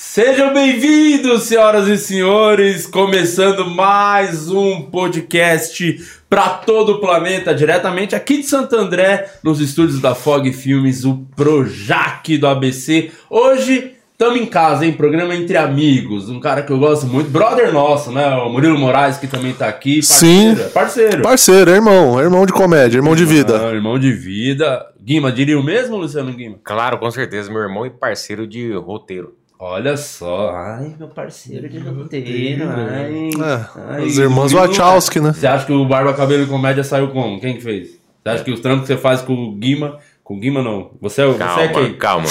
Sejam bem-vindos, senhoras e senhores, começando mais um podcast para todo o planeta, diretamente aqui de Santo André, nos estúdios da Fog Filmes, o Projac do ABC. Hoje estamos em casa, hein? Programa entre amigos, um cara que eu gosto muito, brother nosso, né? O Murilo Moraes, que também tá aqui. Sim. Parceiro, Parceiro. Parceiro, é irmão, irmão de comédia, irmão de vida. Ah, irmão de vida. Guima, diria o mesmo, Luciano Guima? Claro, com certeza, meu irmão e parceiro de roteiro. Olha só, ai, meu parceiro de roteiro, ai. É, ai, os irmãos Wachowski, né? Você acha que o Barba Cabelo e Comédia saiu como? Quem que fez? Você acha que os trampos que você faz com o Guima... Com o Guima, não. Você é, o- Calma, você é quem? calma.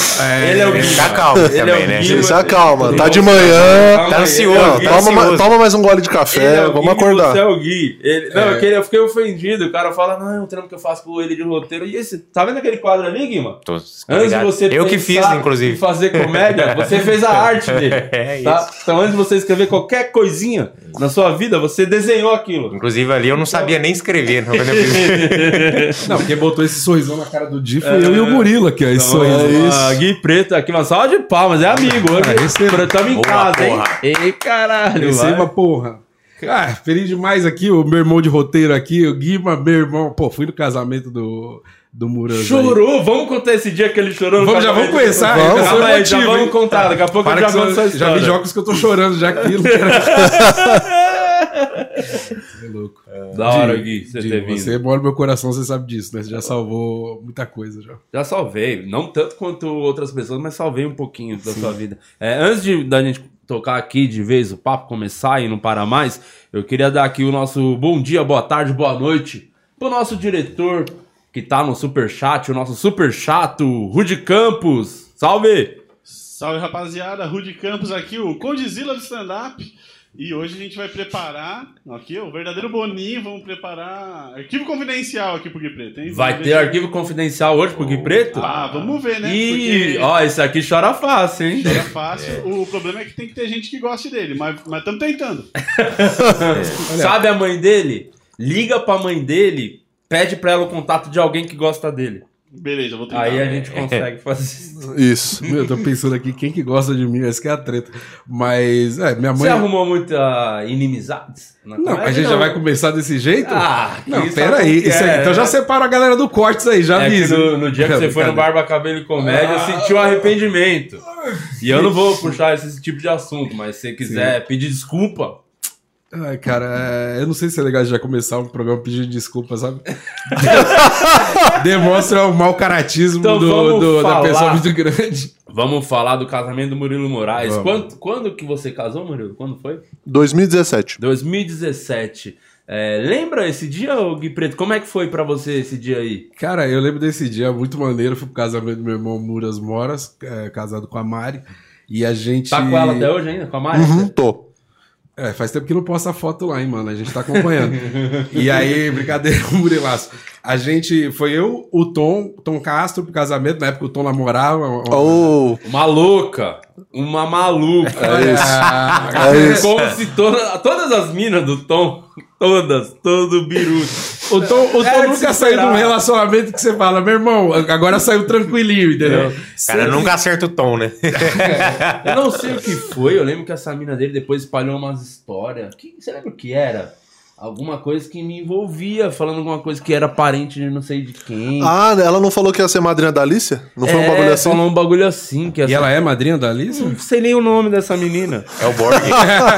Ele é o Guima. Tá calmo Ele é também, o né? Guima. Se acalma, tá de Calma manhã. aí, tá ansioso, é o Não, Gui. tá toma, ansioso. ma- toma mais um gole de é café, o vamos Gui, acordar. Você é o Gui. Ele- Não, é que eu fiquei ofendido. O cara fala, não, é um trampo que eu faço com ele de roteiro. E esse, tá vendo aquele quadro ali, Guima? Tô Antes de você Eu que fiz, inclusive. fazer comédia, você fez a arte dele. É tá? Então, antes de você escrever qualquer coisinha na sua vida, você desenhou aquilo. Inclusive ali eu não sabia nem escrever. Não. Não, quem botou esse sorrisão na cara do Di foi eu e o Murilo aqui, ó. Esse Então, sorriso. é isso. Gui Preto aqui, uma salva de palmas, é amigo. Hoje Ah, receba. estamos em casa, hein? porra. Ei, caralho. Receba, vai. porra. Ah, feliz demais aqui, o meu irmão de roteiro aqui, o Guima, meu irmão. Pô, fui no casamento do, do Muranza. aí. Chorou, vamos contar esse dia que ele chorou no Vamos, já vamos começar, Vamos, esse é o Calma aí, já motivo, vamos hein? contar, daqui a pouco Para eu já conto essa história. já vi jogos que eu tô chorando já aquilo. é louco. Da hora, Di, Gui, você Di, ter vindo. Você mora no meu coração, você sabe disso, né? Você já salvou muita coisa já. Já salvei, não tanto quanto outras pessoas, mas salvei um pouquinho da sua vida. É, antes de, da gente tocar aqui de vez o papo começar e não parar mais, eu queria dar aqui o nosso bom dia, boa tarde, boa noite pro nosso diretor que tá no super chat, o nosso super chato, Rude Campos. Salve! Salve rapaziada, Rudy Campos aqui, o Condizila do stand-up. E hoje a gente vai preparar, aqui, o verdadeiro Boninho, vamos preparar arquivo confidencial aqui pro Gui Preto, hein? Vai ter arquivo confidencial hoje pro Gui Preto? Ah, vamos ver, né? Ih, Porque ó, esse aqui chora fácil, hein? é fácil. O problema é que tem que ter gente que goste dele, mas estamos tentando. Sabe a mãe dele? Liga pra mãe dele, pede pra ela o contato de alguém que gosta dele. Beleza, eu vou tentar. Aí a gente consegue fazer isso. Isso. Meu, eu tô pensando aqui, quem que gosta de mim? Essa que é a treta. Mas, é, minha Você mãe... arrumou muita inimizades? na Não, a gente já vai começar desse jeito? Ah, que Não, isso pera sabe aí. é, aí. Então já separa a galera do cortes aí, já É avisa. no, no dia que você foi no Barba Cabelo e Comédia, eu senti um arrependimento. E eu não vou puxar esse tipo de assunto, mas se você quiser pedir desculpa, Ai, cara, é, eu não sei se é legal já começar um programa pedindo desculpa, sabe? Demonstra o mau caratismo Então do, vamos do- da falar. pessoa muito grande. vamos falar do casamento do Murilo Moraes. Vamos. Quando, quando que você casou, Murilo? Quando foi? 2017. 2017. É, lembra esse dia, Gui Preto? Como é que foi pra você esse dia aí? Cara, eu lembro desse dia muito maneiro. Fui pro casamento do meu irmão Muras Moras, é, casado com a Mari. E a gente. Tá com ela até hoje ainda? Com a Mari? Uhum, tô. É, faz tempo que não posta foto lá, hein, mano. A gente tá acompanhando. e aí, brincadeira com o Murilaço. A gente. Foi eu, o Tom, Tom Castro pro casamento. Na época o Tom namorava. uma- Oh, Uma louca. Uma maluca. é isso. Ah, É isso. Como se toda, todas as minas do Tom, todas, todo biruto. O Tom, o Tom de nunca saiu de um relacionamento que você fala, meu irmão, agora saiu tranquilinho, entendeu? Cara, nunca acerta o tom, né? Eu não sei o que foi, eu lembro que essa mina dele depois espalhou umas histórias. Que, você lembra o que era? Alguma coisa que me envolvia, falando alguma coisa que era parente de não sei de quem. Ah, ela não falou que ia ser madrinha da Alicia? Não foi um É, bagulho assim? Falou um bagulho assim. Que E ela é madrinha da Alice? Não sei nem o nome dessa menina. É o Borg.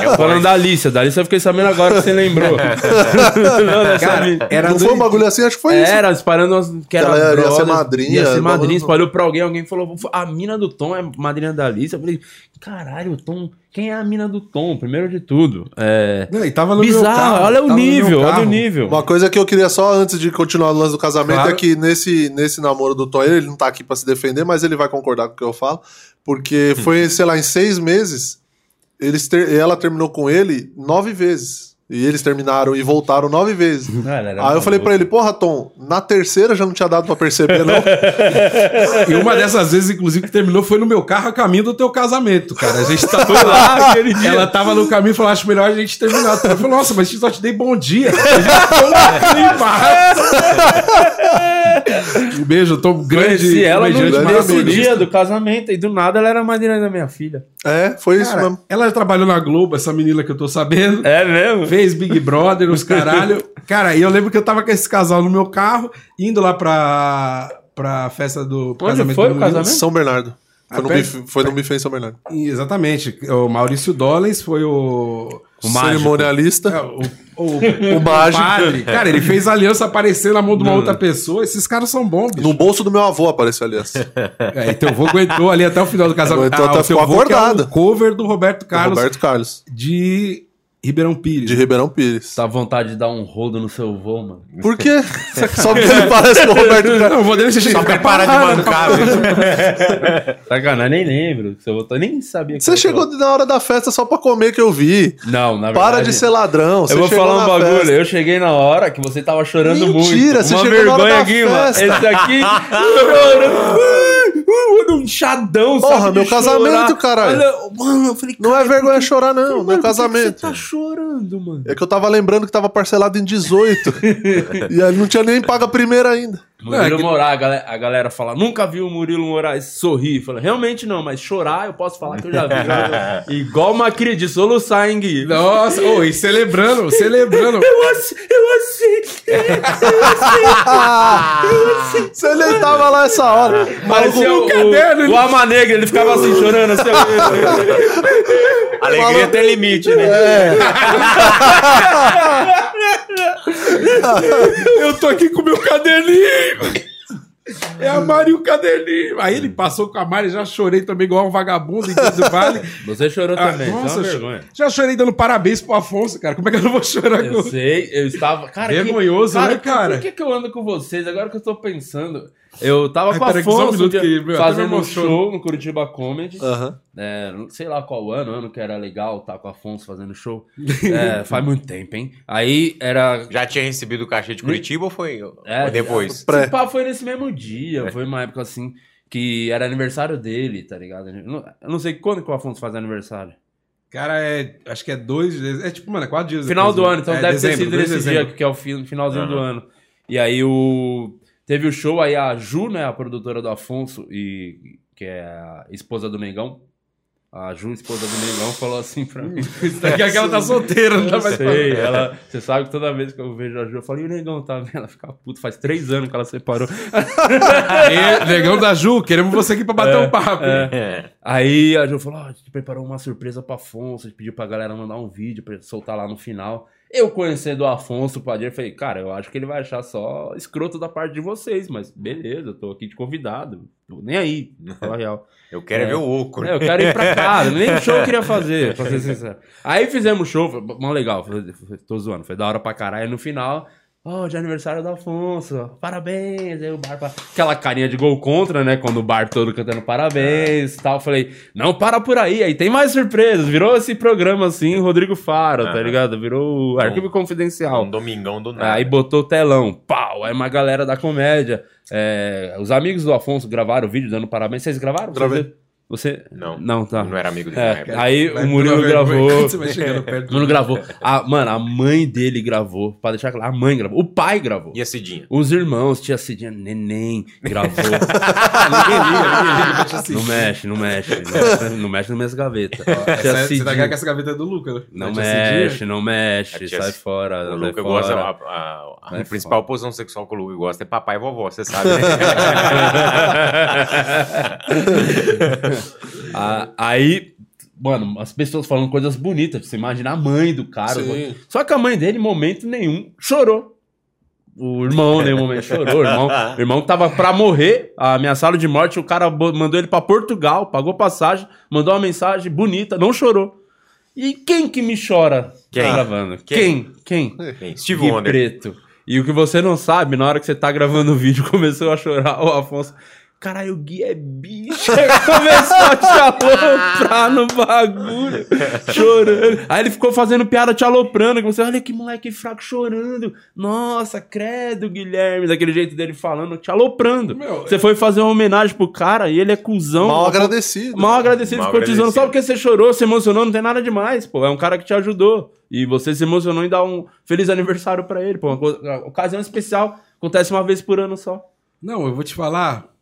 É o Falando da Alicia, da Alicia eu fiquei sabendo agora que você lembrou. não, Cara, era Não do- foi um bagulho assim? Acho que foi isso. Era, espalhando umas- que era Ela ia- ia ser madrinha, Ia ser madrinha, bagulho- espalhou pra alguém, alguém falou, a mina do Tom é madrinha da Alice. Eu falei, caralho, o Tom, quem é a mina do Tom? Primeiro de tudo. É. Não, e tava no meu Bizarro, carro, olha o nível, olha o nível. Uma coisa que eu queria só, antes de continuar no lance do casamento, Claro. é que nesse, nesse namoro do Tom, ele não tá aqui pra se defender, mas ele vai concordar com o que eu falo, porque foi, sei lá, em seis meses, eles ter- ela terminou com ele nove vezes. E eles terminaram e voltaram nove vezes. Aí eu falei pra ele, porra, Tom, na terceira já não tinha dado pra perceber, não? E uma dessas vezes, inclusive, que terminou foi no meu carro a caminho do teu casamento, cara. A gente tava lá lá, aquele dia. ela tava no caminho e falou: acho melhor a gente terminar. Eu falei, nossa, mas só te dei bom dia. Um beijo, tô grande. Conheci ela no, comediante grande nesse maratonista. dia do casamento. E do nada ela era a madrinha da minha filha. É, foi isso Cara, mesmo. ela já trabalhou na Globo, essa menina que eu tô sabendo. É mesmo? Fez Big Brother, os caralho. Cara, e eu lembro que eu tava com esse casal no meu carro, indo lá pra, pra festa do Onde foi do o casamento? São Bernardo. Foi, Ah, no, perto- bife, foi no buffet em São Bernardo. E, Exatamente. O Maurício Dollens foi o. O. Cerimonialista. é, o, o, O mágico. padre. Cara, ele fez aliança aparecer na mão de uma outra pessoa. Esses caras são bons, bicho. No bolso do meu avô apareceu, aliás. É, teu avô aguentou ali até o final do casamento. Aguentou até o teu ficou é o acordado. cover do Roberto Carlos Roberto Carlos. de Ribeirão Pires. De Ribeirão Pires. Tá vontade de dar um rodo no seu vô, mano. Por quê? Só porque ele parece com o Roberto Carlos. Não, vô dele você Só pra parar de mancar, velho. Sacanagem, nem lembro. Seu vô, eu nem sabia que Você chegou na hora da festa só pra comer que eu vi. Não, na verdade. Para de ser ladrão. Eu vou falar um bagulho. festa. Eu cheguei na hora que você tava chorando Mentira, muito. você Uma chegou na hora vergonha da aqui, mano. Esse aqui chorando. Mano, um chadão, Porra, sabe? meu casamento, chorar. caralho. Olha, mano, eu falei, Não é vergonha chorar, não. mano, Meu casamento. que Você tá chorando, mano. É que eu tava lembrando que tava parcelado em 18. e aí não tinha nem pago a primeira ainda. Murilo É, que- Moraes, a galera, a galera fala, nunca vi o Murilo Moraes sorrir. Fala, realmente não, mas chorar eu posso falar que eu já vi. Igual uma cria de soluçar, hein, Gui? Nossa, ô, e celebrando, celebrando. Eu assim, eu assim. Você nem tava lá essa hora. Parecia o, o, o Alma Negra, ele ficava assim chorando. Assim, Alegria tem limite, né? Eu tô aqui com o meu caderninho. É a Mari o caderninho. Aí ele passou com a Mari, já chorei também igual um vagabundo em do vale. Você chorou Ah, também, nossa, é eu vergonha. Já chorei dando parabéns pro Afonso, cara. Como é que eu não vou chorar Eu com sei, eu estava. Cara, Vergonhoso, que, né, cara? Por que, que eu ando com vocês? Agora que eu tô pensando. Eu tava Ai, com que só um que, meu, fazendo um show no Curitiba Comedy. Aham. É, não sei lá qual ano, ano que era legal estar com o Afonso fazendo show. É, faz muito tempo, hein? Aí era. Já tinha recebido o cachê de Curitiba ou foi É, ou depois? Pré. Pá, foi nesse mesmo dia, foi uma época assim que era aniversário dele, tá ligado? Eu não, eu não sei quando que o Afonso faz aniversário. Cara, é. Acho que é dois. dias- É tipo, mano, é quatro dias. Final depois, do né? ano, então É, deve dezembro, ter sido nesse dezembro. dia, que é o fin- finalzinho do Aham. ano. E aí o. Teve o show, aí a Ju, né, a produtora do Afonso, e que é a esposa do Negão. A Ju, esposa do Negão, falou assim pra mim. Isso daqui é que ela tá solteira, não tá mais sei, ela, você sabe que toda vez que eu vejo a Ju, eu falo, e o Negão tá vendo? Ela fica puta, faz três anos que ela separou. E, Negão da Ju, queremos você aqui pra bater um papo. É. Aí a Ju falou: Ó, a gente preparou uma surpresa pro Afonso, a gente pediu pra galera mandar um vídeo pra soltar lá no final. Eu conhecendo o Afonso, Padir, falei, cara, eu acho que ele vai achar só escroto da parte de vocês, mas beleza, eu tô aqui de convidado. Tô nem aí, pra falar a real. Eu quero É. ver o oco. É, eu quero ir pra casa, nem show eu queria fazer, pra ser sincero. Aí fizemos show, mó legal, tô zoando, foi da hora pra caralho. No final, ó, de aniversário do Afonso, parabéns. Aí o bar, aquela carinha de gol contra, né, quando o bar todo cantando parabéns e tal. Eu Falei, não, para por aí, aí tem mais surpresas. Virou esse programa assim, Rodrigo Faro, tá Aham. ligado? Virou o Arquivo Confidencial. Um domingão do nada. Aí botou o telão, pau, aí uma galera da comédia. é, os amigos do Afonso gravaram o vídeo dando parabéns. Vocês gravaram? Gravei. Você? Não. Não, tá. Não era amigo dele É, na época. aí Vai o Murilo gravou. quando Você vai chegando perto O Murilo gravou. A, mano, a mãe dele gravou. Pra deixar claro, a mãe gravou. O pai gravou. E a Cidinha? Os irmãos, tia Cidinha, neném, gravou. Ninguém liga, ninguém liga não mexe, não mexe. Não mexe, não mexe nas minhas gavetas. Tia Você, tá ligado que essa gaveta é do Lucas, né? não mexe, não mexe. Sai fora. O Luca gosta. A, a- a principal posição sexual que o Luca gosta é papai e vovó, você sabe, né? Ah, aí, mano, as pessoas falando coisas bonitas. Você imagina a mãe do cara. Sim. Só que a mãe dele, em momento nenhum, chorou. O irmão, em nenhum momento, chorou. O irmão, o irmão tava pra morrer, ameaçado de morte. O cara mandou ele pra Portugal, pagou passagem, mandou uma mensagem bonita, não chorou. E quem que me chora Quem? gravando? Quem? Quem? Quem? Bem, Steve Wonder. Preto. E o que você não sabe, na hora que você tá gravando o vídeo, começou a chorar o Afonso. Caralho, o Gui é bicho. Começou a te aloprar no bagulho. Chorando. Aí ele ficou fazendo piada te aloprando. Você, olha que moleque fraco chorando. Nossa, credo, Guilherme. Daquele jeito dele falando, te aloprando. Meu, você foi fazer uma homenagem pro cara e ele é cuzão. Mal agradecido. Mal agradecido, Mal ficou te zoando. Só porque você chorou, se emocionou, não tem nada demais, pô. É um cara que te ajudou. E você se emocionou em dar um feliz aniversário pra ele, pô. Uma ocasião especial. Acontece uma vez por ano só. Não, eu vou te falar.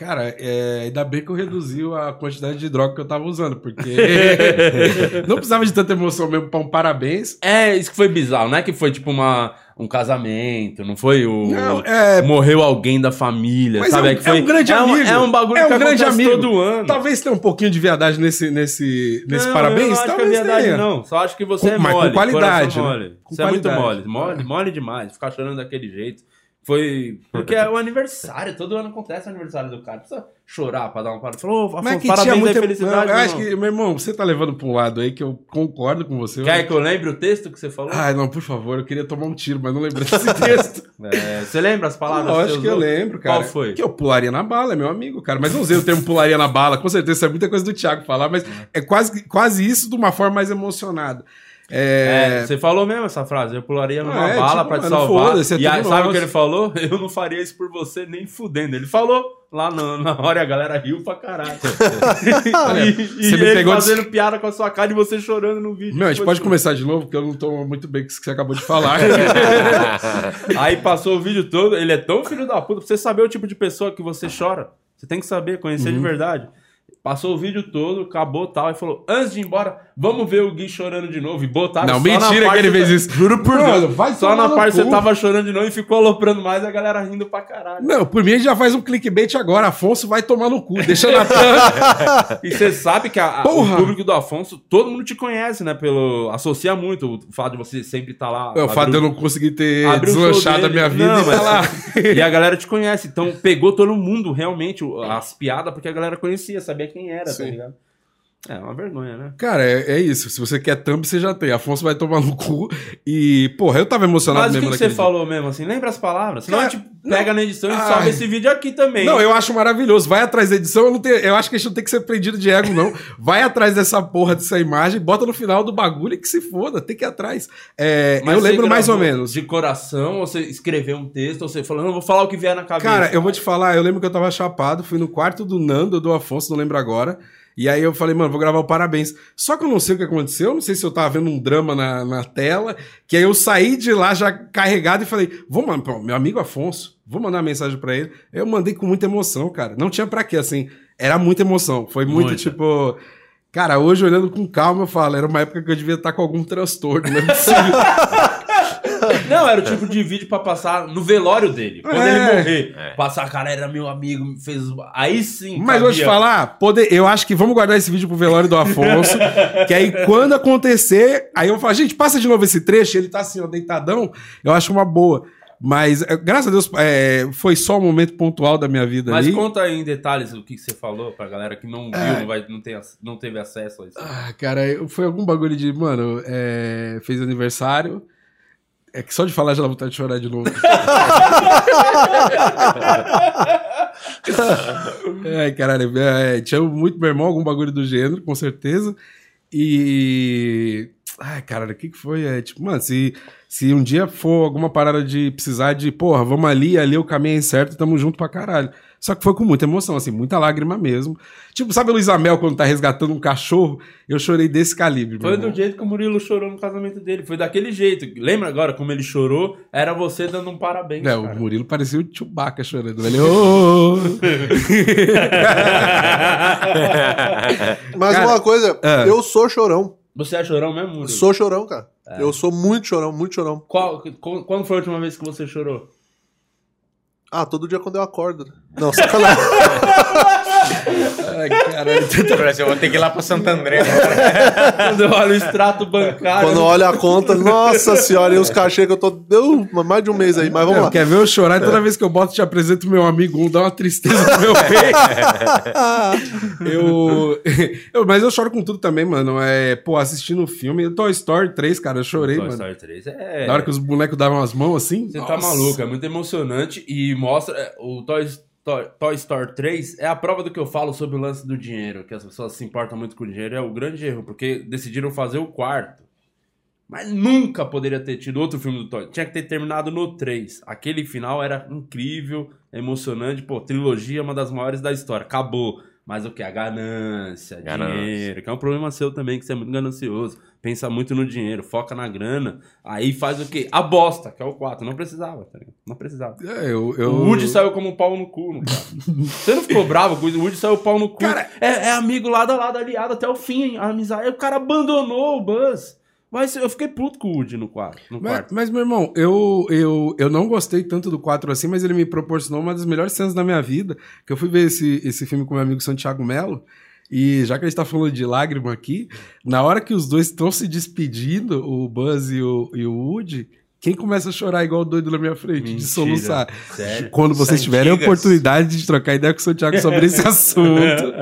Cara, é, ainda bem que eu reduzi a quantidade de droga que eu tava usando, porque não precisava de tanta emoção mesmo pra um parabéns. É, isso que foi bizarro, não é que foi tipo uma, um casamento, não foi o. Não, é- Morreu alguém da família, Mas sabe? é um- que foi, é um grande é um, amigo. É um bagulho É um que grande acontece amigo. todo ano. Talvez tenha um pouquinho de viadagem nesse, nesse, nesse Não, parabéns. Não acho que é verdade, tenha. não. Só acho que você Com- é mas com mole. qualidade, né? mole. Com Você é muito qualidade. mole. Mole, mole demais. Ficar chorando daquele jeito. Foi. Porque é o aniversário. Todo ano acontece o aniversário do cara. Precisa chorar pra dar um parabéns. Falou, Mas Afonso, que parabéns tinha muita... felicidade. Não, eu acho irmão. que, meu irmão, você tá levando pra um lado aí que eu concordo com você. Quer que eu lembre o texto que você falou? Ai, não, por favor, eu queria tomar um tiro, mas não lembro desse texto. É, você lembra as palavras? Não, que acho você que eu lembro, cara. Qual foi? Que eu pularia na bala, é meu amigo, cara. Mas não usei o termo pularia na bala, com certeza isso é muita coisa do Thiago falar, mas é quase, quase isso de uma forma mais emocionada. É, É, você falou mesmo essa frase. Eu pularia numa É, bala tipo, pra te salvar. e aí, tudo sabe o que ele falou? Eu não faria isso por você nem fudendo. Ele falou lá no- na hora e a galera riu pra caralho. e e você me ele pegou de- fazendo piada com a sua cara e você chorando no vídeo. Meu, a gente Tipo pode assim. começar de novo, porque eu não tô muito bem com isso que você acabou de falar. Aí passou o vídeo todo. Ele é tão filho da puta. Pra você saber o tipo de pessoa que você chora. Você tem que saber, conhecer Uhum. de verdade. Passou o vídeo todo, acabou tal, e falou: antes de ir embora, vamos ver o Gui chorando de novo. E botaram Não, só na mentira que ele fez isso. Juro por Mano, Deus. vai Só na parte que você tava chorando de novo e ficou aloprando mais, a galera rindo pra caralho. não, por mim a gente já faz um clickbait agora. Afonso vai tomar no cu, deixa na thumb. E você sabe que a- o público do Afonso, todo mundo te conhece, né? Pelo, associa muito o fato de você sempre estar lá. É, o fato de eu não conseguir ter deslanchado a minha vida Não, e tá lá. E a galera te conhece. Então pegou todo mundo realmente as piadas, porque a galera conhecia, sabia quem era, tá Sim. ligado? É uma vergonha, né? Cara, é, é isso. Se você quer thumb, você já tem. Afonso vai tomar no cu. E, porra, eu tava emocionado Mas o que, mesmo que você dia. falou mesmo assim? Lembra as palavras? Senão Cara, a gente pega na edição e ai. sobe esse vídeo aqui também. Não, eu acho maravilhoso. Vai atrás da edição. Eu, não tenho, eu acho que a gente não tem que ser prendido de ego, não. Vai atrás dessa porra dessa imagem, bota no final do bagulho e que se foda. Tem que ir atrás. É, Mas eu lembro mais ou menos. De coração, ou você escreveu um texto, ou você falou, não, vou falar o que vier na cabeça. Cara, eu vou te falar, eu lembro que eu tava chapado, fui no quarto do Nando, do Afonso, não lembro agora. E aí eu falei, mano, vou gravar o parabéns. Só que eu não sei o que aconteceu, não sei se eu tava vendo um drama na, na tela, que aí eu saí de lá já carregado e falei, vou mandar, meu amigo Afonso, vou mandar uma mensagem pra ele. Eu mandei com muita emoção, cara. Não tinha pra quê, assim, era muita emoção. Foi muito, Muita. tipo. Cara, hoje olhando com calma, eu falo, era uma época que eu devia estar com algum transtorno, não é possível. Não, era o tipo de vídeo pra passar no velório dele. Quando É. ele morrer. Passar, cara, era meu amigo, me fez. Aí sim. Mas vou te cabia. falar, poder, eu acho que vamos guardar esse vídeo pro velório do Afonso, que aí quando acontecer, aí eu vou falar, gente, passa de novo esse trecho, ele tá assim, ó, deitadão, eu acho uma boa. Mas, é, graças a Deus, é, foi só um momento pontual da minha vida Mas ali. conta aí em detalhes o que, que você falou pra galera que não viu, É. não, vai, não, tem, não teve acesso a isso. Ah, cara, foi algum bagulho de, mano, é, fez aniversário, é que só de falar já dá vontade de chorar de novo. Ai, caralho, é, tinha muito meu irmão, algum bagulho do gênero, com certeza. E. Ai, caralho, o que, que foi? É, tipo, mano, se, se um dia for alguma parada de precisar de, porra, vamos ali, ali o caminho é certo, tamo junto pra caralho. Só que foi com muita emoção, assim, muita lágrima mesmo. Tipo, sabe o Luiz Amel quando tá resgatando um cachorro? Eu chorei desse calibre. Foi do jeito que o Murilo chorou no casamento dele. Foi daquele jeito. Lembra agora como ele chorou? Era você dando um parabéns. É, o cara. Murilo parecia o Chewbacca chorando. Ele, ô! Mas Cara, uma coisa, é. eu sou chorão. Você é chorão mesmo, Murilo? Sou chorão, cara. É. Eu sou muito chorão, muito chorão. Qual, qu- quando foi a última vez que você chorou? Ah, todo dia quando eu acordo. né? Não, sacanagem. Caralho. Eu vou ter que ir lá pro Santo André. Quando eu olho o extrato bancário. quando olha a conta, nossa senhora, e os cachê que eu tô. Deu mais de um mês aí, mas vamos Não, lá. quer ver eu chorar? E toda vez que eu boto te apresento meu amigo um, dá uma tristeza no meu peito. eu, eu. Mas eu choro com tudo também, mano. É, pô, assistindo o filme. Toy Story 3, cara, eu chorei, Toy mano. Story 3 é... Na hora que os bonecos davam as mãos assim. Você tá nossa. maluco, é muito emocionante e mostra. é, O Toy, Toy, Toy Story 3 é a prova do que eu falo sobre o lance do dinheiro, que as pessoas se importam muito com o dinheiro, é o grande erro, porque decidiram fazer o quarto. Mas nunca poderia ter tido outro filme do Toy. Tinha que ter terminado no 3. Aquele final era incrível, emocionante. Pô, trilogia, uma das maiores da história. Acabou. Mas o que? A ganância, Ganância. dinheiro, que é um problema seu também, que você é muito ganancioso. Pensa muito no dinheiro, foca na grana. Aí faz o quê? A bosta, que é o 4. Não precisava, tá ligado? Não precisava. É, eu, eu... O Woody saiu como um pau no cu no 4. Você não ficou bravo com isso? O Woody saiu pau no cu. Cara- é, é amigo lado a lado, aliado até o fim, a amizade. Aí o cara abandonou o Buzz. Mas eu fiquei puto com o Woody no quarto. No Mas, quarto. mas, meu irmão, eu, eu, eu não gostei tanto do 4 assim, mas ele me proporcionou uma das melhores cenas da minha vida. Que eu fui ver esse, esse filme com meu amigo Santiago Melo. E já que a gente tá falando de lágrima aqui, na hora que os dois estão se despedindo, o Buzz e o, e o Woody, quem começa a chorar igual doido na minha frente, de Mentira. soluçar? Sério? Quando vocês tiverem a Santigas. oportunidade de trocar ideia com o Santiago sobre esse assunto.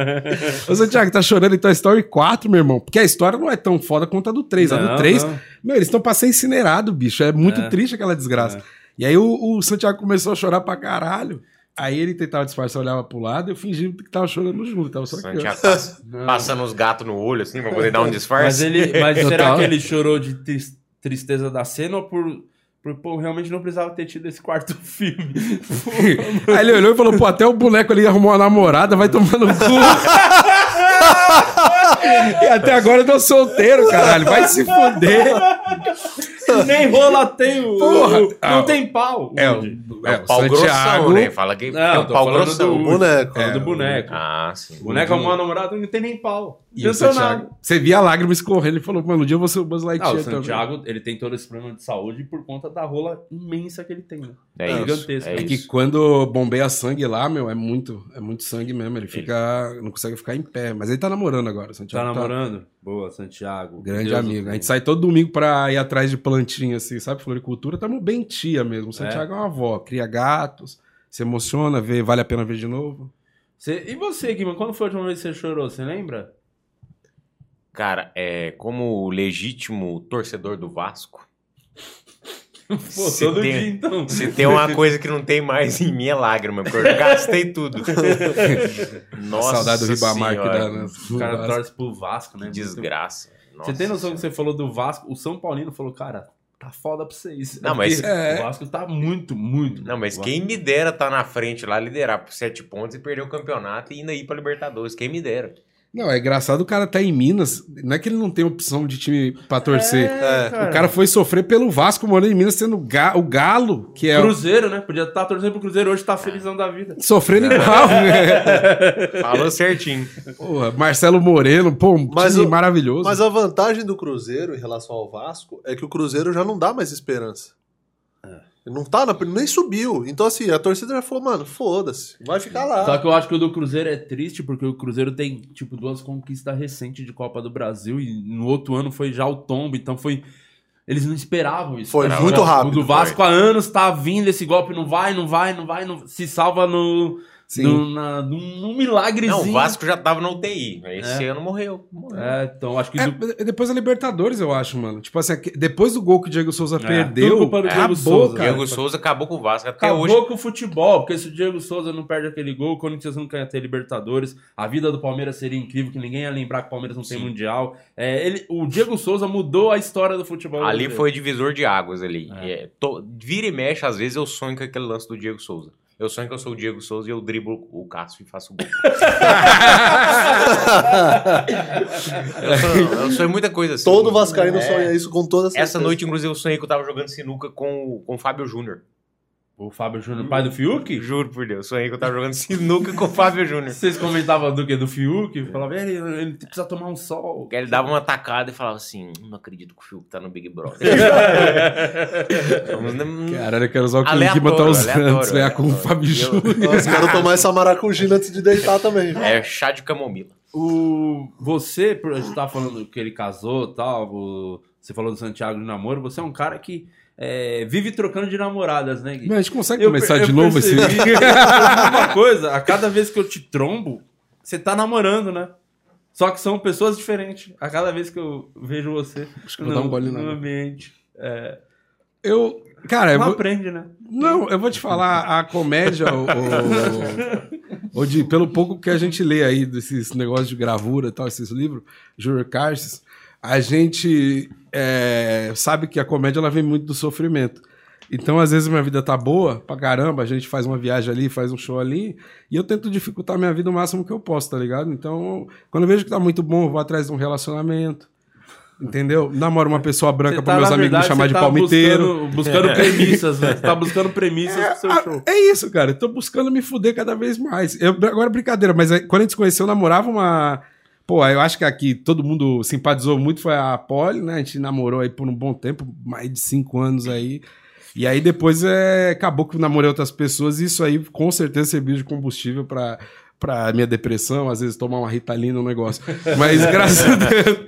Ô, Santiago, tá chorando em Toy Story 4, meu irmão? Porque a história não é tão foda quanto a do 3. a Não, do 3, não. meu, eles estão pra ser incinerados, bicho. É muito É. triste aquela desgraça. E aí o, o Santiago começou a chorar pra caralho. Aí ele tentava disfarçar, olhava pro lado e eu fingi que tava chorando junto. Tava só. Santiago passa- passando os gatos no olho, assim, pra poder dar um Mas, disfarce. ele, mas será tava- que ele chorou de tris- tristeza da cena ou por, por pô, realmente não precisava ter tido esse quarto filme? Aí ele olhou e falou, pô, até o boneco ali arrumou uma namorada, vai tomar no cu. e até agora eu tô solteiro, caralho. Vai se fuder. Nem rola tem o. Porra. o- Ah, não tem pau. É, Woody. É o pau grossão, né? Fala que Não, é tô pau grossão. do- Boneco. É, do boneco. Ah, sim. O boneco arrumou uma namorada não tem nem pau. E o Santiago. nada. Você via a lágrima escorrendo e falou, mano, um dia eu vou ser o Buzz Ah, Lightyear o também. Santiago, ele tem todo esse problema de saúde por conta da rola imensa que ele tem, né? É isso, Gigantesca. é É isso. que quando bombeia sangue lá, meu, é muito, é muito sangue mesmo. Ele fica, não consegue ficar em pé. Mas ele tá namorando agora, o Tá Santiago. namorando? Boa, Santiago. Grande Deus amigo. A gente sai todo domingo pra ir atrás de plantinha, assim, sabe? Floricultura, tamo bem tia mesmo. O Santiago é, uma avó, cria gatos, se emociona, vê, vale a pena ver de novo. Você- E você, Guima, quando foi a última vez que você chorou? Você lembra? Cara, é, como legítimo torcedor do Vasco, Pô, Se todo tem- dia então. se tem uma coisa que não tem mais em mim é lágrima, porque eu gastei tudo. Nossa saudade do Ribamar que Senhora, dá, né? O cara torce pro Vasco, né? que Desgraça. Você tem noção que você falou do Vasco? O São Paulino falou, cara, tá foda pra vocês. Não, mas- É. O Vasco tá muito, muito. Não, mas quem me dera tá na frente lá, liderar por sete pontos e perder o campeonato e ainda ir pra Libertadores. Quem me dera. Não, é engraçado o cara tá em Minas. Não é que ele não tem opção de time pra torcer. É, O cara foi sofrer pelo Vasco morando em Minas, sendo o ga- o Galo, que é o- Cruzeiro, né? Podia estar torcendo pro Cruzeiro hoje, tá felizão da vida. sofrendo igual, né? Falou certinho. Porra, Marcelo Moreno, pô, um Mas time o- maravilhoso. Mas a vantagem do Cruzeiro em relação ao Vasco é que o Cruzeiro já não dá mais esperança. Não tá, na, nem subiu. Então, assim, a torcida já falou, mano, foda-se. Vai ficar lá. Só que eu acho que o do Cruzeiro é triste, porque o Cruzeiro tem, tipo, duas conquistas recentes de Copa do Brasil e no outro ano foi já o tombo, então foi. Eles não esperavam isso. Foi cara. muito O rápido, do Vasco há anos tá vindo esse golpe, não vai, não vai, não vai, não... se salva no. Sim. no na, num, num milagrezinho. Não, o Vasco já tava na UTI. Esse É. ano morreu. morreu. É, então acho que. É, do- depois da Libertadores, eu acho, mano. Tipo assim, depois do gol que o Diego Souza É, perdeu, culpa do Diego acabou, Souza. cara. Diego Souza acabou com o Vasco. Até Acabou hoje. com o futebol, porque se o Diego Souza não perde aquele gol, o Corinthians nunca ia ter Libertadores, a vida do Palmeiras seria incrível, que ninguém ia lembrar que o Palmeiras não tem Sim. Mundial. É, ele, o Diego Souza mudou a história do futebol. Ali foi divisor de águas ali. É. É, to- vira e mexe, às vezes eu sonho com aquele lance do Diego Souza. Eu sonho que eu sou o Diego Souza e eu driblo o Cássio e faço o gol. eu, sonho, eu sonho muita coisa assim. Todo Vascaíno É. sonha isso com toda certeza. Essa noite, inclusive, eu sonhei que eu tava jogando sinuca com, o- com o Fábio Júnior. O Fábio Júnior, pai do Fiuk? Juro por Deus, sonhei que eu tava jogando sinuca com o Fábio Júnior. Vocês comentavam do que? Do Fiuk? Falavam, ele, ele precisa tomar um sol. Ele dava uma tacada e falava assim: Não acredito que o Fiuk tá no Big Brother. Caralho, eu quero usar o que o Aleatório, Guima tá usando ganhar com o. Fábio Eu- Júnior. Nossa, quero tomar essa maracujina antes de deitar também. É chá de camomila. O, você, a gente tava falando que ele casou e tal, o- você falou do Santiago de namoro, você é um cara que é, vive trocando de namoradas, né, Gui? Mas a gente consegue Eu começar per- de eu novo esse vídeo? eu uma coisa, a cada vez que eu te trombo, você tá namorando, né? Só que são pessoas diferentes. A cada vez que eu vejo você Acho que eu vou dar um gole no ambiente. É, Eu. Cara, eu não vou, aprende, né? Não, eu vou te falar, a comédia, o, o, o de, pelo pouco que a gente lê aí desses negócios de gravura e tal, esses livros, Júlio Carces, a gente é, sabe que a comédia ela vem muito do sofrimento. Então, às vezes, minha vida tá boa pra caramba, a gente faz uma viagem ali, faz um show ali, e eu tento dificultar minha vida o máximo que eu posso, tá ligado? Então, quando eu vejo que tá muito bom, eu vou atrás de um relacionamento. Entendeu? Namoro uma pessoa branca tá, meus na amigos me verdade, chamar você de tá palmiteiro. Buscando, buscando premissas, né? Você tá buscando premissas pro seu Ah, show. É isso, cara. Eu tô buscando me fuder cada vez mais. Eu, agora, brincadeira, mas quando a gente se conheceu, eu namorava uma. Pô, eu acho que aqui todo mundo simpatizou muito foi a Polly, né? A gente namorou aí por um bom tempo, mais de cinco anos aí. E aí depois é, acabou que eu namorei outras pessoas e isso aí com certeza serviu de combustível pra, pra minha depressão, às vezes tomar uma ritalina, um negócio. Mas graças a Deus,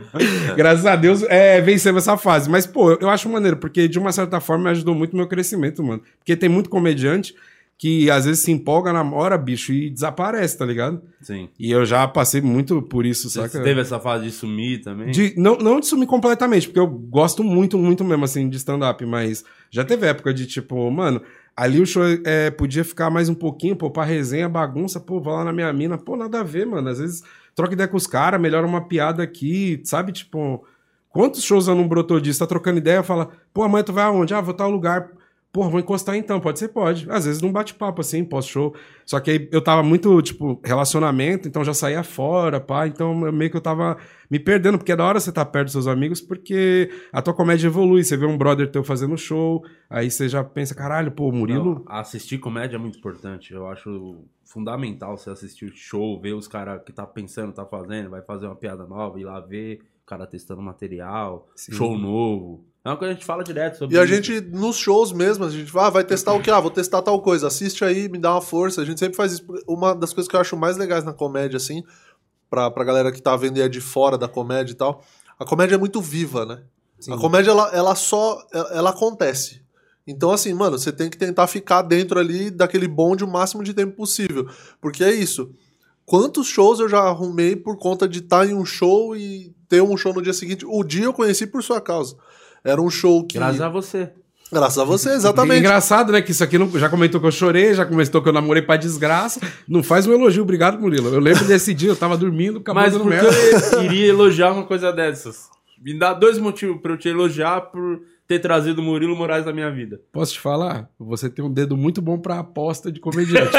graças a Deus, é, vencemos essa fase. Mas, pô, eu acho maneiro, porque de uma certa forma me ajudou muito no meu crescimento, mano. Porque tem muito comediante que às vezes se empolga na hora, bicho, e desaparece, tá ligado? Sim. E eu já passei muito por isso, Você saca? teve essa fase de sumir também? De, não, não de sumir completamente, porque eu gosto muito, muito mesmo, assim, de stand-up, mas já teve época de tipo, mano, ali o show é, podia ficar mais um pouquinho, pô, pra resenha, bagunça, pô, vou lá na minha mina, pô, nada a ver, mano. Às vezes troca ideia com os caras, melhora uma piada aqui, sabe? Tipo, quantos shows eu não brotou disso? Tá trocando ideia, fala, pô, amanhã tu vai aonde? Ah, vou tal lugar. Pô, vou encostar então, pode ser, pode. Às vezes não bate papo assim, pós-show. Só que aí eu tava muito, tipo, relacionamento, então já saía fora, pá. Então eu meio que eu tava me perdendo, porque é da hora você estar perto dos seus amigos, porque a tua comédia evolui. Você vê um brother teu fazendo show, aí você já pensa, caralho, pô, o Murilo. Não, assistir comédia é muito importante. Eu acho fundamental você assistir show, ver os caras que tá pensando, tá fazendo, vai fazer uma piada nova, ir lá ver o cara testando material, Sim. show novo. É uma coisa que a gente fala direto sobre E a isso. gente, nos shows mesmo, a gente vai, ah, vai testar o que? Ah, vou testar tal coisa. Assiste aí, me dá uma força. A gente sempre faz isso. Uma das coisas que eu acho mais legais na comédia, assim, pra, pra galera que tá vendo e é de fora da comédia e tal, a comédia é muito viva, né? A comédia, ela, ela só. Ela, ela acontece. Então, assim, mano, você tem que tentar ficar dentro ali daquele bonde o máximo de tempo possível. Porque é isso. Quantos shows eu já arrumei por conta de estar em um show e ter um show no dia seguinte? O dia eu conheci por sua causa. Era um show que. Graças a você. Graças a você, É exatamente. engraçado, né? Que isso aqui não, já comentou que eu chorei, já comentou que eu namorei pra desgraça. Não faz um elogio, obrigado, Murilo. Eu lembro desse dia, eu tava dormindo, acabou Mas dando por que merda. eu iria elogiar uma coisa dessas? Me dá dois motivos pra eu te elogiar por ter trazido o Murilo Moraes na minha vida. Posso te falar? Você tem um dedo muito bom pra aposta de comediante.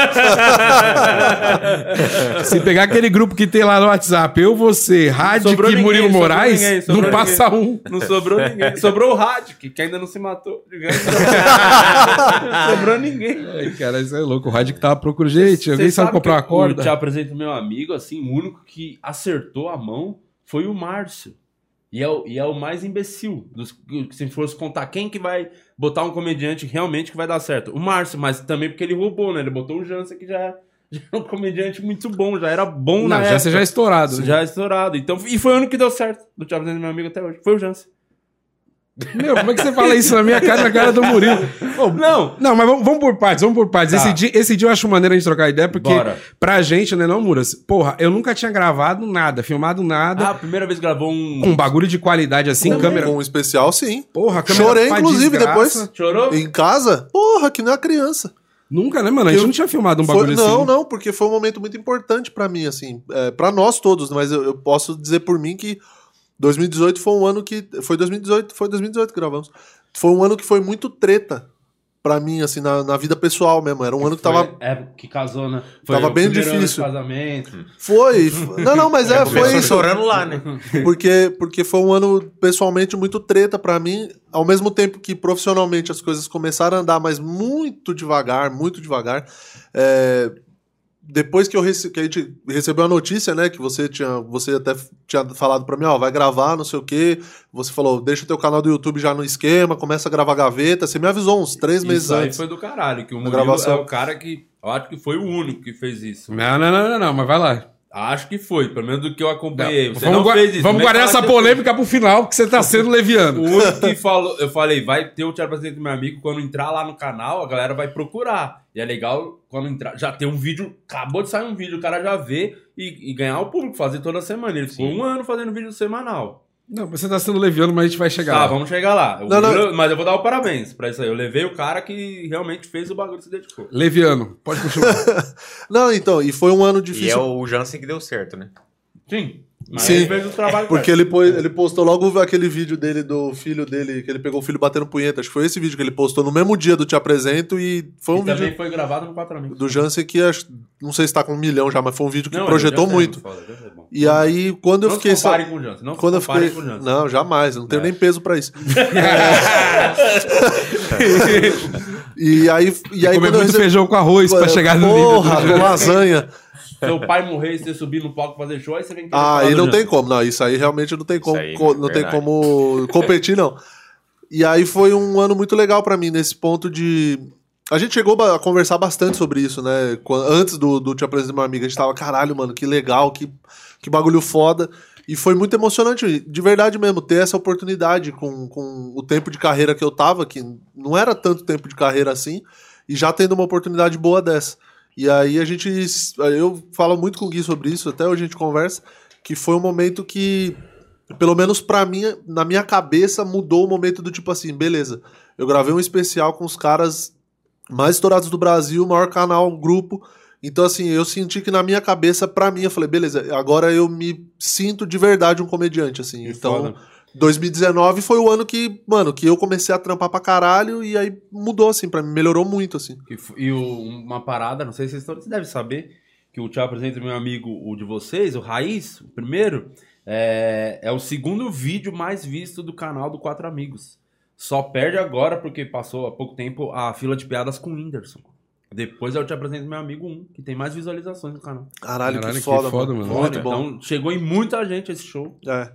Se pegar aquele grupo que tem lá no WhatsApp, eu, você, Rádio e ninguém, Murilo Moraes, ninguém, não passa um. Não sobrou ninguém. Sobrou o Radic, que ainda não se matou. digamos. sobrou ninguém. Ai, cara, isso é louco. O Rádio que tava procurando. Gente, alguém Cê sabe comprar uma corda? Eu te apresento meu amigo, assim, o único que acertou a mão foi o Márcio. E é o, e é o mais imbecil. Dos, se fosse contar quem que vai botar um comediante realmente que vai dar certo. O Márcio, mas também porque ele roubou, né? Ele botou o Jansen, que já, já é um comediante muito bom, já era bom na Não, já época. você já é estourado. né? Já é estourado. Então, e foi o único que deu certo do Apresento Meu Amigo até hoje. Foi o Jansen. Meu, como é que você fala isso na minha cara na cara do Murilo? Não! Não, mas vamos, vamos por partes, vamos por partes. Tá. Esse, dia, esse dia eu acho maneiro a gente trocar ideia, porque Bora. pra gente, né, não, Muras? Porra, eu nunca tinha gravado nada, filmado nada, Ah, a primeira vez gravou um... um bagulho de qualidade assim, câmera. Com um especial, sim. Porra, câmera Chorei, inclusive, desgraça. depois. Chorou? Em casa? Porra, que nem a criança. Nunca, né, mano? A gente Eu- não tinha filmado um Foi- bagulho não, assim. não, porque foi um momento muito importante pra mim, assim, é, para nós todos, mas eu, eu posso dizer por mim que 2018 foi um ano que foi 2018, foi 2018 que gravamos. Foi um ano que foi muito treta pra mim, assim, na, na vida pessoal mesmo. Era um ano que tava Foi- É, que casou, né? Foi Tava o bem primeiro ano de difícil. casamento. foi, foi- não, não, mas é, Começou foi isso. chorando lá, né? porque, porque foi um ano pessoalmente muito treta pra mim, ao mesmo tempo que profissionalmente as coisas começaram a andar, mas muito devagar, muito devagar. É, depois que, eu rece que a gente recebeu a notícia, né, que você tinha, você até tinha falado pra mim, ó, vai gravar, não sei o quê. Você falou, deixa o teu canal do YouTube já no esquema, começa a gravar gaveta. Você me avisou uns três meses Isso aí antes. foi do caralho, que o Murilo gravação. é o cara que... Eu acho que foi o único que fez isso. Não, não, não, não, não, mas vai lá. Acho que foi, pelo menos do que eu acompanhei. Você vamos não fez isso. vamos que guardar essa que polêmica pro final, porque você tá sendo leviano. O único que falou, eu falei, vai ter o Te Apresento Meu Amigo, quando entrar lá no canal, a galera vai procurar. E é legal quando entrar, já tem um vídeo, acabou de sair um vídeo, o cara já vê e, e ganhar o público, fazer toda semana. Ele ficou Sim. um ano fazendo vídeo semanal. Não, você tá sendo leviano, mas a gente vai chegar Tá, lá. vamos chegar lá. Não, não. Murilo- Mas eu vou dar o parabéns pra isso aí. Eu levei o cara que realmente fez o bagulho e se dedicou. Leviano, pode continuar. Não, então, e foi um ano E difícil. é o Jansen que deu certo, né? Sim. Mas Sim, ele fez o trabalho Porque ele, pôs- ele postou logo aquele vídeo dele do filho dele, que ele pegou o filho batendo punheta. Acho que foi esse vídeo que ele postou no mesmo dia do Te Apresento e foi um E também vídeo foi gravado no Quatro Amigos. do Jansen que acho- não sei se tá com um milhão já, mas foi um vídeo que Não, projetou é muito. foda, é. E aí, quando eu Não fiquei. se comparem sa- com o Jansen. Não Quando eu fiquei. com o Jansen. Não, jamais, eu não tenho É. nem peso pra isso. e aí, e aí Comer quando eu muito recebi- feijão com arroz pra chegar no Porra, nível. com lasanha. Seu pai morrer e você subir no palco fazer show, aí você vem querer Ah, aí não tem como. Não, isso aí realmente não tem como, aí, co- não tem verdade. como competir, não. E aí foi um ano muito legal pra mim, nesse ponto de. A gente chegou a conversar bastante sobre isso, né? Antes do, do Te Apresentar Uma Amiga, a gente tava, caralho, mano, que legal, que, que bagulho foda. E foi muito emocionante, de verdade mesmo, ter essa oportunidade com, com o tempo de carreira que eu tava, que não era tanto tempo de carreira assim, e já tendo uma oportunidade boa dessa. E aí a gente. Eu falo muito com o Gui sobre isso, até hoje a gente conversa, que foi um momento que, pelo menos pra mim, na minha cabeça, mudou o momento do tipo assim, beleza. Eu gravei um especial com os caras mais estourados do Brasil, maior canal, grupo. Então, assim, eu senti que na minha cabeça, pra mim, eu falei, beleza, agora eu me sinto de verdade um comediante, assim. Que então, foda. 2019 foi o ano que, mano, que eu comecei a trampar pra caralho e aí mudou, assim, pra mim, melhorou muito, assim. E, e o- uma parada, não sei se vocês, todos- vocês devem saber, que o Tchau apresenta meu amigo, o de vocês, o Raiz, o primeiro, é, é o segundo vídeo mais visto do canal do Quatro Amigos. Só perde agora, porque passou há pouco tempo, a fila de piadas com o Whindersson. Depois eu te apresento meu amigo 1, que tem mais visualizações no canal. Caralho, Caralho, que que foda, foda, mano. mano. Muito Foda, bom. Então chegou em muita gente esse show. É.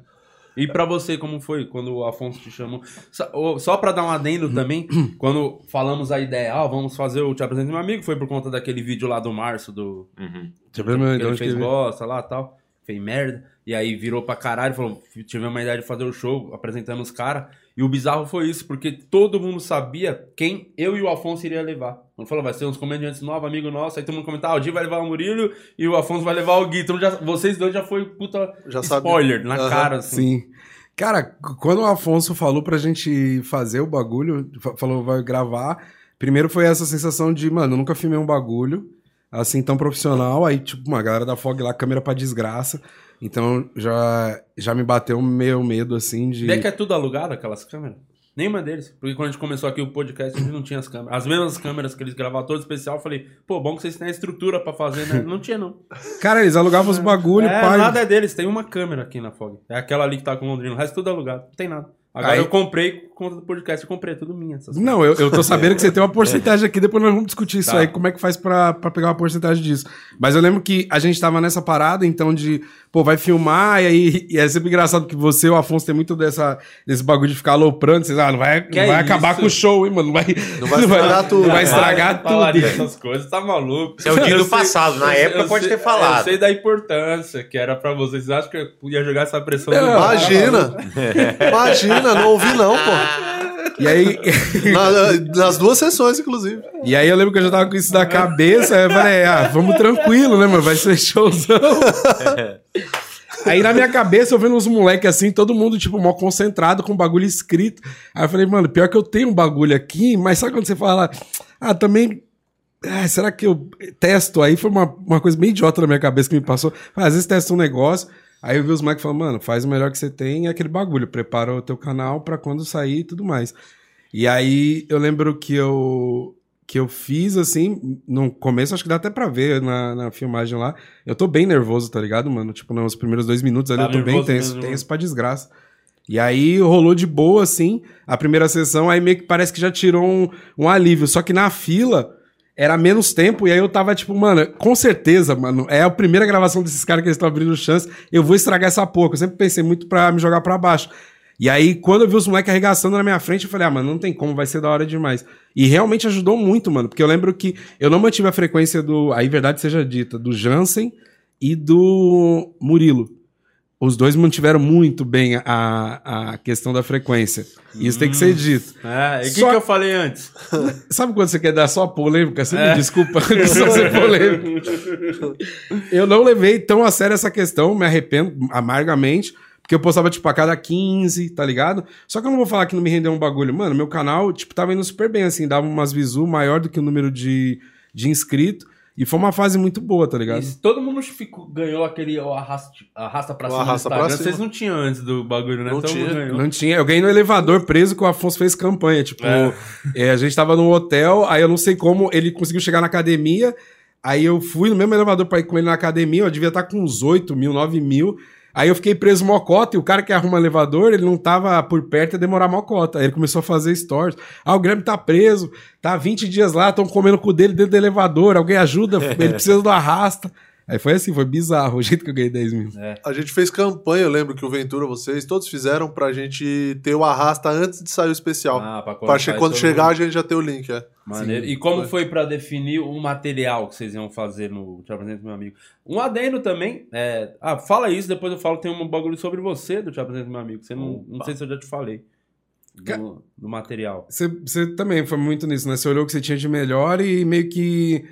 E pra você, como foi quando o Afonso te chamou? Só, só pra dar um adendo também, quando falamos a ideia, ah, vamos fazer o Te Apresento Meu Amigo, foi por conta daquele vídeo lá do Março, do, Uhum. Eu ver meu- que de ele fez bosta lá e tal, fez merda, e aí virou pra caralho, falou, tive uma ideia de fazer o show, apresentando os caras, e o bizarro foi isso, porque todo mundo sabia quem eu e o Afonso iria levar. Quando falou, vai ser uns comediantes novos, amigo nosso, aí todo mundo comentava, ah, o Di vai levar o Murilo e o Afonso vai levar o Gui, então já, vocês dois já foi puta Já spoiler na Aham. cara, assim. Sim. Cara, quando o Afonso falou pra gente fazer o bagulho, fa- falou vai gravar, primeiro foi essa sensação de, mano, eu nunca filmei um bagulho assim tão profissional, aí tipo, uma galera da Fog lá, câmera pra desgraça. Então já já me bateu meio medo assim de Vê que é tudo alugado, aquelas câmeras? Nenhuma deles. Porque quando a gente começou aqui o podcast, a gente não tinha as câmeras. As mesmas câmeras que eles gravavam todo especial, eu falei, pô, bom que vocês têm a estrutura pra fazer, né? Não tinha, não. Cara, eles alugavam os bagulho, é, pai. nada é deles, tem uma câmera aqui na Fog. É aquela ali que tá com o Londrina, o resto tudo alugado. Não tem nada. Agora Aí- eu comprei conta do podcast, eu comprei tudo minha. essas Não, eu, eu tô sabendo que você tem uma porcentagem aqui, depois nós vamos discutir isso Tá. aí, como é que faz pra, pra pegar uma porcentagem disso. Mas eu lembro que a gente tava nessa parada, então, de, pô, vai filmar, e aí e é sempre engraçado que você e o Afonso tem muito dessa, desse bagulho de ficar aloprando, vocês, ah, não vai, Que não vai é acabar isso? com o show, hein, mano, não vai, Não vai estragar tudo. Não vai Vai estragar tudo. Falaria essas coisas, tá maluco. Isso é o dia Eu do sei- passado, na sei- época eu pode sei- ter falado. Eu sei da importância que era pra vocês. Vocês acham que eu podia jogar essa pressão Não, Imagina! Imagina, não ouvi não, pô. E aí, Na- nas duas sessões, inclusive. e aí eu lembro que eu já tava com isso na cabeça, eu falei, ah, vamos tranquilo, né, mano, vai ser showzão. Aí na minha cabeça eu vendo uns moleques assim, todo mundo, tipo, mó concentrado com o bagulho escrito. Aí eu falei, mano, pior que eu tenho um bagulho aqui, mas sabe quando você fala, ah, também. ah, será que eu testo? Aí foi uma, uma coisa bem idiota na minha cabeça que me passou. Ah, Às vezes testa um negócio, aí eu vi os moleques falando, mano, faz o melhor que você tem, é aquele bagulho, prepara o teu canal pra quando sair e tudo mais. E aí eu lembro que eu que eu fiz assim, no começo acho que dá até pra ver na, na filmagem lá. Eu tô bem nervoso, tá ligado, mano? Tipo, nos primeiros dois minutos ali Tá eu tô bem tenso, mesmo, tenso pra desgraça. E aí rolou de boa, assim, a primeira sessão, aí meio que parece que já tirou um, um alívio. Só que na fila era menos tempo, e aí eu tava tipo, mano, com certeza, mano, é a primeira gravação desses caras que eles estão abrindo chance, eu vou estragar essa porra. Eu sempre pensei muito pra me jogar pra baixo. E aí, quando eu vi os moleques arregaçando na minha frente, eu falei, ah, mano, não tem como, vai ser da hora demais. E realmente ajudou muito, mano, porque eu lembro que eu não mantive a frequência do, aí verdade seja dita, do Jansen e do Murilo. Os dois mantiveram muito bem a, a questão da frequência. Isso tem que ser dito. É, e o que, que eu falei antes? Sabe quando você quer dar só polêmica? Você me desculpa de só ser polêmico. Eu não levei tão a sério essa questão, me arrependo amargamente, porque eu postava, tipo, a cada 15, tá ligado? Só que eu não vou falar que não me rendeu um bagulho. Mano, meu canal, tipo, tava indo super bem, assim, dava umas visu maior do que o número de, de inscrito. E foi uma fase muito boa, tá ligado? E todo mundo ficou, ganhou aquele o arrasta, arrasta pra cima arrasta no pra cima. Vocês não tinham antes do bagulho, né? Não todo tinha. ganhou. Não tinha. Eu ganhei no elevador preso que o Afonso fez campanha. Tipo, É. é, a gente tava num hotel, aí eu não sei como ele conseguiu chegar na academia. Aí eu fui no mesmo elevador pra ir com ele na academia, eu devia estar com uns 8 mil, 9 mil. Aí eu fiquei preso mocota e o cara que arruma elevador, ele não tava por perto ia demorar mocota. Aí ele começou a fazer stories. Ah, o Grêmio tá preso, tá há 20 dias lá, estão comendo com o dele dentro do elevador, alguém ajuda, ele precisa do arrasta. Aí foi assim, foi bizarro o jeito que eu ganhei 10 mil. A gente fez campanha, eu lembro que o Ventura, vocês, todos fizeram pra gente ter o arrasta antes de sair o especial. Ah, pra pra che- quando chegar, mundo. a gente já ter o link, é. Maneiro. Sim, e como foi. foi pra definir o material que vocês iam fazer no Te Apresento Meu Amigo? Um adendo também. é, Ah, fala isso, depois eu falo. Tem um bagulho sobre você do Te Apresento Meu Amigo. Você não, não sei se eu já te falei. Do, do material. Você, você também foi muito nisso, né? Você olhou o que você tinha de melhor e meio que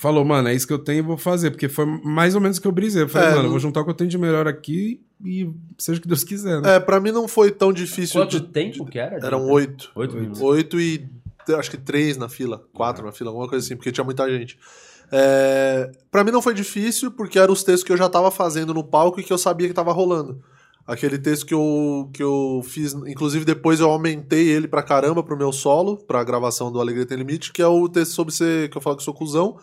falou, mano, é isso que eu tenho e vou fazer. Porque foi mais ou menos o que eu brisei. Eu falei, É, mano, não- vou juntar o que eu tenho de melhor aqui e seja o que Deus quiser, né? É, pra mim não foi tão difícil. Quanto de- tempo que era? Eram oito. Oito minutos. Oito e acho que três na fila, quatro na fila, alguma coisa assim, porque tinha muita gente. É, para mim não foi difícil, porque eram os textos que eu já tava fazendo no palco e que eu sabia que tava rolando. Aquele texto que eu, que eu fiz, inclusive depois eu aumentei ele pra caramba pro meu solo, pra gravação do Alegria Tem Limite, que é o texto sobre ser, que eu falo que sou cuzão,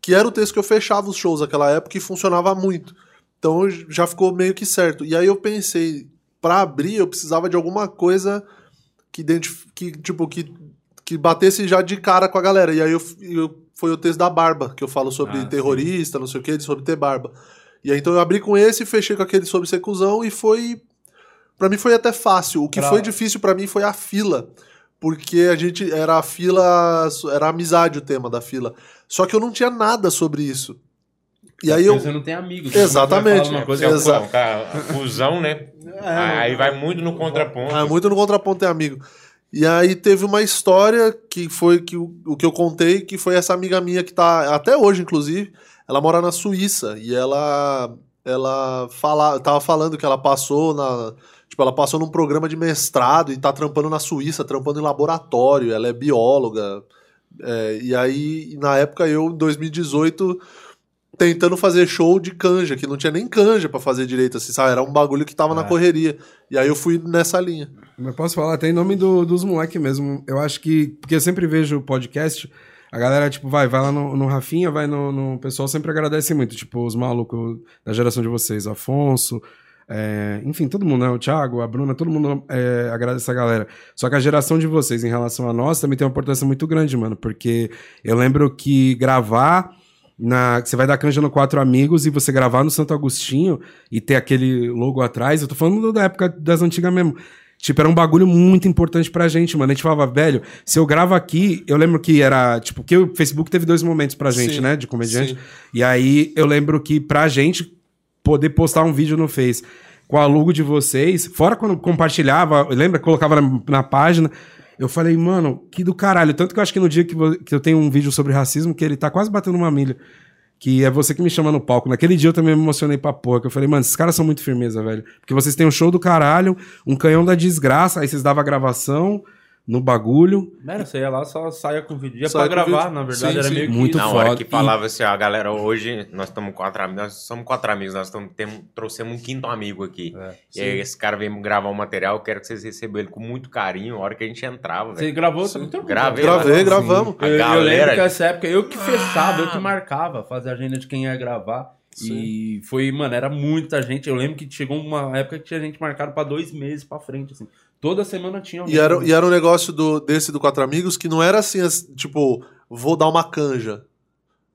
que era o texto que eu fechava os shows naquela época e funcionava muito. Então já ficou meio que certo. E aí eu pensei, pra abrir eu precisava de alguma coisa que, que tipo, que, que batesse já de cara com a galera. E aí eu, eu- foi o texto da barba, que eu falo sobre Ah, terrorista, não sei o que, sobre ter barba. E aí então eu abri com esse, fechei com aquele sobre ser cuzão e foi. Pra mim foi até fácil. O que Pra- foi difícil pra mim foi a fila. Porque a gente. Era a fila. Era amizade o tema da fila. Só que eu não tinha nada sobre isso. E aí eu. Você não tem amigos. Exatamente. Uma coisa, é fusão, cara, fusão, né? Aí vai muito no contraponto. Ah, muito no contraponto é amigo. E aí teve uma história que foi que o, o que eu contei, que foi essa amiga minha que tá até hoje, inclusive, ela mora na Suíça e ela ela fala, tava falando que ela passou na tipo, ela passou num programa de mestrado e tá trampando na Suíça, trampando em laboratório, ela é bióloga. É, e aí, na época, eu, em 2018, tentando fazer show de canja, que não tinha nem canja pra fazer direito, assim, sabe? Era um bagulho que tava na correria. E aí eu fui nessa linha. Eu posso falar até em nome do- dos moleques mesmo. Eu acho que. Porque eu sempre vejo o podcast. A galera, tipo, vai, vai lá no, no Rafinha, vai no, no. O pessoal sempre agradece muito. Tipo, os malucos da geração de vocês, Afonso. É, enfim, todo mundo, né? O Thiago, a Bruna, todo mundo é, agradece a galera. Só que a geração de vocês em relação a nós também tem uma importância muito grande, mano. Porque eu lembro que gravar. Na, você vai dar canja no Quatro Amigos e você gravar no Santo Agostinho e ter aquele logo atrás. Eu tô falando da época das antigas mesmo. Tipo, era um bagulho muito importante pra gente, mano. A gente falava, velho, se eu gravo aqui, eu lembro que era, tipo, que o Facebook teve dois momentos pra gente, Sim, né, de comediante. sim. E aí eu lembro que pra gente poder postar um vídeo no Face com o logo de vocês, fora quando compartilhava, lembra, colocava na, na página, eu falei, mano, que do caralho. Tanto que eu acho que no dia que, que eu tenho um vídeo sobre racismo, que ele tá quase batendo uma milha. Que é você que me chama no palco. Naquele dia eu também me emocionei pra porra. Que eu falei, mano, esses caras são muito firmeza, velho. Porque vocês têm um show do caralho, um canhão da desgraça, aí vocês davam a gravação no bagulho. Era, você ia lá, só saia com vídeo. Ia pra gravar, vídeo. na verdade, Sim, era sim. meio que Muito. Na hora foda. que falava assim, ó, a galera, hoje nós estamos quatro amigos, nós somos quatro amigos, nós estamos, temos, trouxemos um quinto amigo aqui. É, e aí esse cara veio gravar um material, eu quero que vocês recebam ele com muito carinho, a hora que a gente entrava, Você velho. gravou? Você não tem Gravei. Gravei, Sim. gravamos. A Eu, eu galera- lembro que essa época eu que fechava, eu que marcava, fazia a agenda de quem ia gravar. E foi, mano, era muita gente. Eu lembro que chegou uma época que tinha gente marcado pra dois meses pra frente, assim. Toda semana tinha E era, e era um negócio do, desse do Quatro Amigos que não era assim, as- tipo, vou dar uma canja.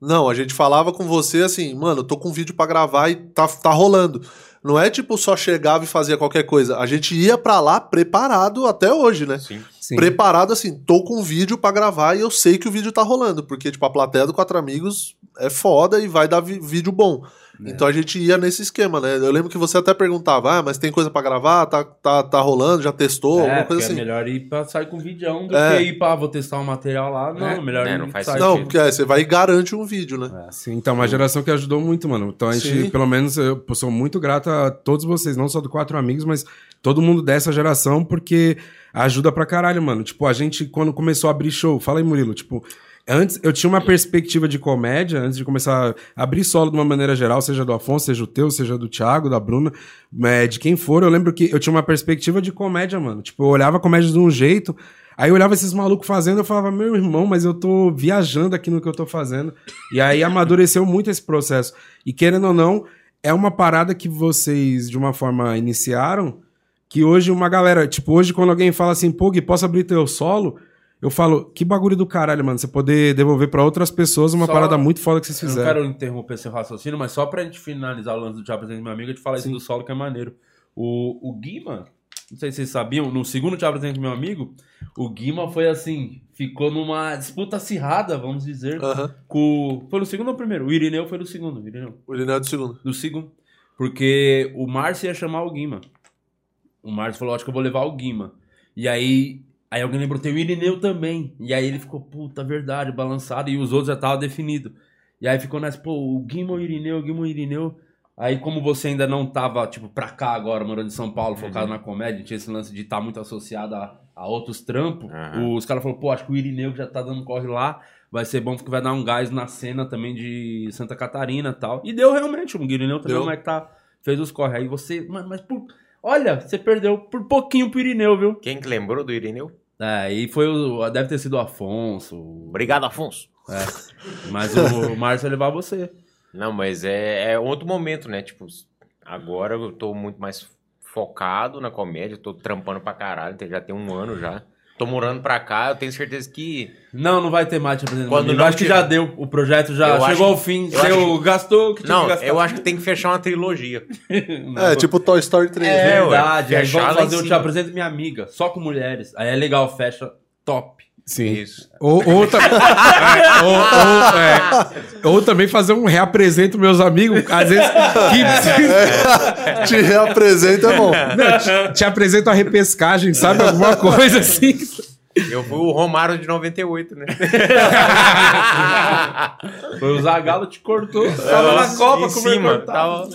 Não, a gente falava com você assim, mano, eu tô com um vídeo pra gravar e tá, tá rolando. Não é tipo só chegava e fazia qualquer coisa. A gente ia pra lá preparado até hoje, né? Sim. Sim. Preparado assim, tô com um vídeo pra gravar e eu sei que o vídeo tá rolando, porque tipo a plateia do Quatro Amigos é foda e vai dar vídeo bom. Então a gente ia nesse esquema, né? Eu lembro que você até perguntava, ah, mas tem coisa pra gravar? Tá, tá, tá rolando? Já testou? É, alguma coisa é assim. melhor ir pra sair com vídeo do É. que ir pra vou testar um material lá. Não, É, melhor é, ir não faz sair Não, porque é, você vai e garante um vídeo, né? Sim, então, uma geração que ajudou muito, mano. Então, a gente, Sim. pelo menos, eu sou muito grato a todos vocês, não só do Quatro Amigos, mas todo mundo dessa geração, porque ajuda pra caralho, mano. Tipo, a gente, quando começou a abrir show, fala aí, Murilo, tipo, Antes, eu tinha uma perspectiva de comédia, antes de começar a abrir solo de uma maneira geral, seja do Afonso, seja o teu, seja do Thiago, da Bruna, é, de quem for, eu lembro que eu tinha uma perspectiva de comédia, mano. Tipo, eu olhava a comédia de um jeito, aí eu olhava esses malucos fazendo, eu falava, meu irmão, mas eu tô viajando aqui no que eu tô fazendo. E aí amadureceu muito esse processo. E querendo ou não, é uma parada que vocês, de uma forma, iniciaram, que hoje uma galera, tipo, hoje quando alguém fala assim, pô, Gui, posso abrir teu solo? Eu falo, que bagulho do caralho, mano. Você poder devolver pra outras pessoas uma Só- parada muito foda que vocês Eu não fizeram. quero interromper seu raciocínio, mas só pra gente finalizar o lance do Apresento Meu Amigo, eu te falar isso do solo que é maneiro. O, o Guima, não sei se vocês sabiam, no segundo Te Apresento Meu Amigo, o Guima foi assim, ficou numa disputa acirrada, vamos dizer, Aham. com... Foi no segundo ou no primeiro? O Irineu foi no segundo, o Irineu. O Irineu é do segundo. Do segundo. Porque o Márcio ia chamar o Guima. O Márcio falou, acho que eu vou levar o Guima. E aí, aí alguém lembrou, tem o Irineu também. E aí ele ficou, puta, verdade, balançado. E os outros já estavam definidos. E aí ficou nessa, pô, o Guima ou o Irineu, o Guima ou o Irineu. Aí como você ainda não tava, tipo, pra cá agora, morando em São Paulo, focado na comédia, tinha esse lance de estar muito associado a, a outros trampos, Aham. os caras falaram, pô, acho que o Irineu já tá dando corre lá, vai ser bom porque vai dar um gás na cena também de Santa Catarina e tal. E deu realmente, o Irineu também, como é que tá, fez os corre. Aí você, mano, mas por... Olha, você perdeu por pouquinho pro Irineu, viu? Quem que lembrou do Irineu? É, e foi o... Deve ter sido o Afonso, Obrigado, Afonso. mas o Márcio ia levar você. Não, mas é, é outro momento, né? Tipo, agora eu tô muito mais focado na comédia, tô trampando pra caralho, já tem um ano já. Tô morando pra cá, eu tenho certeza que. Não, não vai ter mais te apresentando. Quando eu não acho que tiver- já deu. O projeto já Eu chegou acho- ao fim. eu Deu, gastou o que tinha Não, que gastar. eu acho que tem que fechar uma trilogia. Não. É, tipo Toy Story 3. É né? ué, verdade. aí fechar vamos fazer o Te. Apresento Minha Amiga, só com mulheres. Aí é legal, fecha top. Sim. Isso. Ou, ou, tam- é, ou, ou, é, ou também fazer um reapresento meus amigos, às vezes que Te reapresenta, é bom. Não, te, te apresento a repescagem, sabe? Alguma coisa assim. Eu fui o Romário de 98, né? Foi o Zagalo te cortou. Tava na Copa como é cima, tava-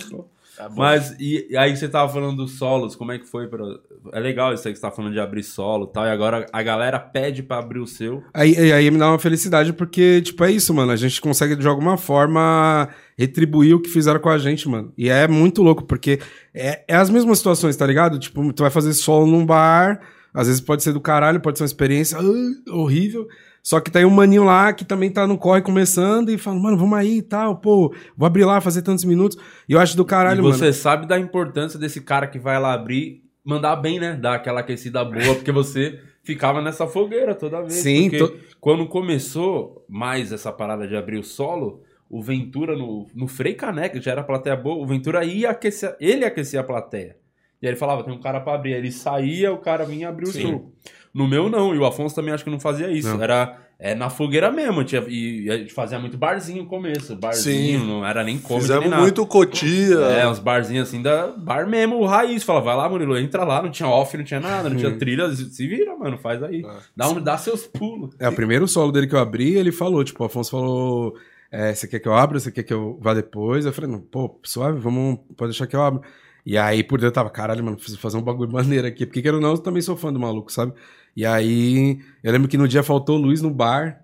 Tá. Mas e, e aí você tava falando dos solos, como é que foi? Pra... É legal isso aí que você tá falando de abrir solo e tal. E agora a galera pede pra abrir o seu. Aí, aí- me dá uma felicidade, porque, tipo, é isso, mano. A gente consegue, de alguma forma, retribuir o que fizeram com a gente, mano. E é muito louco, porque é, é as mesmas situações, tá ligado? Tipo, tu vai fazer solo num bar, às vezes pode ser do caralho, pode ser uma experiência ah, horrível. Só que tem um maninho lá que também tá no corre começando e fala, mano, vamos aí e tal, pô, vou abrir lá, fazer tantos minutos. E eu acho do caralho, e mano. você sabe da importância desse cara que vai lá abrir, mandar bem, né? Dar aquela aquecida boa, porque você ficava nessa fogueira toda vez. Sim, porque to- quando começou mais essa parada de abrir o solo, o Ventura no, no Frei Caneca, já era plateia boa, o Ventura ia aquecer, ele aquecia a plateia. E aí ele falava, tem um cara pra abrir. Aí ele saía, o cara vinha abrir o Sim. show. No meu, não. E o Afonso também acho que não fazia isso. Não. Era é, na fogueira mesmo. Tinha, e a gente fazia muito barzinho no começo. Barzinho, Sim. não era nem comedy, Fizemos nem nada. muito cotia. É, uns barzinhos assim da bar mesmo, raiz. Fala, vai lá, Murilo, entra lá, não tinha off, não tinha nada, não tinha trilha, se vira, mano, faz aí. Dá, um, dá seus pulos. É, o primeiro solo dele que eu abri, ele falou, tipo, o Afonso falou, é, você quer que eu abra, você quer que eu vá depois? Eu falei, não, pô, suave, vamos, pode deixar que eu abra. E aí, por dentro, eu tava, caralho, mano, preciso fazer um bagulho maneiro aqui, porque quero não, eu também sou fã do maluco, sabe? E aí, eu lembro que no dia faltou luz no bar,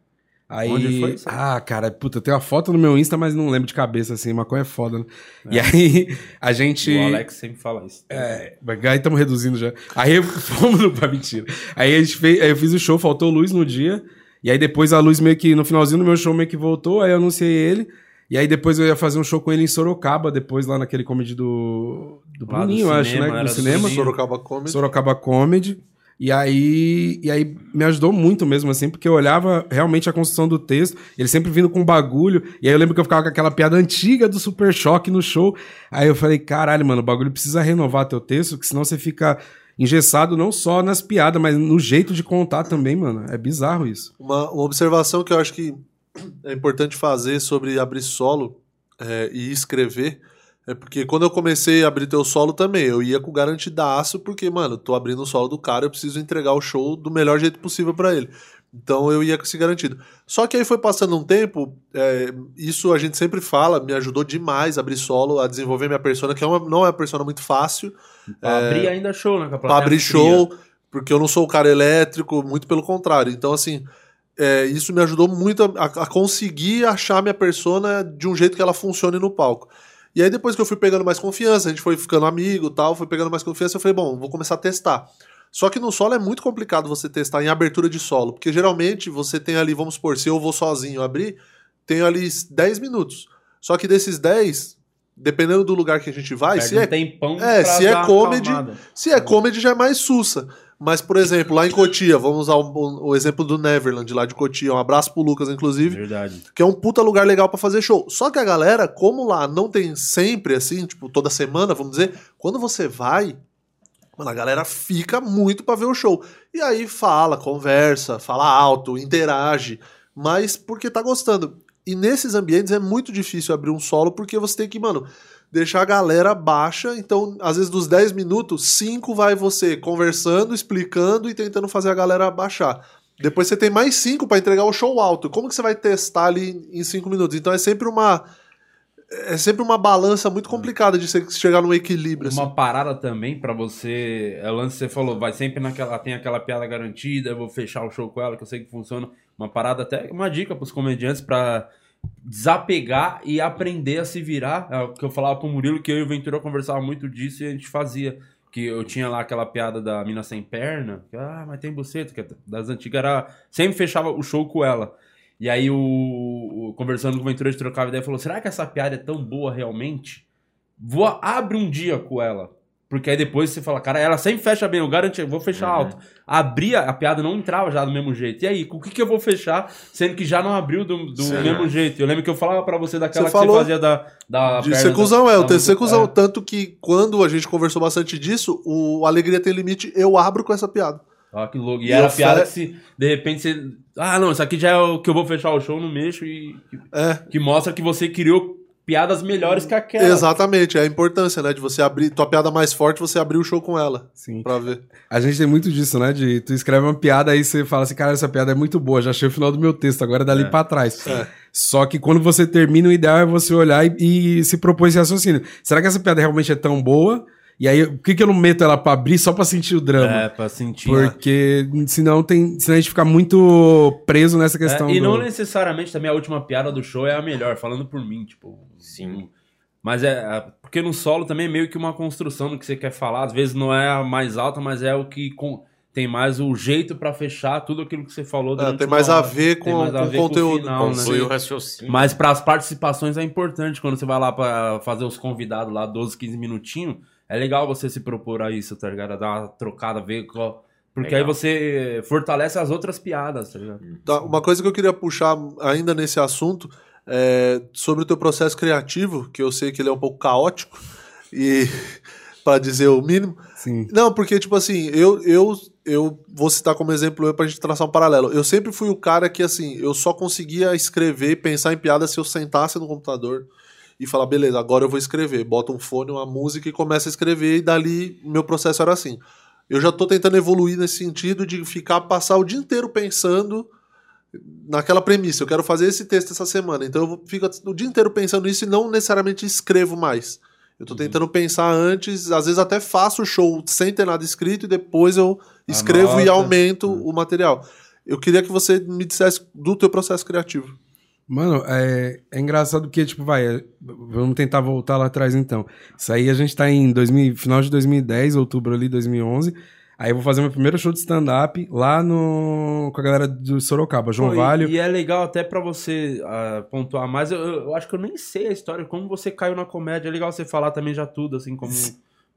aí... Onde foi isso? Ah, cara, puta, eu tenho uma foto no meu Insta, mas não lembro de cabeça, assim, maconha é foda, né? E aí, a gente... O Alex sempre fala isso. É, mas aí estamos reduzindo já. Aí fomos no pra mentira. Aí a gente fez, aí eu fiz o show, faltou luz no dia. E aí depois a luz meio que, no finalzinho do meu show, meio que voltou, aí eu anunciei ele. E aí depois eu ia fazer um show com ele em Sorocaba, depois lá naquele comedy do. Do Bruninho, eu acho, cinema, né? do cinema. Sorocaba Comedy. Sorocaba Comedy. E aí, e aí me ajudou muito mesmo, assim, porque eu olhava realmente a construção do texto, ele sempre vindo com bagulho, e aí eu lembro que eu ficava com aquela piada antiga do Super Choque no show. Aí eu falei, caralho, mano, o bagulho precisa renovar teu texto, porque senão você fica engessado não só nas piadas, mas no jeito de contar também, mano. É bizarro isso. Uma, uma observação que eu acho que é importante fazer sobre abrir solo é, e escrever é porque quando eu comecei a abrir teu solo também, eu ia com garantidaço, porque, mano, tô abrindo o solo do cara, eu preciso entregar o show do melhor jeito possível pra ele. Então eu ia com esse garantido. Só que aí foi passando um tempo, é, isso a gente sempre fala, me ajudou demais a abrir solo, a desenvolver minha persona, que é uma, não é uma persona muito fácil, Pra abrir ainda show, né? pra abrir show, porque eu não sou o cara elétrico, muito pelo contrário. Então, assim, é, isso me ajudou muito a, a conseguir achar minha persona de um jeito que ela funcione no palco. E aí depois que eu fui pegando mais confiança, a gente foi ficando amigo tal, foi pegando mais confiança, eu falei, bom, vou começar a testar. Só que no solo é muito complicado você testar em abertura de solo, porque geralmente você tem ali, vamos supor, se eu vou sozinho abrir, tenho ali 10 minutos. Só que desses 10, dependendo do lugar que a gente vai, Perde se um é, é, se é dar uma comedy, se é comedy já é mais sussa. Mas, por exemplo, lá em Cotia, vamos usar o, o exemplo do Neverland, lá de Cotia. Um abraço pro Lucas, inclusive Verdade. que é um puta lugar legal pra fazer show. Só que a galera, como lá não tem sempre assim, tipo, toda semana, vamos dizer, quando você vai, mano, a galera fica muito pra ver o show. E aí fala, conversa, fala alto, interage, mas porque tá gostando. E nesses ambientes é muito difícil abrir um solo porque você tem que, mano, deixar a galera baixa. Então, às vezes, dos 10 minutos, 5 vai você conversando, explicando e tentando fazer a galera baixar. Depois você tem mais 5 para entregar o show alto. Como que você vai testar ali em 5 minutos? Então é sempre uma. É sempre uma balança muito complicada de você chegar num equilíbrio. assim. Uma parada também pra você. É o lance que você falou, vai sempre naquela. Tem aquela piada garantida, eu vou fechar o show com ela, que eu sei que funciona. Uma parada, até uma dica pros comediantes pra desapegar e aprender a se virar. É o que eu falava pro Murilo, que eu e o Ventura conversava muito disso e a gente fazia. Que eu tinha lá aquela piada da mina sem perna, que, ah, mas tem buceta, que das antigas era. Sempre fechava o show com ela. E aí, o, o- conversando com o Ventura, a gente trocava ideia, falou: será que essa piada é tão boa realmente? Vou, abre um dia com ela. Porque aí depois você fala, cara, ela sempre fecha bem, eu garanto, eu vou fechar Uhum. alto. Abria, a piada não entrava já do mesmo jeito. E aí, com o que, que eu vou fechar, sendo que já não abriu do, do mesmo jeito? Eu lembro que eu falava pra você daquela Você que falou você fazia da. da De perna ser da- cuzão, é, o da- ter ser cuzão. é. Tanto que quando a gente conversou bastante disso, o Alegria Tem Limite, eu abro com essa piada. Ó, que louco. E, E era eu piada fe- que se, de repente, você. Ah, não, isso aqui já é o que eu vou fechar o show no mexo e. que- É, Que mostra que você criou piadas melhores que aquela. exatamente. É a importância, né? De você abrir. Tua piada mais forte, você abrir o show com ela. Sim. Pra ver. A gente tem muito disso, né? De tu escreve uma piada, aí você fala assim, cara, essa piada é muito boa, já achei o final do meu texto, agora é dali pra trás. Só que quando você termina, o ideal é você olhar e, e se propor esse raciocínio. Será que essa piada realmente é tão boa? E aí, por que, que eu não meto ela pra abrir só pra sentir o drama? É, pra sentir. Porque senão, tem, senão a gente fica muito preso nessa questão. É, e do- não necessariamente também a última piada do show é a melhor, falando por mim, tipo. Sim. Mas é. é- Porque no solo também é meio que uma construção do que você quer falar. Às vezes não é a mais alta, mas é o que com- tem mais o jeito pra fechar tudo aquilo que você falou. É, durante tem mais a ver Tem com, mais a com o ver com o conteúdo. final, né? O raciocínio. Mas para as participações é importante quando você vai lá pra fazer os convidados lá 12, 15 minutinhos. É legal você se propor a isso, tá ligado? A Dar uma trocada, ver qual. Porque Legal. aí você fortalece as outras piadas, tá ligado? Tá, uma coisa que eu queria puxar ainda nesse assunto é sobre o teu processo criativo, que eu sei que ele é um pouco caótico, e para dizer o mínimo. Sim. Não, porque, tipo assim, eu, eu, eu vou citar como exemplo eu pra gente traçar um paralelo. Eu sempre fui o cara que, assim, eu só conseguia escrever e pensar em piada se eu sentasse no computador e falar, beleza, agora eu vou escrever. Bota um fone, uma música e começa a escrever, e dali meu processo era assim. Eu já tô tentando evoluir nesse sentido de ficar, passar o dia inteiro pensando naquela premissa. Eu quero fazer esse texto essa semana. Então eu fico o dia inteiro pensando nisso e não necessariamente escrevo mais. Eu tô tentando pensar antes, às vezes até faço o show sem ter nada escrito e depois eu escrevo e Anota. aumento o material. Eu queria que você me dissesse do teu processo criativo. Mano, é, é engraçado que, tipo, vai, é, vamos tentar voltar lá atrás então. Isso aí a gente tá em 2000, final de 2010, outubro ali, 2011. Aí eu vou fazer meu primeiro show de stand-up lá no, com a galera do Sorocaba, João Pô, e- Valho. E, é legal até pra você ah, pontuar mais. Eu, eu acho que eu nem sei a história, como você caiu na comédia. É legal você falar também já tudo, assim, como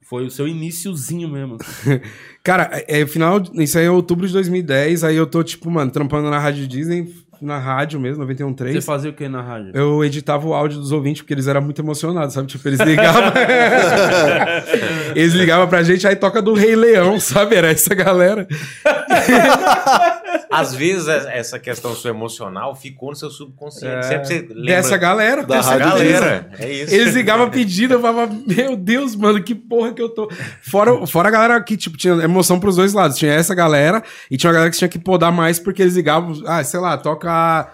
foi o seu iniciozinho mesmo. assim. Cara, é, é final. Isso aí é outubro de 2010. Aí eu tô, tipo, mano, trampando na Rádio Disney, na rádio mesmo, 91.3. Você fazia o que na rádio? Eu editava o áudio dos ouvintes porque eles eram muito emocionados, sabe? Tipo, eles ligavam. eles ligavam pra gente, aí toca do Rei Leão, sabe? Era essa galera. Às vezes é- essa questão sua emocional ficou no seu subconsciente. É. Sempre você lembra Dessa galera. Da dessa galera. É isso. Eles ligavam pedindo, eu falava, meu Deus, mano, que porra que eu tô. Fora, fora a galera que, tipo, tinha emoção pros dois lados. Tinha essa galera e tinha uma galera que tinha que podar mais porque eles ligavam, ah, sei lá, toca.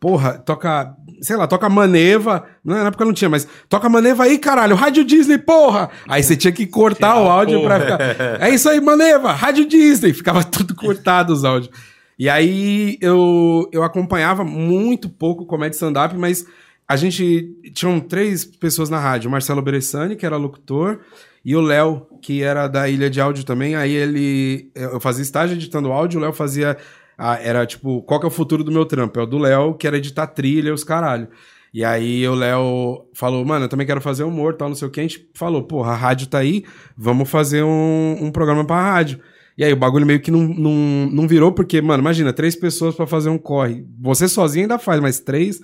Porra, toca. Sei lá, toca Maneva. Não, na época não tinha, mas toca Maneva aí, caralho, Rádio Disney, porra! Aí você tinha que cortar o áudio pra porra. ficar. É isso aí, Maneva, Rádio Disney. Ficava tudo cortado os áudios. E aí eu, eu acompanhava muito pouco comédia stand-up, mas a gente. Tinham três pessoas na rádio: o Marcelo Beressani, que era locutor, e o Léo, que era da Ilha de Áudio também. Aí ele. Eu fazia estágio editando áudio, o Léo fazia. ah, era tipo, qual que é o futuro do meu trampo? É o do Léo, que era editar trilha os caralho. E aí o Léo falou, mano, eu também quero fazer humor, tal, não sei o que. A gente falou, porra, a rádio tá aí, vamos fazer um, um programa pra rádio. E aí o bagulho meio que não, não, não virou, porque, mano, imagina, três pessoas pra fazer um corre. Você sozinho ainda faz, mas três,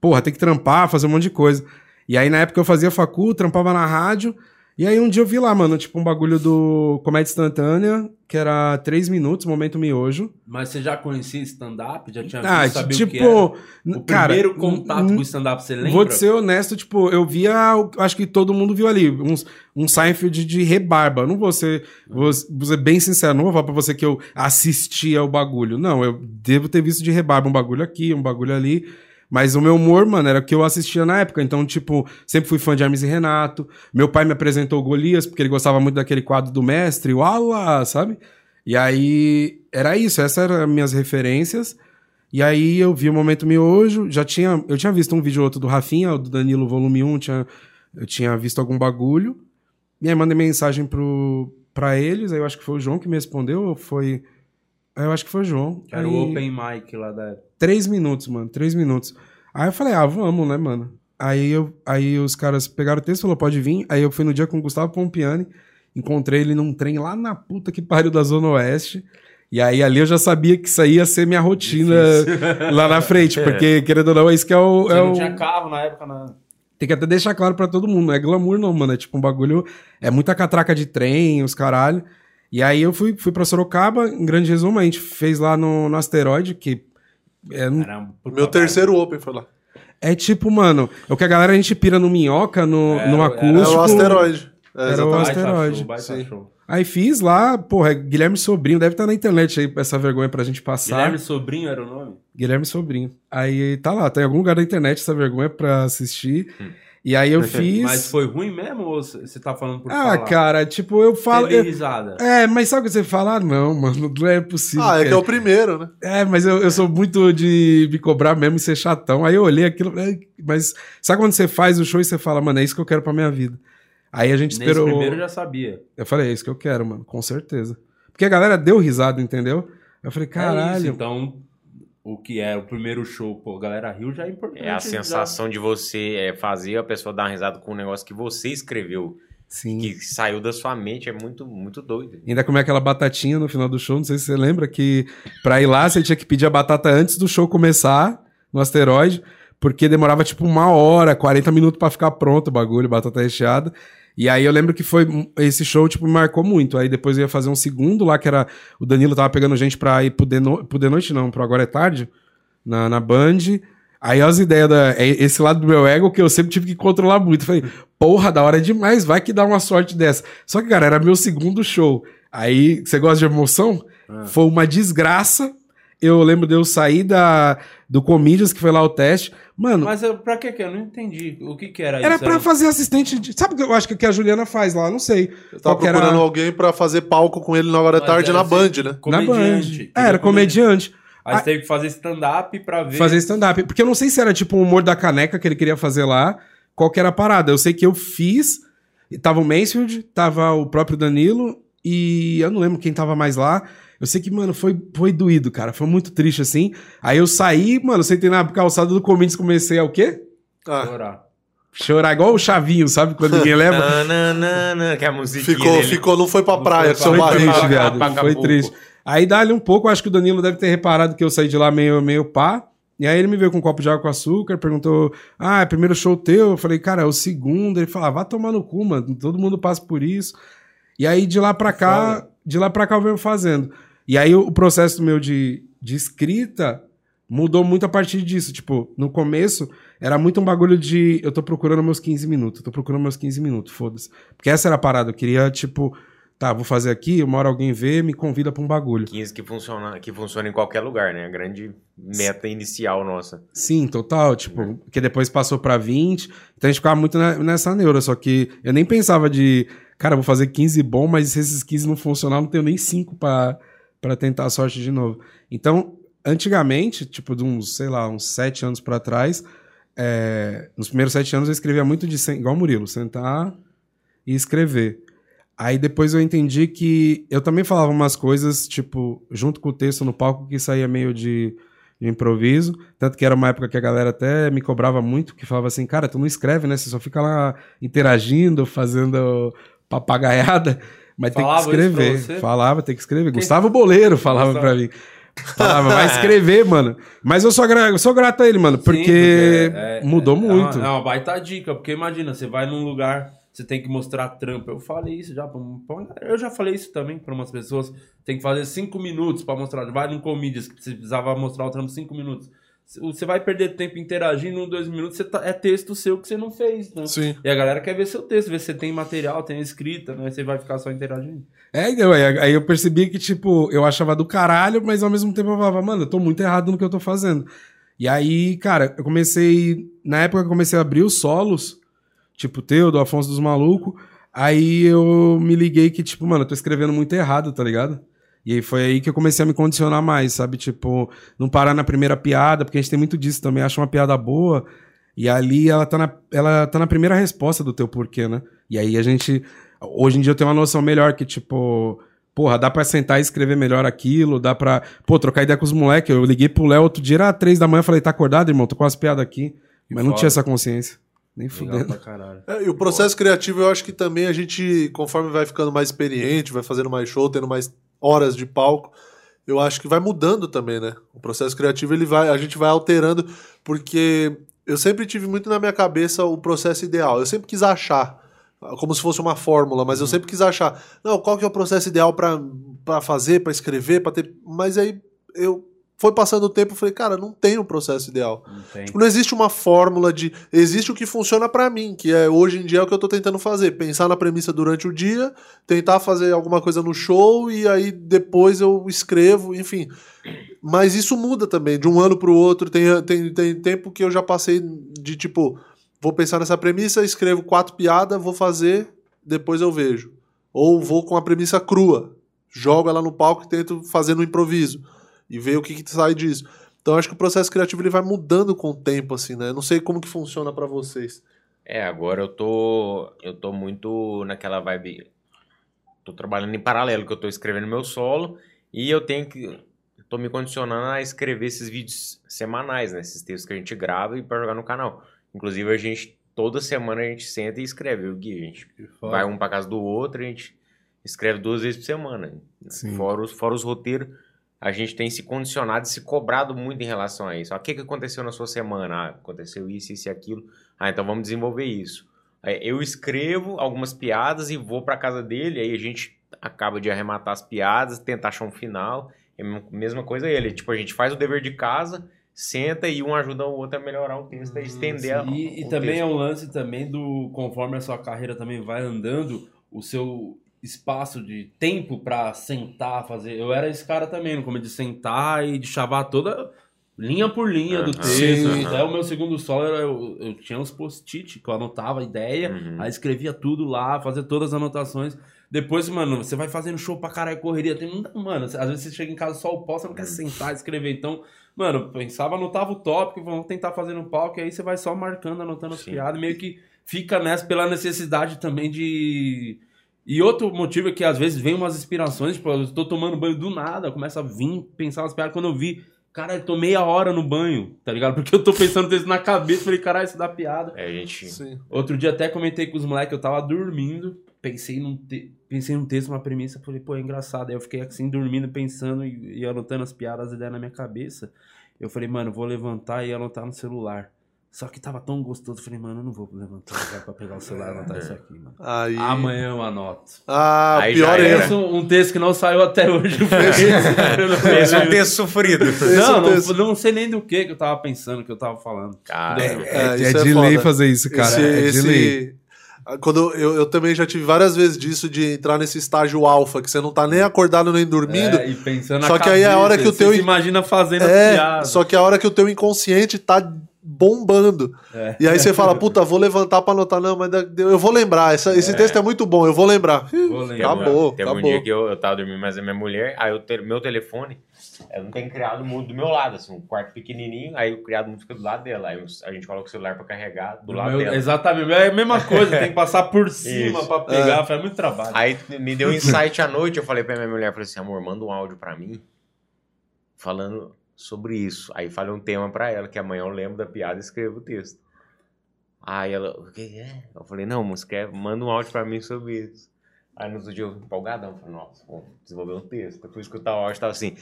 porra, tem que trampar, fazer um monte de coisa. E aí na época eu fazia facu, trampava na rádio. E aí um dia eu vi lá, mano, tipo um bagulho do Comédia Instantânea, que era três minutos, momento miojo. Mas você já conhecia stand-up? Já tinha Ah, visto, sabia o tipo, era? O cara, primeiro contato com o stand-up, você lembra? Vou ser honesto, tipo, eu via, acho que todo mundo viu ali, uns, um Seinfeld de rebarba. Não vou ser, vou ser bem sincero, não vou falar pra você que eu assistia o bagulho. Não, eu devo ter visto de rebarba um bagulho aqui, um bagulho ali. Mas o meu humor, mano, era o que eu assistia na época. Então, tipo, sempre fui fã de Hermes e Renato. Meu pai me apresentou Golias, porque ele gostava muito daquele quadro do mestre, o sabe? E aí, era isso, essas eram as minhas referências. E aí eu vi o Momento Miojo, já tinha, eu tinha visto um vídeo ou outro do Rafinha, do Danilo volume 1, tinha, eu tinha visto algum bagulho. E aí mandei mensagem pro, pra eles, aí eu acho que foi o João que me respondeu, ou foi... Eu acho que foi o João. Que era o open mic lá da época. Três minutos, mano. Três minutos. Aí eu falei, ah, vamos, né, mano? Aí, eu, aí os caras pegaram o texto e falaram, pode vir. Aí eu fui no dia com o Gustavo Pompiani, encontrei ele num trem lá na puta que pariu da Zona Oeste. E aí ali eu já sabia que isso aí ia ser minha rotina lá na frente, porque, querendo ou não, é isso que é o. Você é não o- tinha carro na época, na... Tem que até deixar claro pra todo mundo, não é glamour não, mano. É tipo um bagulho. É muita catraca de trem, os caralho. E aí eu fui, fui pra Sorocaba, em grande resumo, a gente fez lá no, no Asteroide, que é, um- Era puta Meu terceiro Open foi lá. é tipo, mano, é o que a galera a gente pira no minhoca, no, Era- no era- acústico. É o asteroide. É, Era o. Baita asteroide. show, baita Sim. show. Aí fiz lá, porra, Guilherme Sobrinho, deve estar na internet aí essa vergonha pra gente passar. Guilherme Guilherme, Sobrinho era o nome? Sobrinho. Aí tá lá, tá em algum lugar da internet essa vergonha pra assistir. E aí eu fiz. Mas foi ruim mesmo ou você tá falando por ah, falar? cara, tipo, eu falo. Teve eu- risada. É, mas sabe o que você fala? Ah, não, mano, não é possível. Ah, é que é cara. o primeiro, né? É, mas eu, eu sou muito de me cobrar mesmo e ser chatão. Aí eu olhei aquilo, é, mas sabe quando você faz o show e você fala, mano, é isso que eu quero pra minha vida. Aí a gente Nesse esperou. primeiro eu já sabia. Eu falei, é isso que eu quero, mano, com certeza. Porque a galera deu risada, entendeu? Eu falei, É caralho. isso, então, o que é o primeiro show, pô, a galera riu já é importante. É a já. sensação de você é, fazer a pessoa dar uma risada com um negócio que você escreveu, Sim. que saiu da sua mente, é muito, muito doido. Ainda comer aquela batatinha no final do show, não sei se você lembra que pra ir lá você tinha que pedir a batata antes do show começar, no asteroide, porque demorava tipo uma hora, 40 minutos pra ficar pronto o bagulho, batata recheada. E aí eu lembro que foi esse show, tipo, me marcou muito. Aí depois eu ia fazer um segundo lá, que era. O Danilo tava pegando gente pra ir pro de, no, pro de noite, não, pro Agora é Tarde, na, na Band. Aí as ideias da. é Esse lado do meu ego que eu sempre tive que controlar muito. Falei, porra, da hora demais, vai que dá uma sorte dessa. Só que, cara, era meu segundo show. Aí, você gosta de emoção? Foi uma desgraça. Eu lembro de eu sair da, do Comedians, que foi lá o teste. Mano, Mas eu, pra que que eu não entendi? O que que era, era isso? pra fazer assistente de. Sabe o que eu acho que a Juliana faz lá? Não sei. Eu tava Qual que era- procurando alguém pra fazer palco com ele na hora da tarde era na assim, Band, né? Na Band. Comediante. É, era comediante. Aí você teve que fazer stand-up pra ver. Fazer stand-up. Porque eu não sei se era tipo o humor da caneca que ele queria fazer lá, qual que era a parada. Eu sei que eu fiz, e tava o Mansfield, tava o próprio Danilo, e eu não lembro quem tava mais lá. Eu sei que, mano, foi, foi doído, cara. Foi muito triste, assim. Aí eu saí, mano, sentei na calçada do Comedians e comecei a o quê? Ah, chorar. Chorar igual o Chavinho, sabe? Quando ninguém leva. Nananana, que é a musiquinha ficou, dele. ficou, não foi pra Não praia, foi seu pra- Foi barriga. triste, pra- viado. Foi triste. Aí dali um pouco, acho que o Danilo deve ter reparado que eu saí de lá meio, meio pá. E aí ele me veio com um copo de água com açúcar, perguntou: Ah, é primeiro show teu? Eu falei, cara, é o segundo. Ele falou: ah, vá tomar no cu, mano. Todo mundo passa por isso. E aí de lá pra cá, Foda. De lá pra cá eu venho fazendo. E aí o, processo meu de, de escrita mudou muito a partir disso. Tipo, no começo era muito um bagulho de eu tô procurando meus 15 minutos, eu tô procurando meus 15 minutos, foda-se. Porque essa era a parada, eu queria, tipo, tá, vou fazer aqui, uma hora alguém vê, me convida pra um bagulho. 15 que funciona, que funciona em qualquer lugar, né? A grande meta inicial nossa. Sim, total, tipo, que depois passou pra 20, então a gente ficava muito ne- nessa neura, só que eu nem pensava de, cara, vou fazer 15 bom, mas se esses 15 não funcionar, não tenho nem 5 pra, pra tentar a sorte de novo. Então, antigamente, tipo, de uns, sei lá, uns sete anos pra trás, é, nos primeiros sete anos eu escrevia muito de, igual o Murilo, sentar e escrever. Aí depois eu entendi que eu também falava umas coisas, tipo, junto com o texto no palco, que saía meio de, de improviso. Tanto que era uma época que a galera até me cobrava muito, que falava assim, cara, tu não escreve, né? Você só fica lá interagindo, fazendo papagaiada. Mas Falava tem que escrever. Falava, tem que escrever. Gustavo Boleiro falava Gustavo. pra mim. Falava, vai escrever, mano. Mas eu sou, gra- eu sou grato a ele, mano, Sim, porque é- mudou é muito. Uma, é uma baita dica, porque imagina, você vai num lugar, você tem que mostrar trampo. Eu falei isso já, pra pra uma- eu já falei isso também pra umas pessoas. Tem que fazer cinco minutos pra mostrar. Vai num comedians que precisava mostrar o trampo cinco minutos. Você vai perder tempo interagindo em dois minutos, tá- é texto seu que você não fez, né? Sim. E a galera quer ver seu texto, ver se você tem material, tem a escrita, né? Você vai ficar só interagindo. É, então, aí eu percebi que, tipo, eu achava do caralho, mas ao mesmo tempo eu falava, mano, eu tô muito errado no que eu tô fazendo. E aí, cara, eu comecei. Na época eu comecei a abrir os solos, tipo, teu, do Afonso dos Malucos. Aí eu me liguei que, tipo, mano, eu tô escrevendo muito errado, tá ligado? E aí foi aí que eu comecei a me condicionar mais, sabe? Tipo, não parar na primeira piada, porque a gente tem muito disso também, acha uma piada boa. E ali ela tá, na, ela tá na primeira resposta do teu porquê, né? E aí a gente. Hoje em dia eu tenho uma noção melhor que, tipo, porra, dá pra sentar e escrever melhor aquilo, dá pra, pô, trocar ideia com os moleques. Eu liguei pro Léo outro dia, era três da manhã, falei, tá acordado, irmão? Tô com as piadas aqui. Mas não tinha essa consciência. Nem fudendo. É, e o processo criativo, eu acho que também a gente, conforme vai ficando mais experiente, vai fazendo mais show, tendo mais horas de palco, eu acho que vai mudando também, né? O processo criativo, ele vai, a gente vai alterando, porque eu sempre tive muito na minha cabeça o processo ideal. Eu sempre quis achar, como se fosse uma fórmula, mas eu sempre quis achar, não, qual que é o processo ideal pra fazer, pra escrever, para ter, mas aí eu foi passando o tempo, eu falei, cara, não tem o processo ideal. Não. Tipo, não existe uma fórmula de. Existe o que funciona pra mim, que é hoje em dia é o que eu tô tentando fazer. Pensar na premissa durante o dia, tentar fazer alguma coisa no show e aí depois eu escrevo, enfim. Mas isso muda também, de um ano pro outro. Tem, tem, tem tempo que eu já passei de tipo, vou pensar nessa premissa, escrevo quatro piadas, vou fazer, depois eu vejo. Ou vou com a premissa crua, jogo ela no palco e tento fazer no improviso. E ver o que, que sai disso. Então acho que o processo criativo ele vai mudando com o tempo, assim, né? Eu não sei como que funciona pra vocês. É, agora eu tô. Eu tô muito naquela vibe. Tô trabalhando em paralelo, que eu tô escrevendo meu solo e eu tenho que. Tô me condicionando a escrever esses vídeos semanais, né? Esses textos que a gente grava e pra jogar no canal. Inclusive, a gente. Toda semana a gente senta e escreve o Gui. A gente vai um pra casa do outro, a gente escreve duas vezes por semana. Sim. Fora os, fora os roteiros, a gente tem se condicionado e se cobrado muito em relação a isso. Ah, O que, que aconteceu na sua semana? Ah, aconteceu isso, isso e aquilo. Ah, então vamos desenvolver isso. Eu escrevo algumas piadas e vou pra casa dele, aí a gente acaba de arrematar as piadas, tentar achar um final. É a mesma coisa ele. Tipo, a gente faz o dever de casa, senta e um ajuda o outro a melhorar o texto, a estender a- E, e também texto. é um lance também do conforme a sua carreira também vai andando, o seu espaço de tempo pra sentar, fazer. Eu era esse cara também, no começo de sentar e de chavar toda linha por linha do texto. Sim. Até o meu segundo solo era, eu, eu tinha uns post-it que eu anotava a ideia, Uhum. aí escrevia tudo lá, fazia todas as anotações. Depois, mano, você vai fazendo show pra caralho, correria. Tem muita. Mano, às vezes você chega em casa só o pau, você não quer sentar e escrever. Então, mano, pensava, anotava o tópico, vamos tentar fazer no palco, e aí você vai só marcando, anotando as Sim. piadas, meio que fica nessa pela necessidade também de. E outro motivo é que às vezes vem umas inspirações, tipo, eu tô tomando banho do nada, começa a vir pensar umas piadas. Quando eu vi, cara, eu tô meia hora no banho, tá ligado? Porque eu tô pensando isso na cabeça, falei, caralho, isso dá piada. É, gente. Sim. Outro dia até comentei com os moleques, eu tava dormindo, pensei num, te... pensei num texto, uma premissa, falei, pô, é engraçado. Aí eu fiquei assim, dormindo, pensando e, e anotando as piadas, as ideias na minha cabeça. Eu falei, mano, vou levantar e anotar no celular. Só que tava tão gostoso, eu falei, mano, eu não vou levantar agora pra pegar o celular e anotar isso aqui, mano. Aí. Amanhã eu anoto. Ah, Aí pior erro. Pensa um, texto que não saiu até hoje. é um texto sofrido. É Não, não, não sei nem do que que eu tava pensando, que eu tava falando. Cara, É, É, isso é é de lei fazer isso, cara. Esse, é de esse- lei. Quando eu, eu também já tive várias vezes disso de entrar nesse estágio alfa, que você não tá nem acordado nem dormindo. É, e pensando Só que aí é a hora que o você teu imagina fazendo É, piadas. só que a hora que o teu inconsciente tá bombando. É. E aí você fala, puta, vou levantar pra anotar. Não, mas eu vou lembrar. Essa- esse texto é muito bom, eu vou lembrar. Vou lembrar. Acabou, Teve acabou. um dia que eu, eu tava dormindo mais a minha mulher, aí o te- meu telefone, ela não tem criado muito do meu lado, assim, um quarto pequenininho, aí o criado muito fica do lado dela. Aí a gente coloca o celular pra carregar do lado Meu- dela. exatamente, é a mesma coisa, tem que passar por cima Isso. pra pegar, faz muito trabalho. Aí me deu um insight à noite, eu falei pra minha mulher, falei assim, amor, manda um áudio pra mim falando sobre isso. Aí falei um tema pra ela, que amanhã eu lembro da piada e escrevo o texto. Aí ela, o que é? Eu falei, não, escreve, manda um áudio pra mim sobre isso. Aí no outro dia eu empolgadão, falei, nossa, vou desenvolver um texto. Eu fui escutar o áudio, tava assim...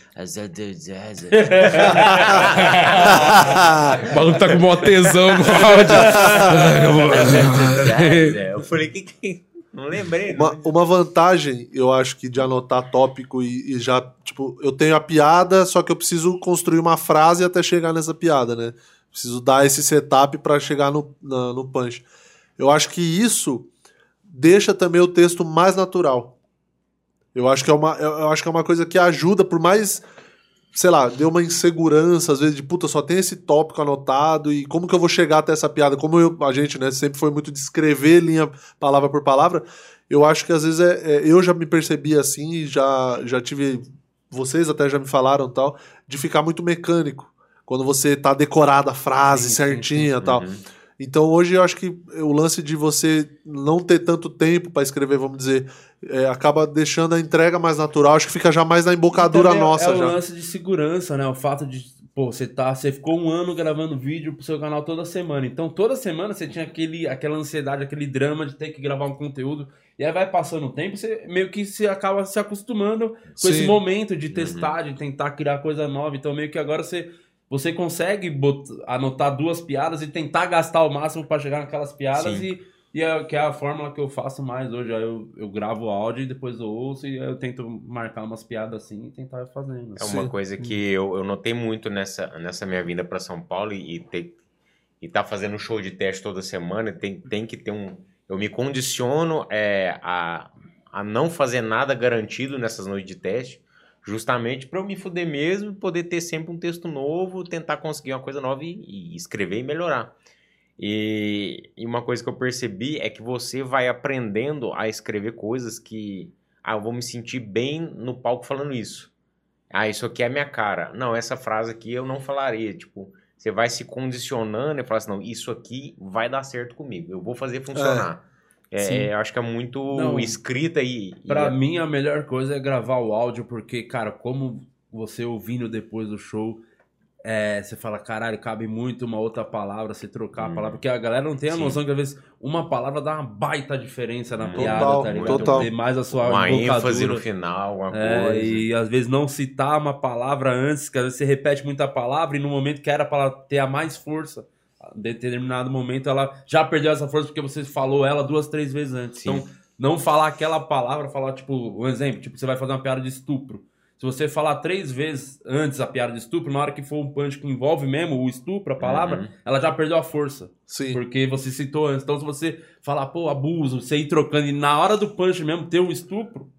O maluco tá com mó tesão no áudio. eu falei, que que... Não lembrei? Uma, uma vantagem, eu acho que de anotar tópico e, e já, tipo, eu tenho a piada, só que eu preciso construir uma frase até chegar nessa piada, né? Preciso dar esse setup pra chegar no, na- no punch. Eu acho que isso deixa também o texto mais natural. Eu acho que é uma, eu acho que é uma coisa que ajuda, por mais, sei lá, deu uma insegurança, às vezes, de puta, só tem esse tópico anotado, e como que eu vou chegar até essa piada? Como eu- a gente, né, sempre foi muito de escrever linha palavra por palavra, eu acho que às vezes é, é- eu já me percebi assim, e já, já tive, vocês até já me falaram tal, de ficar muito mecânico. Quando você tá decorada a frase Sim, sim, certinha e tal. Uhum. Então hoje eu acho que o lance de você não ter tanto tempo para escrever, vamos dizer, é, acaba deixando a entrega mais natural. Acho que fica já mais na embocadura é- nossa é o já. lance de segurança, né? O fato de, pô, você tá, você ficou um ano gravando vídeo pro seu canal toda semana. Então toda semana você tinha aquele, aquela ansiedade, aquele drama de ter que gravar um conteúdo. E aí vai passando o tempo, você meio que se acaba se acostumando com Sim. esse momento de testar, de tentar criar coisa nova. Então meio que agora você você consegue bot- anotar duas piadas e tentar gastar o máximo pra chegar naquelas piadas Sim. e e é, que é a fórmula que eu faço mais hoje. Aí eu, eu gravo o áudio e depois eu ouço e aí eu tento marcar umas piadas assim e tentar ir fazendo. É uma Sim. coisa que eu, eu notei muito nessa, nessa minha vinda para São Paulo e, e, ter, e tá fazendo show de teste toda semana, tem, tem que ter um. Eu me condiciono é, a, a não fazer nada garantido nessas noites de teste, justamente para eu me fuder mesmo poder ter sempre um texto novo, tentar conseguir uma coisa nova e, e escrever e melhorar. E, e uma coisa que eu percebi é que você vai aprendendo a escrever coisas que. Ah, eu vou me sentir bem no palco falando isso. Ah, isso aqui é a minha cara. Não, essa frase aqui eu não falaria. Tipo, você vai se condicionando e fala assim: não, isso aqui vai dar certo comigo. Eu vou fazer funcionar. É. é, eu acho que é muito Não, escrita e. Pra é- mim, a melhor coisa é gravar o áudio, porque, cara, como você ouvindo depois do show, é, você fala, caralho, cabe muito uma outra palavra, você trocar a Hum. palavra, porque a galera não tem a Sim. noção que às vezes uma palavra dá uma baita diferença na Hum. piada, Total, tá ligado? total. Ter mais a sua uma ênfase no final, uma É, coisa. e às vezes não citar uma palavra antes, que às vezes você repete muita palavra e no momento que era para ter a mais força, determinado momento ela já perdeu essa força porque você falou ela duas, três vezes antes. Sim. Então, não falar aquela palavra, falar tipo, um exemplo, tipo, você vai fazer uma piada de estupro. Se você falar três vezes antes a piada de estupro, na hora que for um punch que envolve mesmo o estupro, a palavra, Uhum. ela já perdeu a força. Sim. Porque você citou antes. Então, se você falar, pô, abuso, você ir trocando e na hora do punch mesmo ter um estupro,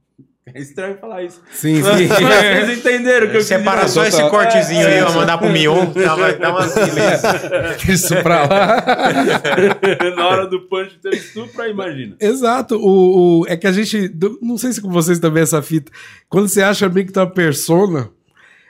é estranho falar isso. Sim, Mas sim. vocês entenderam o que eu quis Separa dizer. só esse cortezinho aí, É, vai mandar pro Mion, tá, vai dar uma beleza. Isso pra lá. na hora do punch ter um estupro, aí imagina. Exato. O, o- é que a gente. Não sei se com vocês também é essa fita. Quando você acha meio que tá uma persona,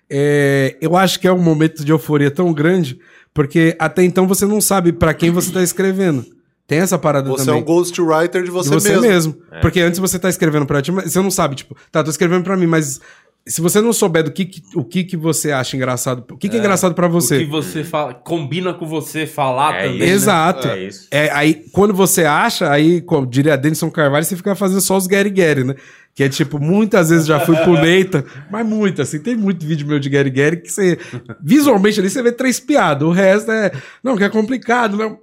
é, eu acho que é um momento de euforia tão grande, porque até então você não sabe pra quem você tá escrevendo. Tem essa parada Você também. é um ghostwriter de você, de você mesmo. mesmo. Porque antes você tá escrevendo pra ti, mas você não sabe, tipo, tá, tô escrevendo pra mim, mas se você não souber do que, que- o que, que você acha engraçado, o que, que é, engraçado pra O que você. você fala, combina com você falar É também. isso. né? Exato. É isso. É, aí, quando você acha, aí, como diria Denison Carvalho, você fica fazendo só os Gary Gary, né? Que é tipo, muitas vezes já fui pro Neita, mas muito, assim, tem muito vídeo meu de Gary Gary que você, visualmente ali, você vê três piadas, o resto é, não, que é complicado, não.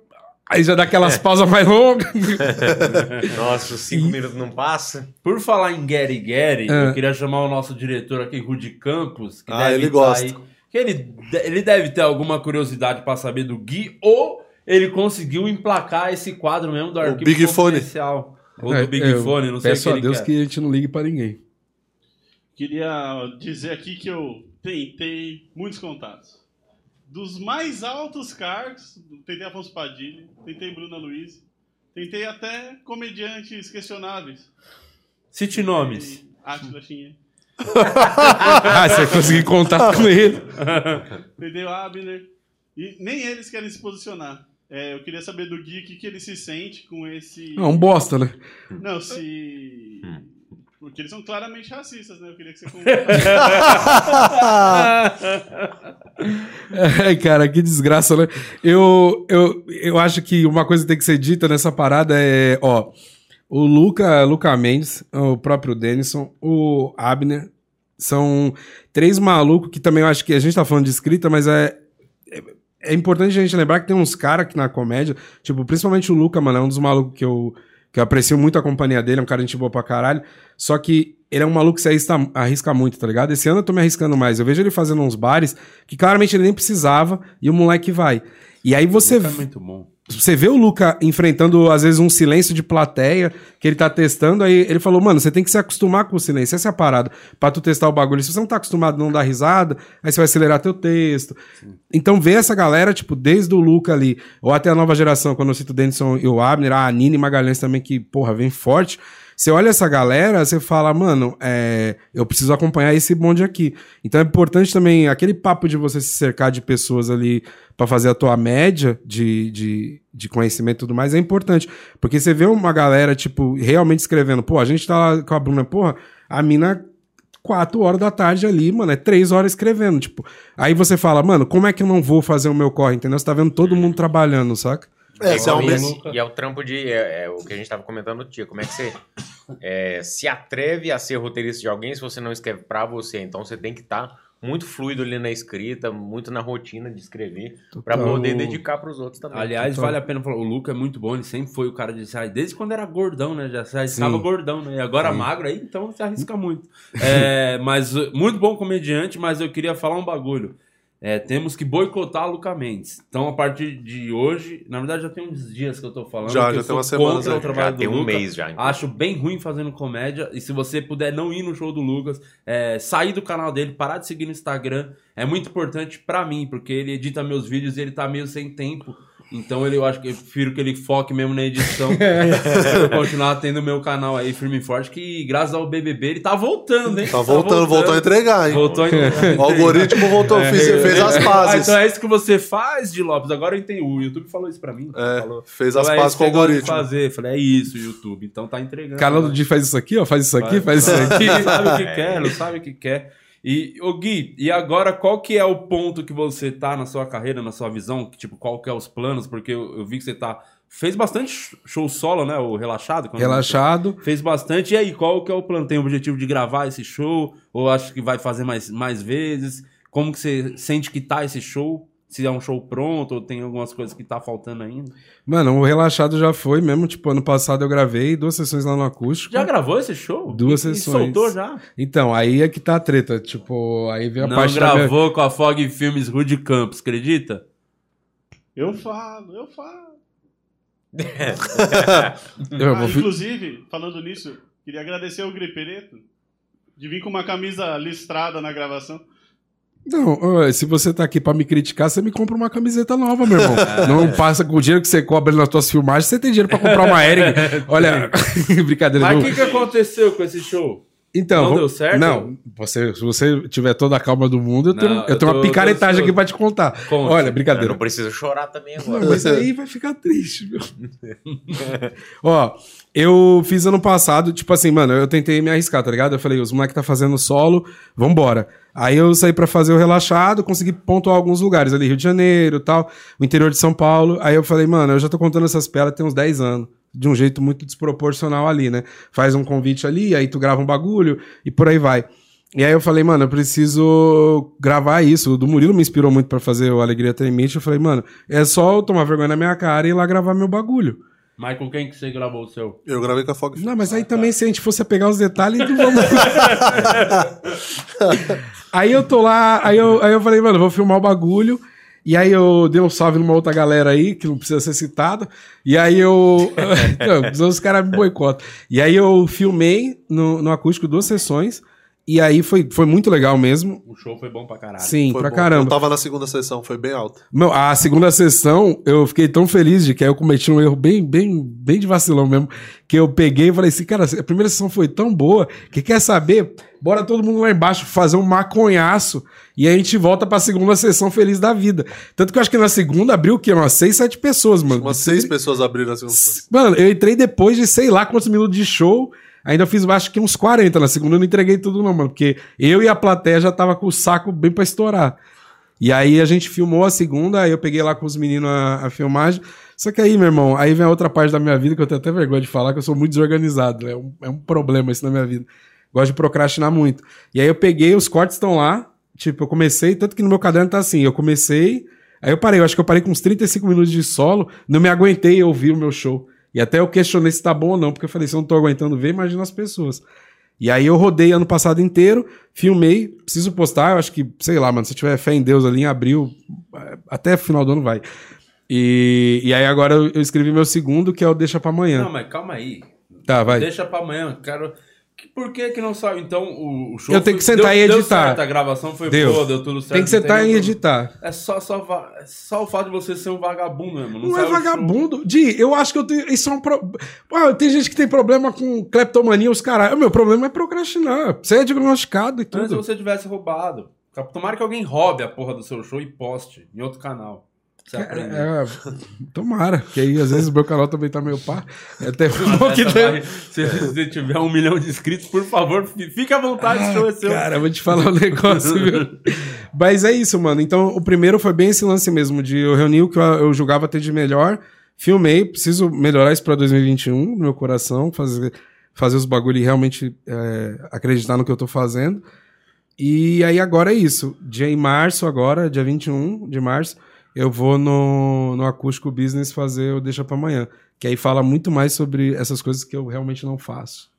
Aí já dá aquelas pausas mais longas. Nossa, os cinco minutos não passa. Por falar em Gary Gary, É. eu queria chamar o nosso diretor aqui, Rudy Campos. Que Ah, deve ele tá gosta. aí- que ele, ele deve ter alguma curiosidade pra saber do Gui, ou ele conseguiu emplacar esse quadro mesmo do arquivo Big Fone. confidencial. Ou É, do Big eu Fone, não sei o Peço que a ele Deus quer. que a gente não ligue pra ninguém. Queria dizer aqui que eu tentei muitos contatos. Dos mais altos cargos. Tentei Afonso Padilha, tentei Bruna Luiz, tentei até comediantes questionáveis. Cite nomes. Átila Chinha. ah, você conseguiu contato com ele. Tentei o Abner. E nem eles querem se posicionar. É, eu queria saber do Gui o que, que ele se sente com esse. É um bosta, né? Não, se. Porque eles são claramente racistas, né? Eu queria que você Ai, cara, que desgraça, né? Eu, eu, eu acho que uma coisa que tem que ser dita nessa parada é, ó, o Luca, Luca Mendes, o próprio Denison, o Abner, são três malucos que também eu acho que a gente tá falando de escrita, mas é, é, é importante a gente lembrar que tem uns caras que na comédia, tipo, principalmente o Luca, mano, é um dos malucos que eu, que eu aprecio muito a companhia dele, é um cara de gente boa pra caralho, só que ele é um maluco que se arrisca, arrisca muito, tá ligado? Esse ano eu tô me arriscando mais. Eu vejo ele fazendo uns bares que claramente ele nem precisava e o moleque vai. E aí você. É muito bom. Você vê o Luca enfrentando, às vezes, um silêncio de plateia que ele tá testando, aí ele falou, mano, você tem que se acostumar com o silêncio, essa é a parada, pra tu testar o bagulho. Se você não tá acostumado não dar risada, aí você vai acelerar teu texto. Então vê essa galera, tipo, desde o Luca ali, ou até a nova geração, quando eu cito o Denison e o Abner, a Nini Magalhães também, que, porra, vem forte. Você olha essa galera, você fala, mano, é, eu preciso acompanhar esse bonde aqui. Então é importante também aquele papo de você se cercar de pessoas ali para fazer a tua média de, de, de conhecimento e tudo mais é importante. Porque você vê uma galera, tipo, realmente escrevendo, pô, a gente tá lá com a Bruna, porra, a mina quatro horas da tarde ali, mano, é três horas escrevendo, tipo. Aí você fala, mano, como é que eu não vou fazer o meu corre, entendeu? Você tá vendo todo mundo trabalhando, saca? É, É é isso, mês- e é o trampo de. É, é o que a gente tava comentando no dia. Como é que você é, se atreve a ser roteirista de alguém se você não escreve pra você? Então você tem que estar muito fluido ali na escrita, muito na rotina de escrever, pra Total. poder dedicar pros outros também. Aliás, Total. vale a pena falar, o Luca é muito bom, ele sempre foi o cara de sair, desde quando era gordão, né? Já arriscava Sim. gordão, né? E agora Sim. magro aí, então se arrisca muito. É, mas muito bom comediante, mas eu queria falar um bagulho. É, temos que boicotar Luca Mendes. Então, a partir de hoje, na verdade já tem uns dias que eu tô falando. Já, que já eu tem o trabalho Já do tem um Luca. mês já. inclusive. Acho bem ruim fazendo comédia. E se você puder não ir no show do Lucas, é, sair do canal dele, parar de seguir no Instagram, é muito importante pra mim, porque ele edita meus vídeos e ele tá meio sem tempo. Então ele, eu acho que eu prefiro que ele foque mesmo na edição. pra eu continuar tendo meu canal aí firme e forte, que graças ao BBB ele tá voltando, hein? Tá voltando, voltou a entregar, hein? Voltou a entregar. O algoritmo voltou, fiz- fez as Ah, pazes. então é isso que você faz, de Lopes. Agora eu entendi. O YouTube falou isso pra mim. É, falou. fez as Então é pazes isso com o algoritmo. fazer. Falei, é isso, YouTube. Então tá entregando. O canal do Di faz isso aqui, ó, faz isso aqui, faz isso aqui. Sabe o que quer, não sabe o que quer. E, ô Gui, e agora qual que é o ponto que você tá na sua carreira, na sua visão? Tipo, qual que é os planos? Porque eu, eu vi que você tá... Fez bastante show solo, né? O Relaxado. Relaxado. Fez bastante. E aí, qual que é o plano? Tem o objetivo de gravar esse show? Ou acho que vai fazer mais, mais vezes? Como que você sente que tá esse show? Se é um show pronto ou tem algumas coisas que tá faltando ainda? Mano, o Relaxado já foi mesmo, tipo, ano passado eu gravei duas sessões lá no acústico. Já gravou esse show? Duas E- e sessões. soltou já? Então, aí é que tá a treta, tipo, aí veio a Não parte da gravou com a Fog Filmes Rude Campos, acredita? Eu falo, eu falo. Eu Ah, inclusive, falando nisso, queria agradecer ao Gripereto de vir com uma camisa listrada na gravação. Não, se você tá aqui pra me criticar, você me compra uma camiseta nova, meu irmão. Não passa com o dinheiro que você cobra nas tuas filmagens, você tem dinheiro pra comprar uma Eric. Olha, brincadeira. Mas o que, que aconteceu com esse show? Então, Não vou- deu certo? Não, você, se você tiver toda a calma do mundo, eu tenho, Não, eu eu tenho tô- uma picaretagem eu tô- aqui pra te contar. Conte. Olha, Eu brincadeira. não preciso chorar também Não, agora. mas aí vai ficar triste, meu. Ó, eu fiz ano passado, tipo assim, mano, eu tentei me arriscar, tá ligado? Eu falei, os moleques tá fazendo solo, vambora. Aí eu saí pra fazer o relaxado, consegui pontuar alguns lugares ali, Rio de Janeiro e tal, o interior de São Paulo. Aí eu falei, mano, eu já tô contando essas piadas tem uns 10 anos. De um jeito muito desproporcional ali, né? Faz um convite ali, aí tu grava um bagulho e por aí vai. E aí eu falei, mano, eu preciso gravar isso. O do Murilo me inspirou muito pra fazer o Alegria Tremite. Eu falei, mano, é só eu tomar vergonha na minha cara e ir lá gravar meu bagulho. Mas com quem que você gravou o seu? Eu gravei com a Fog Não, mas aí também, se a gente fosse pegar os detalhes, não vamos. aí eu tô lá, aí eu, aí eu falei, mano, vou filmar o bagulho. E aí eu dei um salve numa outra galera aí, que não precisa ser citada. E aí eu. não, os caras me boicotam. E aí eu filmei no, no acústico duas sessões. E aí foi, foi muito legal mesmo. O show foi bom pra caralho. Sim, Foi pra bom. caramba. Eu tava na segunda sessão, foi bem alto. Meu, a segunda sessão, eu fiquei tão feliz de que aí eu cometi um erro bem, bem, bem de vacilão mesmo. Que eu peguei e falei assim, cara, a primeira sessão foi tão boa que quer saber? Bora todo mundo lá embaixo fazer um maconhaço e a gente volta pra segunda sessão feliz da vida. Tanto que eu acho que na segunda abriu o quê? Umas seis, sete pessoas, mano. Umas seis pessoas abriram a segunda sessão. Mano, eu entrei depois de sei lá quantos minutos de show. Ainda fiz, acho que uns 40 na segunda. Eu não entreguei tudo, não, mano. Porque eu e a plateia já tava com o saco bem pra estourar. E aí a gente filmou a segunda, aí eu peguei lá com os meninos a, a filmagem. Só que aí, meu irmão, aí vem a outra parte da minha vida que eu tenho até vergonha de falar, que eu sou muito desorganizado. É um, é um problema isso na minha vida. Gosto de procrastinar muito. E aí eu peguei, os cortes estão lá. Tipo, eu comecei, tanto que no meu caderno tá assim, eu comecei, aí eu parei, eu acho que eu parei com uns 35 minutos de solo, não me aguentei ouvir o meu show. E até eu questionei se tá bom ou não, porque eu falei, se eu não tô aguentando ver, imagina as pessoas. E aí eu rodei ano passado inteiro, filmei, preciso postar, eu acho que, sei lá, mano, se tiver fé em Deus ali em abril, até final do ano vai. E, e aí agora eu, eu escrevi meu segundo, que é o Deixa Pra Amanhã. Não, mas calma aí. Tá, vai. Deixa pra amanhã, quero. Por que que não saiu? Então, o, show. Eu tenho que sentar deu, e editar. certo, a gravação foi Deu. boa, deu tudo certo. Tem que sentar e editar. É só, só, é só o fato de você ser um vagabundo mesmo. Não, Não, é vagabundo. Di, eu acho que eu tenho. Isso é um. Pro... Pô, tem gente que tem problema com cleptomania, os caras. O meu problema é procrastinar. Você é diagnosticado e se tudo. você tivesse roubado. Tomara que alguém roube a porra do seu show e poste em outro canal. Aprender. É, tomara, porque aí às vezes o meu canal também tá meio pá. É até bom que vai- se você tiver um milhão de inscritos, por favor, fi- fique à vontade, o show é seu. Cara, vou te falar um negócio, viu? Mas é isso, mano. Então, o primeiro foi bem esse lance mesmo, de eu reunir o que eu, eu julgava ter de melhor, filmei, preciso melhorar isso pra 2021, no meu coração, fazer, fazer os bagulho e realmente é, acreditar no que eu tô fazendo. E aí agora é isso. Dia em março, agora, dia 21 de março, eu vou no, no Acústico Business fazer o Deixa Pra Amanhã. Que aí fala muito mais sobre essas coisas que eu realmente não faço.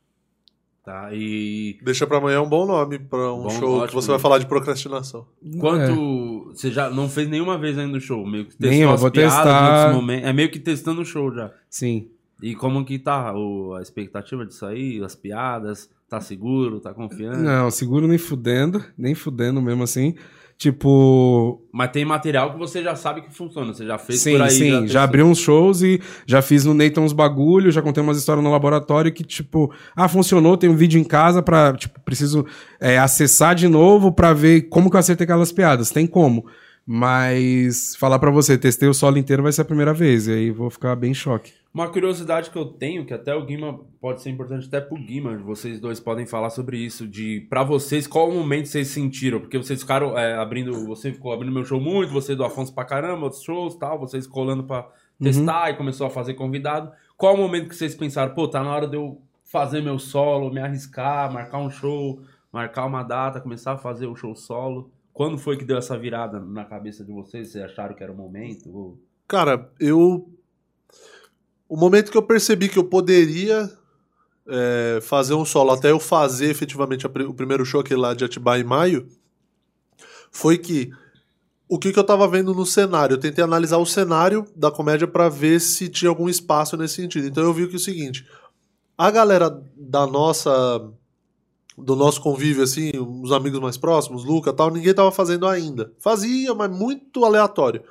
Tá, e Deixa pra amanhã um bom nome pra um Bom, show que ótimo. você vai falar de procrastinação. quanto. Você já não fez nenhuma vez ainda o show? Meio que testou Nenhuma, as vou piadas testar. momentos. É meio que testando o show já. Sim. E como que tá o, a expectativa de sair, as piadas? Tá seguro? Tá confiante? Não, seguro nem fudendo, nem fudendo mesmo assim. Tipo, Mas tem material que você já sabe que funciona. Você já fez sim, por aí. sim, já, testou. abri uns shows e já fiz no Nathan uns bagulho, já contei umas histórias no laboratório que, tipo, ah, funcionou, tem um vídeo em casa pra, tipo, preciso é, acessar de novo pra ver como que eu acertei aquelas piadas. Tem como. Mas falar pra você, testei o solo inteiro vai ser a primeira vez, e aí vou ficar bem em choque. Uma curiosidade que eu tenho, que até o Guima pode ser importante até pro Guima, vocês dois podem falar sobre isso, de pra vocês, qual o momento vocês sentiram? Porque vocês ficaram é, abrindo, você ficou abrindo meu show muito, você do Afonso pra caramba, outros shows tal, vocês colando pra testar e começou a fazer convidado. Qual o momento que vocês pensaram, pô, tá na hora de eu fazer meu solo, me arriscar, marcar um show, marcar uma data, começar a fazer o show solo? Quando foi que deu essa virada na cabeça de vocês? Vocês acharam que era o momento? Ou- Cara, eu. O momento que eu percebi que eu poderia é, fazer um solo, até eu fazer efetivamente o primeiro show aquele lá de Atibaia em maio, foi que o que, que eu tava vendo no cenário? Eu tentei analisar o cenário da comédia pra ver se tinha algum espaço nesse sentido. Então eu vi que é o seguinte: a galera da nossa. Do nosso convívio, assim, os amigos mais próximos, Luca tal, ninguém tava fazendo ainda. Fazia, mas muito aleatório.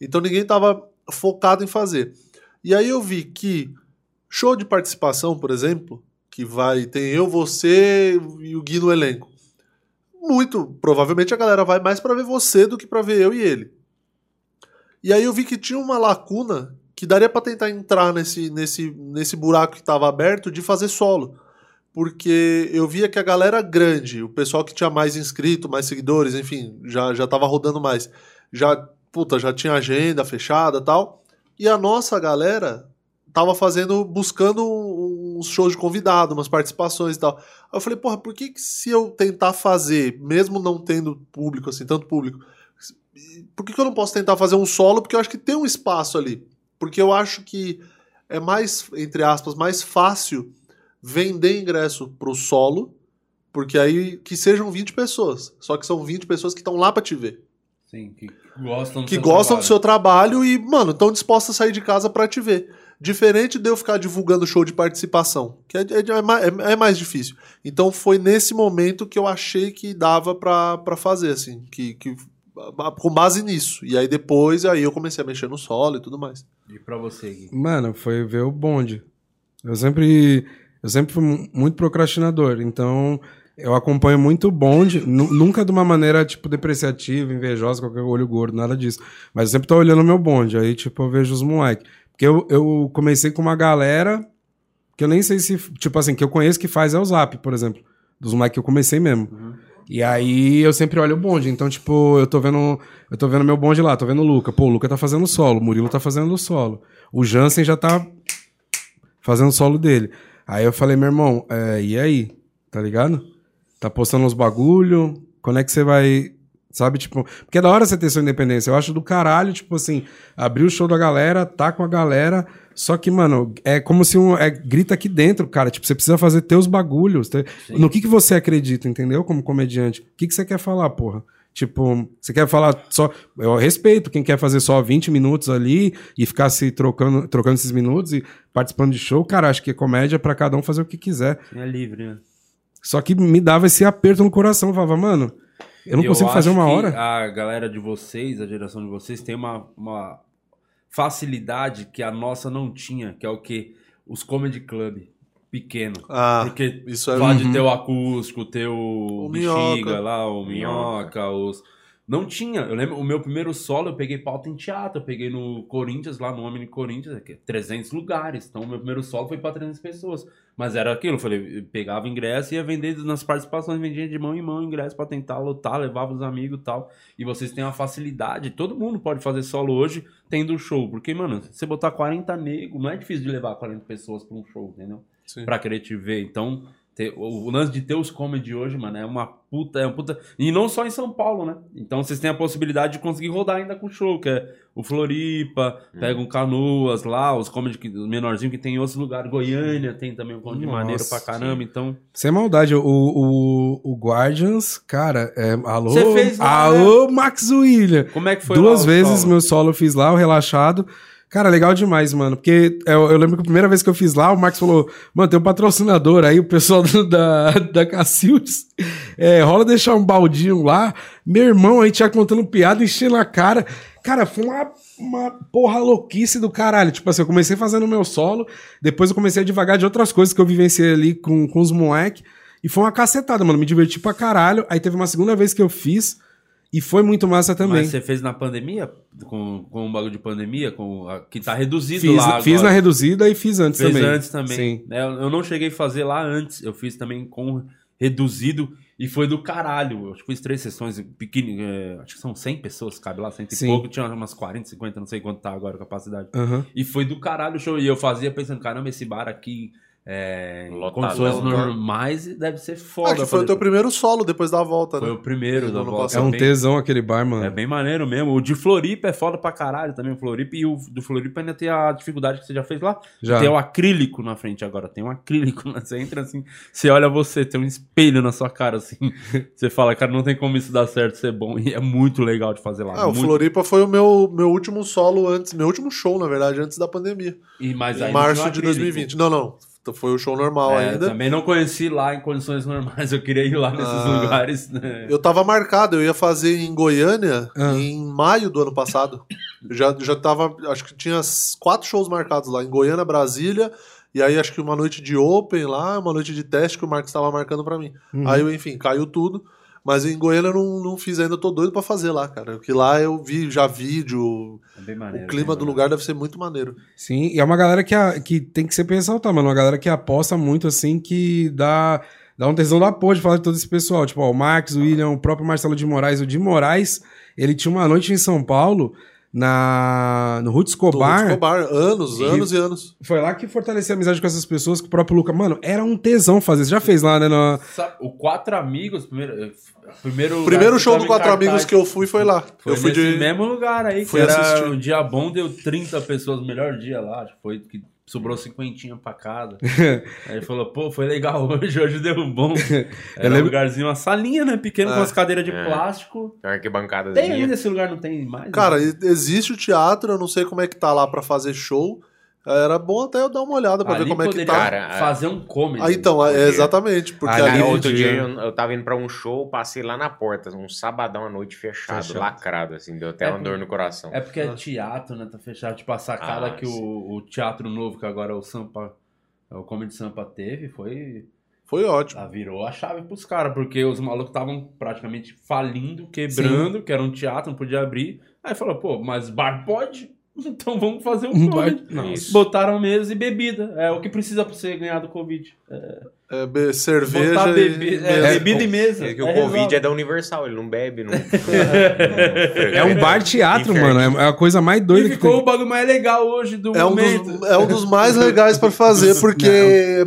Então ninguém tava focado em fazer. E aí eu vi que show de participação, por exemplo, que vai tem eu, você e o Gui no elenco. Muito provavelmente a galera vai mais pra ver você do que pra ver eu e ele. E aí eu vi que tinha uma lacuna que daria pra tentar entrar nesse, nesse, nesse buraco que tava aberto de fazer solo. Porque eu via que a galera grande, o pessoal que tinha mais inscrito, mais seguidores, enfim, já, já tava rodando mais. Já, puta, já tinha agenda fechada tal. E a nossa galera tava fazendo, buscando uns shows de convidado, umas participações e tal. Aí eu falei, porra, por que, que se eu tentar fazer, mesmo não tendo público, assim, tanto público, por que, que eu não posso tentar fazer um solo? Porque eu acho que tem um espaço ali. Porque eu acho que é mais, entre aspas, mais fácil vender ingresso pro solo, porque aí que sejam 20 pessoas. Só que são 20 pessoas que estão lá pra te ver Sim, que gostam do que seu gostam trabalho. do seu trabalho e, mano, estão dispostos a sair de casa pra te ver. Diferente de eu ficar divulgando show de participação, que é, é- é é- é mais difícil. Então foi nesse momento que eu achei que dava pra, pra fazer, assim, que, que com base nisso. E aí depois aí eu comecei a mexer no solo e tudo mais. E pra você, Gui? Mano, foi ver o bonde. Eu sempre, eu sempre fui mu- muito procrastinador, então eu acompanho muito o bonde, nu- nunca de uma maneira, tipo, depreciativa, invejosa, qualquer olho gordo, nada disso. Mas eu sempre tô olhando o meu bonde, aí, tipo, eu vejo os moleques. Porque eu, eu comecei com uma galera que eu nem sei se, tipo assim, que eu conheço que faz é o Zap, por exemplo. Dos moleques que eu comecei mesmo. E aí eu sempre olho o bonde. Então, tipo, eu tô vendo. Eu tô vendo meu bonde lá, tô vendo o Luca. Pô, o Luca tá fazendo solo, o Murilo tá fazendo solo. O Jansen já tá fazendo solo dele. Aí eu falei, meu irmão, é, e aí? Tá ligado? Tá postando uns bagulho? Quando é que você vai. Sabe, tipo. Porque é da hora você ter sua independência. Eu acho do caralho, tipo assim, abrir o show da galera, tá com a galera. Só que, mano, é como se um. É, grita aqui dentro, cara. Tipo, você precisa fazer teus bagulhos. No que, que você acredita, entendeu? Como comediante. O que, que você quer falar, porra? Tipo, você quer falar só. Eu respeito quem quer fazer só 20 minutos ali e ficar se trocando, trocando esses minutos e participando de show. Cara, acho que é comédia pra cada um fazer o que quiser. É livre, né? Só que me dava esse aperto no coração. Eu falava, mano, eu não consigo fazer uma hora. A galera de vocês, a geração de vocês, tem uma, uma facilidade que a nossa não tinha, que é o que? Os comedy club pequeno. Ah, Porque isso é- pode Uhum. ter o acústico, ter o, O bexiga Minhoca. lá, o minhoca, os. Não tinha. Eu lembro, o meu primeiro solo eu peguei pauta em teatro, eu peguei no Corinthians, lá no Homem Corinthians, que é 300 lugares. Então, o meu primeiro solo foi pra 300 pessoas. Mas era aquilo, eu falei, eu pegava ingresso e ia vender nas participações, vendia de mão em mão ingresso pra tentar lotar, levava os amigos e tal. E vocês têm uma facilidade, todo mundo pode fazer solo hoje tendo show. Porque, mano, se você botar 40 negros, não é difícil de levar 40 pessoas pra um show, entendeu? Sim. pra querer te ver. Então, ter- o, o lance de ter os comedy hoje, mano, é uma puta, é uma puta. E não só em São Paulo, né? Então vocês têm a possibilidade de conseguir rodar ainda com show, que é o Floripa, pega um Canoas lá, os comedy que- os menorzinhos que tem em outros lugares. Goiânia tem também um comedy Nossa, maneiro pra caramba. Então, Sem maldade, o, o, o Guardians, cara, é, alô, Você fez lá, alô, Max William. como é que foi Duas lá o vezes solo? meu solo eu fiz lá, o relaxado. Cara, legal demais, mano. Porque eu, eu lembro que a primeira vez que eu fiz lá, o Max falou: Mano, tem um patrocinador aí, o pessoal do- da, da Cacildes. É, rola deixar um baldinho lá. Meu irmão aí tinha contando piada, enchendo a cara. Cara, foi uma, uma porra louquice do caralho. Tipo assim, eu comecei fazendo o meu solo, depois eu comecei a devagar de outras coisas que eu vivenciei ali com, com os moleques. E foi uma cacetada, mano. Me diverti pra caralho. Aí teve uma segunda vez que eu fiz. E foi muito massa também. Mas você fez na pandemia? Com, com um bagulho de pandemia? Com, a- que tá reduzido Fiz, lá. fiz agora. na reduzida e fiz antes Fez também. antes também. Sim. É, eu não cheguei a fazer lá antes. Eu fiz também com reduzido e foi do caralho. Eu fiz três sessões pequenas. é, acho que são 100 pessoas, cabe lá, 100 e Sim. pouco. Tinha umas 40, 50, não sei quanto tá agora a capacidade. Aham. E foi do caralho o show. E eu fazia pensando, caramba, esse bar aqui. É, condições normais deve ser foda. Ah, que foi o teu primeiro solo depois da volta, Foi né? o primeiro da volta. É um tesão aquele bar, mano. é bem maneiro mesmo. O de Floripa é foda pra caralho também, o Floripa. E o do Floripa ainda tem a dificuldade que você já fez lá. Já. Tem o acrílico na frente agora. Tem um acrílico. Né? Você entra assim, você olha você, tem um espelho na sua cara assim. Você fala, cara, não tem como isso dar certo, ser bom. E é muito legal de fazer lá. Ah, o muito... Floripa foi o meu, meu último solo antes, meu último show, na verdade, antes da pandemia. E, mas Em março de acrílico. 2020. Não, não. Foi o show normal É, ainda. Também não conheci lá em condições normais. Eu queria ir lá nesses Ah. lugares. Né? Eu tava marcado, eu ia fazer em Goiânia Ah. em maio do ano passado. Eu já, já tava, acho que tinha quatro shows marcados lá, em Goiânia, Brasília, e aí acho que uma noite de Open lá, uma noite de teste que o Marcos tava marcando pra mim. Uhum. Aí, eu, enfim, caiu tudo. Mas em Goiânia eu não, não fiz ainda, eu tô doido pra fazer lá, cara. Porque lá eu vi já vídeo, É bem maneiro. o clima bem do lugar deve ser muito maneiro. Sim, e é uma galera que, a- que tem que ser ressaltar, mano. Uma galera que aposta muito, assim, que dá, dá um tesão da porra de falar de todo esse pessoal. Tipo, ó, o Max, o William, o próprio Marcelo de Moraes. O de Moraes, ele tinha uma noite em São Paulo, na, no Ruth Escobar. Escobar, anos, E- anos e anos. Foi lá que fortaleceu a amizade com essas pessoas, com o próprio Luca. Mano, era um tesão fazer. Você já fez lá, né? na- Sabe, o Quatro Amigos, primeiro. Primeiro, O lugar primeiro que show do Quatro cartaz. Amigos que eu fui foi lá. Foi eu fui nesse de. mesmo lugar aí, que Fui era assistir. um dia bom, deu 30 pessoas, o melhor dia lá, que foi que sobrou cinquentinha pra cada. aí ele falou, pô, foi legal hoje, hoje deu bom. Era um lembro- lugarzinho, uma salinha, né, pequena, com É. as cadeiras de É. plástico. Tem uma arquibancada Tem ainda esse lugar, não tem mais? Cara, né? existe o teatro, eu não sei como é que tá lá pra fazer show. Era bom até eu dar uma olhada pra Ali ver como é que poderia tá. Cara, fazer um comedy. Ah, então, é, exatamente. Porque Ali ali. Cara, outro podia. dia eu, eu tava indo pra um show, passei lá na porta, um sabadão à noite fechado, Fechado. lacrado, assim, deu até É, uma dor no coração. É porque é teatro, né? Tá fechado. Tipo, a sacada Ah, que o, o teatro novo, que agora é o Sampa, é o Comedy Sampa teve, foi. Foi ótimo. Ah, virou a chave pros caras, porque os malucos estavam praticamente falindo, quebrando, que era um teatro, não podia abrir. Aí falou, pô, mas bar pode? Então vamos fazer um Um. Isso. Botaram mesa e bebida. É o que precisa pra você ganhar do Covid. É, be- cerveja. Botar e é, bebida e mesa. É que o É, Covid resolve. é da Universal, ele não bebe, não. É um bar teatro, Infértil. mano. É a coisa mais E doida que ficou tem. o bagulho mais legal hoje do É um, momento. dos, é um dos mais legais pra fazer, porque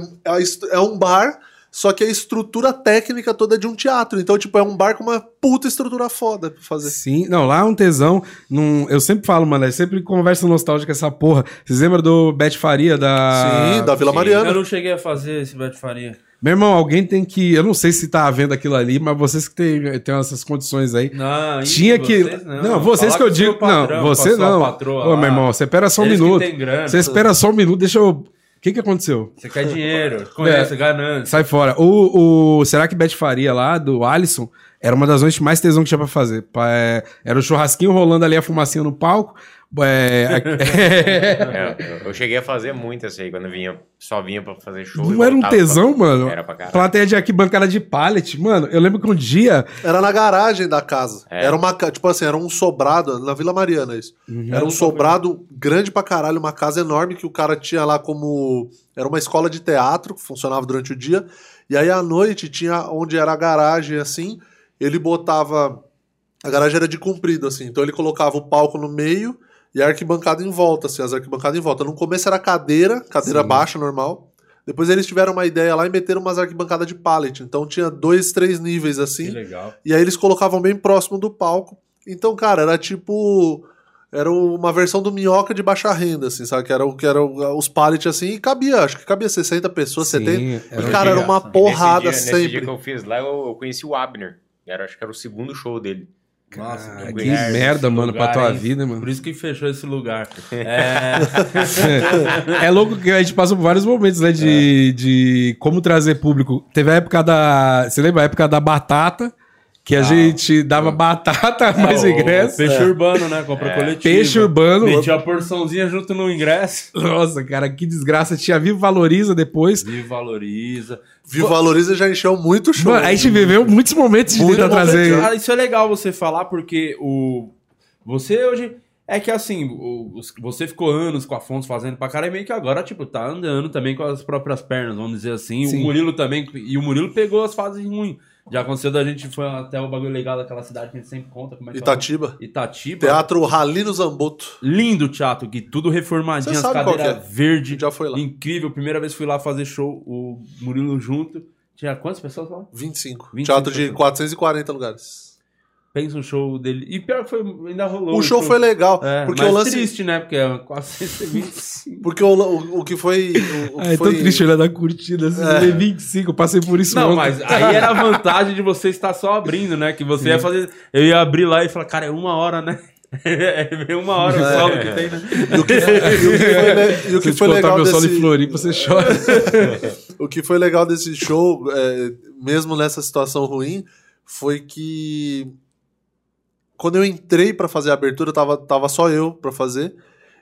é um bar, só que a estrutura técnica toda é de um teatro. Então, tipo, é um bar com uma puta estrutura foda pra fazer. Sim, não, lá é um tesão. Num, eu sempre falo, mano, é sempre conversa nostálgica essa porra. Vocês lembram do Bet Faria da. Sim, da Vila sim. Mariana. Eu não cheguei a fazer esse Beto Faria. Meu irmão, alguém tem que. Eu não sei se tá vendo aquilo ali, mas vocês que tem, tem essas condições aí. Não, Tinha que. vocês Não, vocês que eu digo. patrão, não, você não. Ô, meu irmão, você espera só um Eles que minuto. têm grana. Você espera só um minuto, deixa eu. O que que aconteceu? Você quer dinheiro, conhece, É. ganância. Sai fora. O, o, será que Bet Faria lá, do Alisson, era uma das noites mais tesão que tinha pra fazer. Pa- é, era o churrasquinho rolando ali a fumacinha no palco. É, É, eu- cheguei a fazer muito isso aí, quando vinha, só vinha pra fazer show. não era um tesão, pra- mano? Era pra caralho. Plateia de arquibancada de pallet. Mano, eu lembro que um dia. Era na garagem da casa. É. Era uma, tipo assim, era um sobrado, na Vila Mariana isso. Uhum. Era um sobrado grande pra caralho, uma casa enorme que o cara tinha lá como. Era uma escola de teatro que funcionava durante o dia. E aí à noite tinha onde era a garagem, assim, ele botava. A garagem era de comprido, assim. Então ele colocava o palco no meio e a arquibancada em volta, assim, as arquibancadas em volta. No começo era cadeira, cadeira Sim. baixa, normal. Depois eles tiveram uma ideia lá e meteram umas arquibancadas de pallet. Então tinha dois, três níveis Que assim. legal. E aí eles colocavam bem próximo do palco. Então, cara, era tipo. Era uma versão do minhoca de baixa renda, assim, sabe? Que era, o- que era os pallets assim, e cabia, acho que cabia 60 pessoas, Sim, 70. era E, cara, era uma porrada nesse dia, Nesse dia sempre. que eu fiz lá, eu, eu conheci o Abner. Era, acho que era o segundo show dele. Nossa, que lugar, merda, mano, pra lugar, tua hein? vida, mano. Por isso que fechou esse lugar. É, é louco que a gente passou por vários momentos, né? De, de como trazer público. Teve a época da. Você lembra a época da batata? Que a gente dava batata mais o ingresso. Peixe urbano, né? Compra coletivo. Peixe urbano. Metia a porçãozinha junto no ingresso. Nossa, cara, que desgraça. Tinha Vivo Valoriza depois. E valoriza. Vivo Valoriza já encheu muito show. Mano, a gente viveu muitos momentos de Muito tentar trazer. Ah, isso é legal você falar, porque o. Você hoje. É que assim, o- você ficou anos com a Afonso fazendo pra cara e meio que agora, tipo, tá andando também com as próprias pernas, vamos dizer assim. Sim. O Murilo também. E o Murilo pegou as fases ruins. Já aconteceu da gente, foi até o bagulho legal daquela cidade que a gente sempre conta. Como é que é o nome? Itatiba. Itatiba. Teatro Ralino Zamboto. Lindo teatro, que tudo reformadinho, Você as sabe qual cadeiras é? verde. Já foi lá. Incrível. Primeira vez fui lá fazer show, o Murilo junto. Tinha quantas pessoas lá? 25. 25 Teatro de pessoas. 440 lugares. Pensa um show dele. E pior que foi, ainda rolou. O um show foi legal. É, porque mas o lance. triste, né? Porque é 425. Porque o, o, o que foi. O, o Ai, foi tão triste olhar da curtida. Assim, É. é. 25, eu passei por isso Não, ontem. mas aí era a vantagem de você estar só abrindo, né? Que você ia fazer. Eu ia abrir lá e falar, cara, é uma hora, né? É uma hora só o que tem, né? E o que, e o que foi, le- e o que foi legal meu solo em Floripa, você chora. o que foi legal desse show, é, mesmo nessa situação ruim, foi que quando eu entrei pra fazer a abertura, tava, tava só eu pra fazer.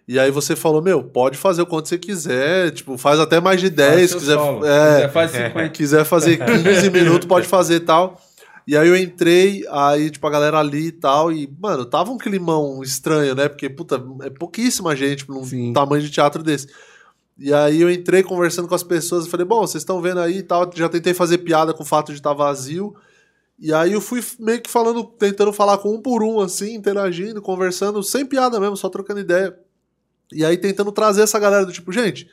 E aí você falou, meu, pode fazer o quanto você quiser, tipo, faz até mais de 10, Faz quiser, é, Quiser, faz 50. quiser fazer 15 minutos, pode fazer e tal. E aí eu entrei, aí, tipo, a galera ali e tal, e, mano, tava um climão estranho, né? Porque, puta, é pouquíssima gente num Sim. tamanho de teatro desse. E aí eu entrei conversando com as pessoas e falei, bom, vocês estão vendo aí e tal, já tentei fazer piada com o fato de estar vazio. E aí eu fui meio que falando, tentando falar com um por um, assim, interagindo, conversando, sem piada mesmo, só trocando ideia. E aí tentando trazer essa galera do tipo, gente,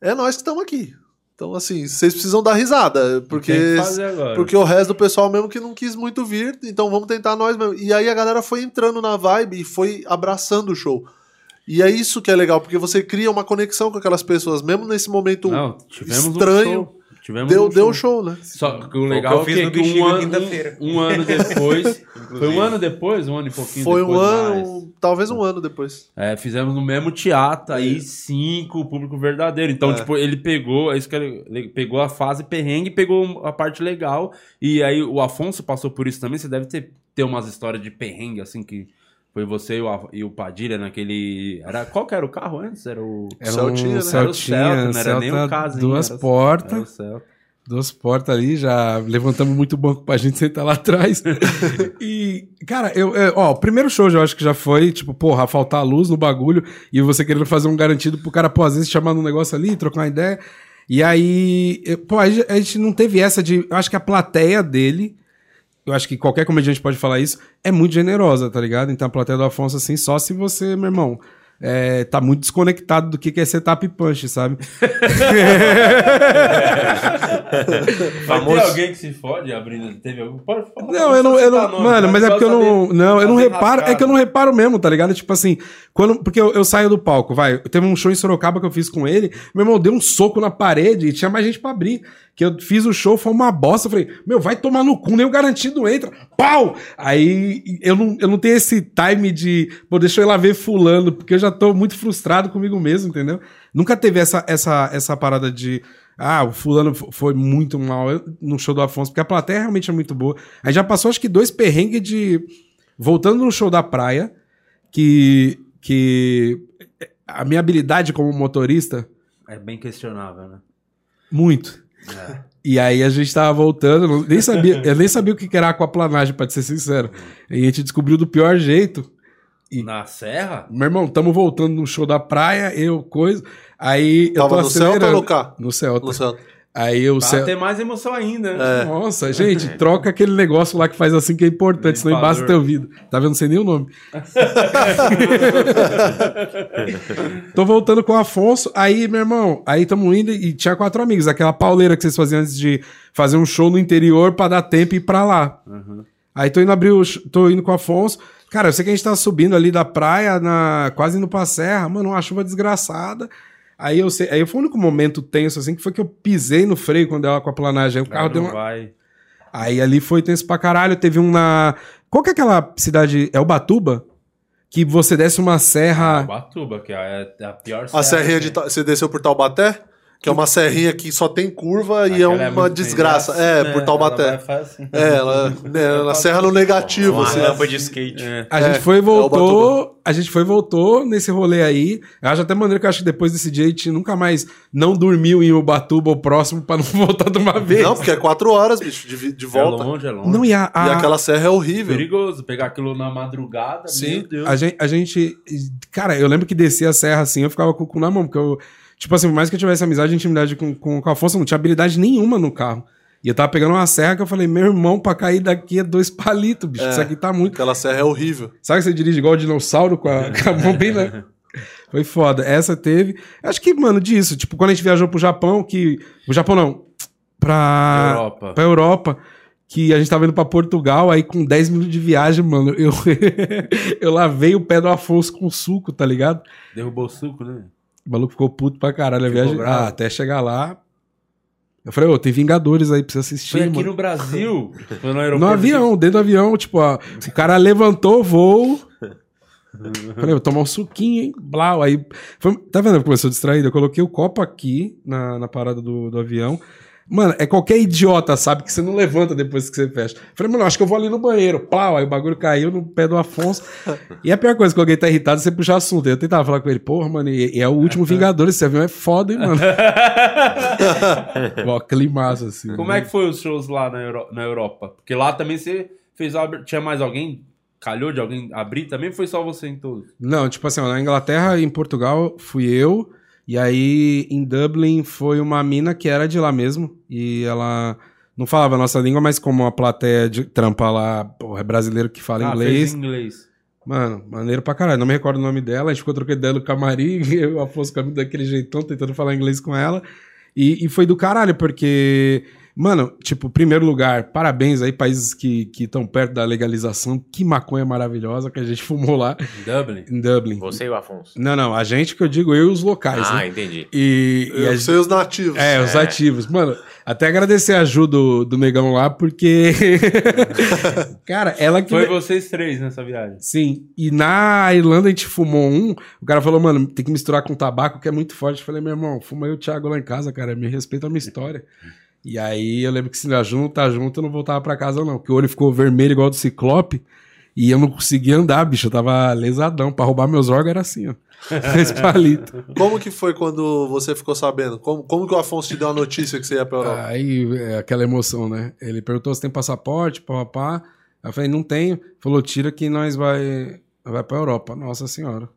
é nós que estamos aqui. Então, assim, vocês precisam dar risada, porque, porque o resto do pessoal mesmo que não quis muito vir, então vamos tentar nós mesmo. E aí a galera foi entrando na vibe e foi abraçando o show. E é isso que é legal, porque você cria uma conexão com aquelas pessoas, mesmo nesse momento Não, estranho. um. Tivemos Deu, um deu show. show, né? Só que o Foi o legal que eu é fiz no que um ano, um, um ano depois. foi um ano depois, um ano e pouquinho Foi um depois. ano, mais. talvez um ano depois. É, fizemos no mesmo teatro, aí sim, com o público verdadeiro. Então, É. tipo, ele pegou, é isso que ele, ele pegou a fase perrengue, pegou a parte legal. E aí o Afonso passou por isso também. Você deve ter, ter umas histórias de perrengue, assim, que foi você e o, e o Padilha naquele. Era, qual que era o carro antes? Era o. Era Celtinha, né? um Era o Celtinha, Celta, não era nem o Celta, casinho, duas portas. Duas portas ali, já levantamos muito banco pra gente sentar lá atrás. e, cara, eu, eu- ó, o primeiro show eu acho que já foi, tipo, porra, faltar luz no bagulho e você querendo fazer um garantido pro cara, pô, às vezes chamar num negócio ali, trocar uma ideia. E aí, eu- pô, a gente, a gente não teve essa de. Eu acho que a plateia dele, eu acho que qualquer comediante pode falar isso, é muito generosa, tá ligado? Então a plateia do Afonso, assim, só se você, meu irmão. É, tá muito desconectado do que que é setup punch, sabe? Vai ter alguém que se fode abrindo? Teve algum? Pode falar. Não, eu não, eu não mano, mas é porque eu não, não, eu não reparo, é rascada. que eu não reparo mesmo, tá ligado? Tipo assim, quando, porque eu, eu saio do palco, vai, teve um show em Sorocaba que eu fiz com ele, meu irmão deu um soco na parede e tinha mais gente pra abrir, que eu fiz o show, foi uma bosta, eu falei, meu, vai tomar no cu, nem o garantido entra, pau! Aí eu não, eu não tenho esse time de, pô, deixa eu ir lá ver fulano, porque eu já tô muito frustrado comigo mesmo, entendeu? Nunca teve essa, essa, essa parada de, ah, o fulano fo- foi muito mal no show do Afonso, porque a plateia realmente é muito boa. Aí já passou acho que dois perrengues de. Voltando no show da praia, que. que a minha habilidade como motorista, É bem questionável, né? muito. É. E aí a gente tava voltando, eu nem sabia, eu nem sabia o que era aquaplanagem, pra ser sincero. E a gente descobriu do pior jeito. E- Na serra? Meu irmão, tamo voltando no show da praia, eu, coisa. Aí eu Tava tô no Celta ou acelerando. no carro? No Celta. No Celta. Aí eu. Pra Cel- ter mais emoção ainda. né? Nossa, gente, troca aquele negócio lá que faz assim que é importante, senão embaça o teu ouvido. Tá vendo? Não sei nem o nome. Tô voltando com o Afonso, aí, meu irmão, aí tamo indo e tinha quatro amigos, aquela pauleira que vocês faziam antes de fazer um show no interior pra dar tempo e ir pra lá. Aí tô indo abrir o. tô indo com o Afonso. Cara, eu sei que a gente tá subindo ali da praia, na, quase indo pra serra, mano, uma chuva desgraçada. Aí eu sei, aí foi o único momento tenso, assim, que foi que eu pisei no freio quando ela com a planagem. Aí o carro Aí deu não uma. vai. Aí ali foi tenso pra caralho. Teve um na. Qual que é aquela cidade? É Ubatuba? Que você desce uma serra. Batuba, que é a pior A serra serrinha que de. Ta- Você desceu por Taubaté? Que é uma serrinha que só tem curva e é Aquela uma desgraça. É, graça, por né? Taubaté. Ela vai fazer assim. É, ela, né, ela serra no negativo, Uma assim. rampa de skate. É. A É, gente foi e é voltou. a gente foi e voltou nesse rolê aí. Eu acho até maneiro que eu acho que depois desse dia a gente nunca mais não dormiu em Ubatuba ou próximo pra não voltar de uma vez. Não, porque é quatro horas, bicho, de, de volta. É longe, é longe. Não, e a, a, E aquela serra é horrível. Perigoso pegar aquilo na madrugada. Sim. Meu Deus. a gente, a gente. Cara, eu lembro que descia a serra assim, eu ficava com o cu na mão, porque eu. Tipo assim, por mais que eu tivesse amizade e intimidade com, com, com o Afonso, eu não tinha habilidade nenhuma no carro. E eu tava pegando uma serra que eu falei, meu irmão, pra cair daqui é dois palitos, bicho. É. Isso aqui tá muito. Aquela serra é horrível. Sabe que você dirige igual o dinossauro com a, com a mão bem, né? Foi foda. Essa teve. Acho que, mano, disso. Tipo, quando a gente viajou pro Japão, que. O Japão não. Pra. Europa. Pra Europa. Que a gente tava indo pra Portugal, aí com 10 minutos de viagem, mano, eu, eu lavei o pé do Afonso com suco, tá ligado? Derrubou o suco, né? O maluco ficou puto pra caralho a viagem. Ah, até chegar lá. Eu falei, ô, tem Vingadores aí pra você assistir, Foi aqui mano. no Brasil. Foi no aeroporto. No avião, dentro do avião, tipo, ó, o cara levantou o voo. Falei, vou tomar um suquinho, hein? Blau. Aí, foi- tá vendo sou distraído? Eu coloquei o copo aqui na, na parada do, do avião. Mano, é qualquer idiota, sabe? Que você não levanta depois que você fecha. Falei, mano, acho que eu vou ali no banheiro. Plau, aí o bagulho caiu no pé do Afonso. E a pior coisa, que alguém tá irritado, você puxar assunto. Eu tentava falar com ele, porra, mano, e, e é o último Vingador, esse avião é foda, hein, mano. Ó, climaço, assim. Como é que foi os shows lá na, Euro- na Europa? Porque lá também você fez Tinha mais alguém? Calhou de alguém abrir também? Foi só você em todos? Não, tipo assim, ó, na Inglaterra e em Portugal fui eu. E aí em Dublin foi uma mina que era de lá mesmo. E ela não falava a nossa língua, mas como a plateia de trampa lá, porra, é brasileiro que fala Ah, inglês. fez inglês. Mano, maneiro pra caralho. Não me recordo o nome dela. A gente ficou trocando ideia no camarim. Eu Afonso caminho daquele jeitão, tentando falar inglês com ela. E, e foi do caralho, porque Mano, tipo, primeiro lugar, parabéns aí, países que estão perto da legalização. Que maconha maravilhosa que a gente fumou lá Dublin. em Dublin. Você e o Afonso. Não, não, a gente que eu digo eu e os locais, Ah, né? entendi. E, e a Eu sei os nativos. É, os É. ativos. Mano, até agradecer a ajuda do, do Megão lá, porque. cara, ela que. Foi vocês três nessa viagem. Sim. E na Irlanda a gente fumou um. O cara falou, mano, tem que misturar com tabaco, que é muito forte. Eu falei, meu irmão, fuma aí o Thiago lá em casa, cara. Me respeita a minha história. E aí eu lembro que se nós junto, tá junto, eu não voltava pra casa, não. Porque o olho ficou vermelho igual do ciclope. E eu não conseguia andar, bicho. Eu tava lesadão. Pra roubar meus órgãos era assim, ó. Esse palito. Como que foi quando você ficou sabendo? Como, como que o Afonso te deu a notícia que você ia pra Europa? Aí, é, aquela emoção, né? Ele perguntou se tem passaporte, papá. Eu falei, não tenho. Falou, tira que nós vai, vai pra Europa. Nossa senhora.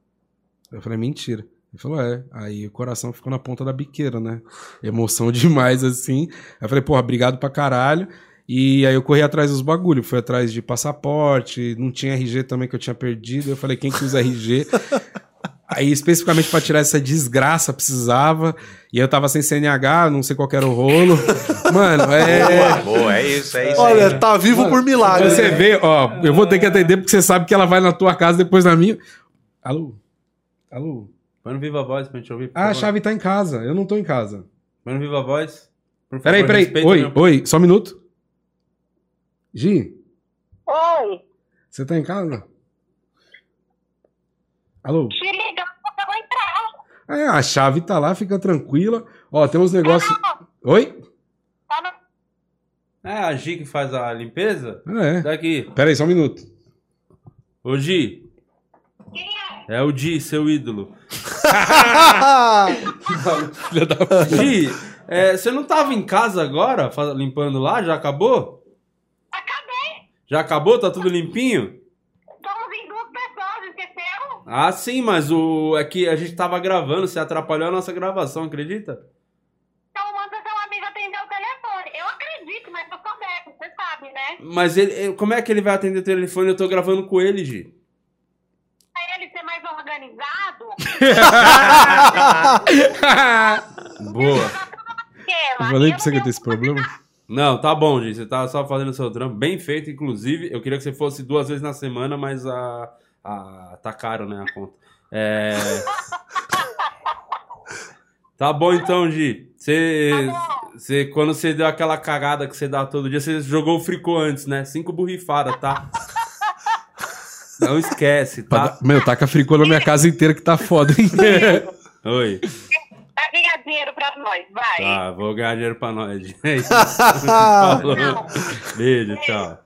Eu falei, mentira. Ele falou, é. Aí o coração ficou na ponta da biqueira, né? Emoção demais, assim. Aí eu falei, porra, obrigado pra caralho. E aí eu corri atrás dos bagulho, fui atrás de passaporte, não tinha RG também que eu tinha perdido. Eu falei, quem que usa RG? Aí, especificamente pra tirar essa desgraça, precisava. E eu tava sem CNH, não sei qual que era o rolo. Mano, é. Boa, boa, é isso, é isso Olha, aí. tá vivo por milagre. Você vê, ó, eu vou ter que atender porque você sabe que ela vai na tua casa depois na minha. Alô? Alô? Põe no Viva Voz pra gente ouvir. Ah, a chave tá em casa, eu não tô em casa. Põe no Viva Voz. Por Peraí, favor, peraí. respeita Oi, meu- oi, só um minuto. Gi, Oi, você tá em casa? Alô? te liga, eu vou entrar. É, a chave tá lá, fica tranquila. Ó, tem uns negócios. Oi? Tá no... É a Gi que faz a limpeza? É. Daqui. Peraí, só um minuto. Ô Gi. É o Di, seu ídolo. Filha da Gi, é, você não tava em casa agora, limpando lá? Já acabou? Acabei. Já acabou? Tá tudo limpinho? Somos em duas pessoas, esqueceu? Ah, sim, mas o é que a gente tava gravando, você atrapalhou a nossa gravação, acredita? Então manda seu amigo atender o telefone. Eu acredito, mas eu sou você sabe, né? Mas ele, ele- como é que ele vai atender o telefone? Eu tô gravando com ele, Gi. Pra ele ser mais organizado, Boa. Eu falei pra você que eu tenho esse problema. Não, tá bom, Gi. Você tá só fazendo o seu trampo. Bem feito, inclusive. Eu queria que você fosse duas vezes na semana, mas a. a tá caro, né, a conta. É. Tá bom então, Gi. Você, você, quando você deu aquela cagada que você dá todo dia, você jogou o fricô antes, né? Cinco borrifadas, tá? Não esquece, tá? Meu, taca fricô na minha casa inteira que tá foda, hein? Oi. Vai ganhar dinheiro pra nós, vai. Tá, vou ganhar dinheiro pra nós. É isso. Falou. Beijo, tchau.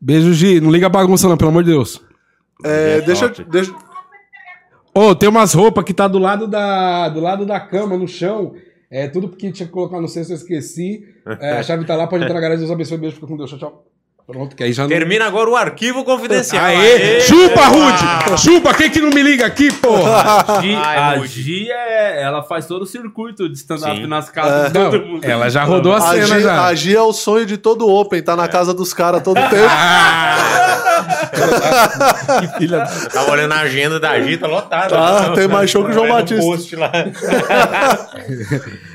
Beijo, Gi. Não liga a bagunça, não, pelo amor de Deus. É, deixa, eu- Top. deixa, Ô, tem umas roupas que tá do lado da, do lado da cama, no chão. É tudo porque tinha que colocar no cesto, eu esqueci. É, a chave tá lá, pode entrar na garagem. Deus abençoe, beijo, fica com Deus. Tchau, tchau. Pronto, que aí já não... Termina agora o arquivo confidencial. Aê! Chupa, Rude! Chupa, quem que não me liga aqui, porra? Gi- Ai, a. Gi, é, ela faz todo o circuito de stand-up nas casas de Não, todo mundo. ela já rodou a a, cena Gi, já. a Gi é o sonho de todo Open, tá na casa dos caras todo tempo. Que filha da... Tava olhando a agenda da Gita lotada. Tá, tem mais show que o João Batista. post lá.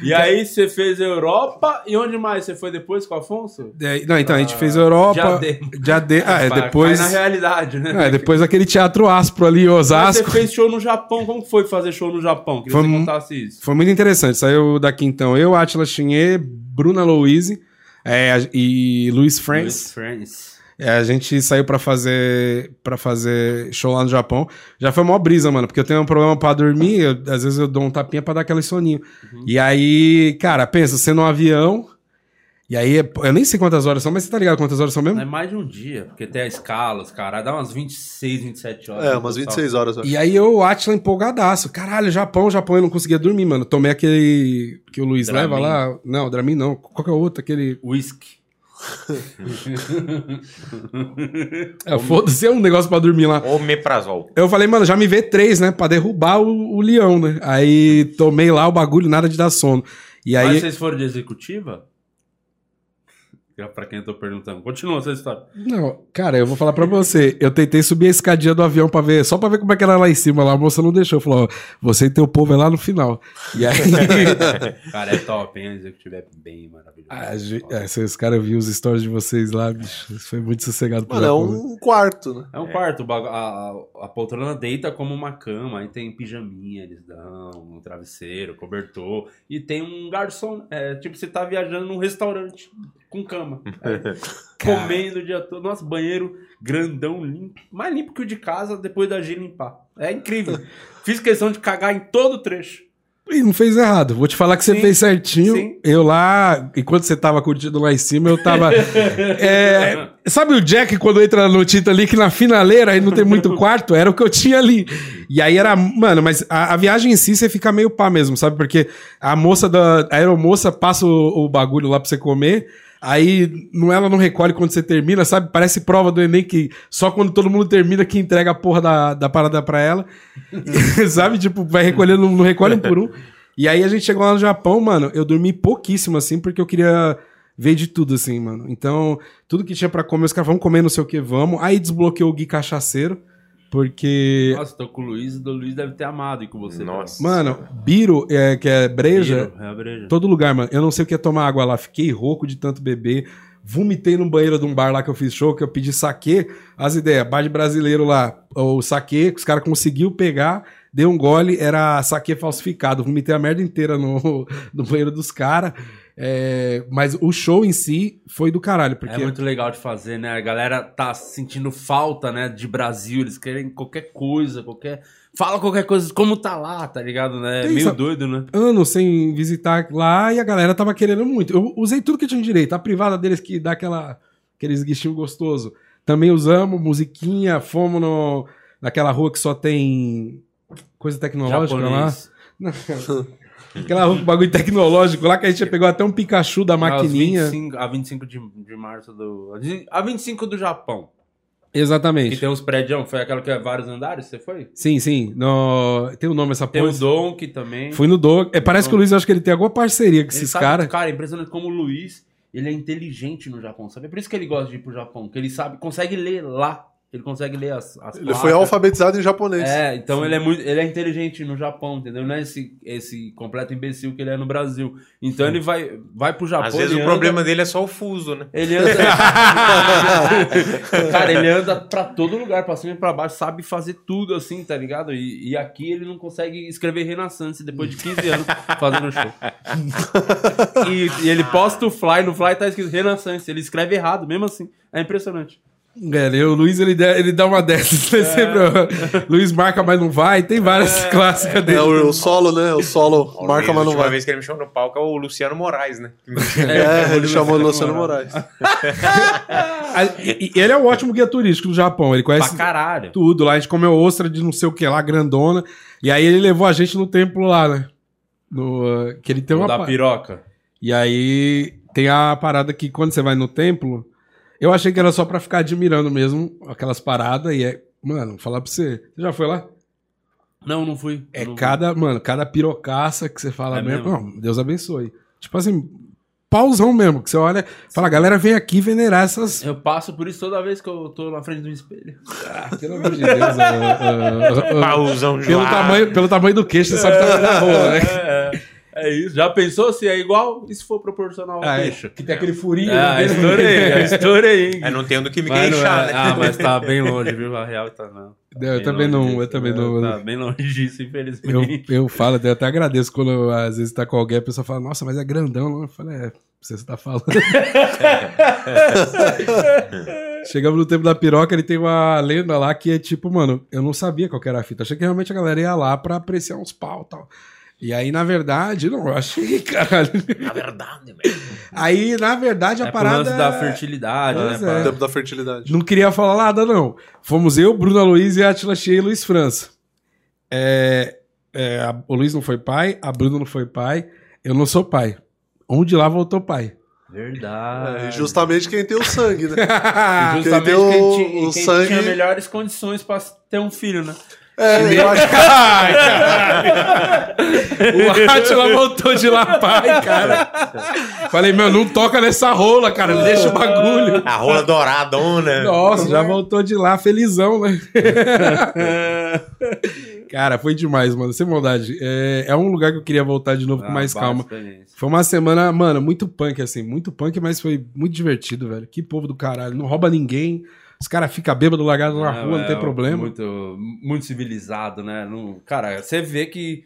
E aí você fez a Europa e onde mais você foi depois com o Afonso? É, Não, então, a gente fez a Europa. Diadema. Diadema. Ah, é, depois. cai na realidade, né? É, depois aquele teatro áspero ali em Mas você Osasco. fez show no Japão. Como foi fazer show no Japão? Queria Foi que você contasse isso. Foi muito interessante. Saiu daqui então eu, Atila Chinê, Bruna Louise é, e Luiz France. Friends. É, a gente saiu pra fazer para fazer show lá no Japão. Já foi mó brisa, mano, porque eu tenho um problema pra dormir, eu- às vezes eu dou um tapinha pra dar aquele soninho. E aí, cara, pensa, você no avião, e aí, eu nem sei quantas horas são, mas você tá ligado quantas horas são mesmo? É mais de um dia, porque tem a escala, os caras. Dá umas 26, 27 horas. É, umas total. 26 horas. eu acho. E aí eu, Atila, empolgadaço. Caralho, Japão, Japão, eu não conseguia dormir, mano. Tomei aquele que o Luiz Dramin. leva lá. Não, Dramin não. Qual que é o outro? Aquele... Whisky. É, foda-se, é um negócio pra dormir lá. Omeprazol. Eu falei, mano, já me vê três, né? Pra derrubar o, o leão, né? Aí tomei lá o bagulho, nada de dar sono. E aí... Mas vocês foram de executiva? Pra quem eu tô perguntando. Continua essa história. Não, cara, eu vou falar pra você. Eu tentei subir a escadinha do avião pra ver, só pra ver como é que era lá em cima. Lá a moça não deixou. Falou, ó, você e teu povo é lá no final. E aí. Cara, é top, hein? A executiva é bem maravilhoso. Ah, é, esses caras viram os stories de vocês lá, bicho. Isso foi muito sossegado Mano, é um quarto, né? É um quarto, o bagu- a, a- a poltrona deita como uma cama, aí tem pijaminha, eles dão, um travesseiro, cobertor, e tem um garçom, é, tipo, você tá viajando num restaurante com cama, comendo o dia todo, nossa, banheiro grandão, limpo, mais limpo que o de casa depois da G limpar, é incrível, fiz questão de cagar em todo o trecho. E não fez errado. Vou te falar que você Sim, fez certinho. sim. Eu lá, enquanto você tava curtindo lá em cima, eu tava. É, sabe o Jack quando entra no Titanic na finaleira e não tem muito quarto? Era o que eu tinha ali. E aí era. Mano, mas a, a viagem em si você fica meio pá mesmo, sabe? Porque a moça da. A aeromoça passa o, o bagulho lá pra você comer. Aí não, ela não recolhe quando você termina, sabe? Parece prova do Enem que só quando todo mundo termina que entrega a porra da, da parada pra ela. sabe? Tipo, vai recolhendo, não recolhe um por um. E aí a gente chegou lá no Japão, mano, eu dormi pouquíssimo, assim, porque eu queria ver de tudo, assim, mano. Então, tudo que tinha pra comer, os caras, vamos comer não sei o que, vamos. Aí desbloqueou o Gui Cachaceiro, porque... Nossa, tô com o Luiz, o Luiz deve ter amado ir com você. Nossa. Mano, Biro, é, que é breja, Biro, é a breja. todo lugar, mano. Eu não sei o que é tomar água lá. Fiquei rouco de tanto beber. Vomitei no banheiro de um bar lá que eu fiz show, que eu pedi saquê. As ideias, bar de brasileiro lá. O saquê, os caras conseguiu pegar, deu um gole, era saquê falsificado. Vomitei a merda inteira no, no banheiro dos caras. É, mas o show em si foi do caralho, porque... É muito legal de fazer, né? A galera tá sentindo falta, né, de Brasil. Eles querem qualquer coisa, qualquer. Fala qualquer coisa, como tá lá, tá ligado, né? É Tem meio doido, né? anos sem visitar lá e a galera tava querendo muito. Eu usei tudo que tinha direito. A privada deles que dá aquela, aquele esguichinho gostoso. Também usamos, musiquinha, fomos no, naquela rua que só tem coisa tecnológica lá. Aquela rua com bagulho tecnológico lá que a gente já pegou até um Pikachu da maquininha. 25 a 25 de, de março do. A 25 do Japão. Que Exatamente. tem uns prédios, foi aquela que é vários andares, você foi? Sim, sim. No... Tem o nome essa Tem porra. o Donk também. Fui no Dog. É, parece que o Luiz, acho que ele tem alguma parceria com Ele esses caras. Cara, é impressionante como o Luiz, ele é inteligente no Japão, sabe? É por isso que ele gosta de ir pro Japão, que ele sabe, consegue ler lá. Ele consegue ler as, as Ele placas. foi alfabetizado em japonês. É, então ele é muito, ele é inteligente no Japão, entendeu? Não é esse, esse completo imbecil que ele é no Brasil. Então ele vai, vai pro Japão. Às vezes ele o anda- problema dele é só o fuso, né? Ele anda. Cara, ele anda pra todo lugar, pra cima e pra baixo, sabe fazer tudo assim, tá ligado? E, e aqui ele não consegue escrever Renaissance depois de 15 anos fazendo show. E, e ele posta o fly, no fly tá escrito Renaissance, ele escreve errado, mesmo assim. É impressionante. É, o Luiz ele, dá- ele dá uma dessas. né? Sempre, ó, Luiz marca, mas não vai. Tem várias clássicas É dele. o, o solo, né? O solo O marca, Luiz, mas não a vai. vez que ele me chamou no palco é o Luciano Moraes, né? É, ele chamou o Luciano Moraes. Ele é um ótimo guia turístico do Japão. Ele conhece Pra caralho. tudo lá. A gente comeu ostra de não sei o que lá, grandona. E aí ele levou a gente no templo lá, né? No, ah, que ele tem O uma. da piroca. E aí tem a parada que quando você vai no templo, eu achei que era só pra ficar admirando mesmo aquelas paradas. E é. Mano, vou falar pra você. Você já foi lá? Não, não fui. É Não- cada, mano, cada pirocaça que você fala É mesmo. mesmo? Não, Deus abençoe. Tipo assim, pausão mesmo, que você olha, fala, galera, vem aqui venerar essas. Eu passo por isso toda vez que eu tô na frente do espelho. Ah, pelo amor de Deus. ah, ah, ah, Pausão pelo, tamanho, pelo tamanho do queixo, você sabe que tá na rua, né? É, é, é isso. Já pensou se é igual? E se for proporcional ao Ah, é, queixo? que tem aquele furinho. Ah, né? estourei, já estourei. hein? É, não tem do que me Mas queixar, é- né? Ah, mas tá bem longe, viu? A real tá não. Eu Bem também não, disso, eu também né? não. Tá bem longe disso, Eu, infelizmente. eu falo, eu até agradeço quando às vezes tá com alguém, a pessoa fala, nossa, mas é grandão, não? Eu falo, é, você tá falando. Chegamos no tempo da piroca, ele tem uma lenda lá que é tipo, mano, eu não sabia qual que era a fita. Achei que realmente a galera ia lá pra apreciar uns pau e tal. E aí, na verdade, não, eu achei, caralho. Na verdade, velho. Aí, na verdade, a é parada. lance da fertilidade, Pois né? é. O tempo da fertilidade. Não queria falar nada, não. Fomos eu, Bruna Luiz e Atila Cheia e Luiz França. É, é, a- o Luiz não foi pai, a Bruna não foi pai, eu não sou pai. Um de lá voltou pai. Verdade. É, e justamente quem tem o sangue, né? Justamente Quem tem o- quem, o quem sangue- tinha melhores condições pra ter um filho, né? É, eu acho que Ai, caralho. O Atila voltou de lá, pai, cara. Falei, meu, não toca nessa rola, cara. Deixa o bagulho. A rola douradona. Nossa, já voltou de lá, felizão, né? cara, foi demais, mano. Sem maldade. É, é um lugar que eu queria voltar de novo com Ah, mais baita calma. Foi uma semana, mano, muito punk, assim. Muito punk, mas foi muito divertido, velho. Que povo do caralho. Não rouba ninguém. Os caras ficam bêbados largados na rua, não tem é problema. Muito, muito civilizado, né? Não- cara, você vê que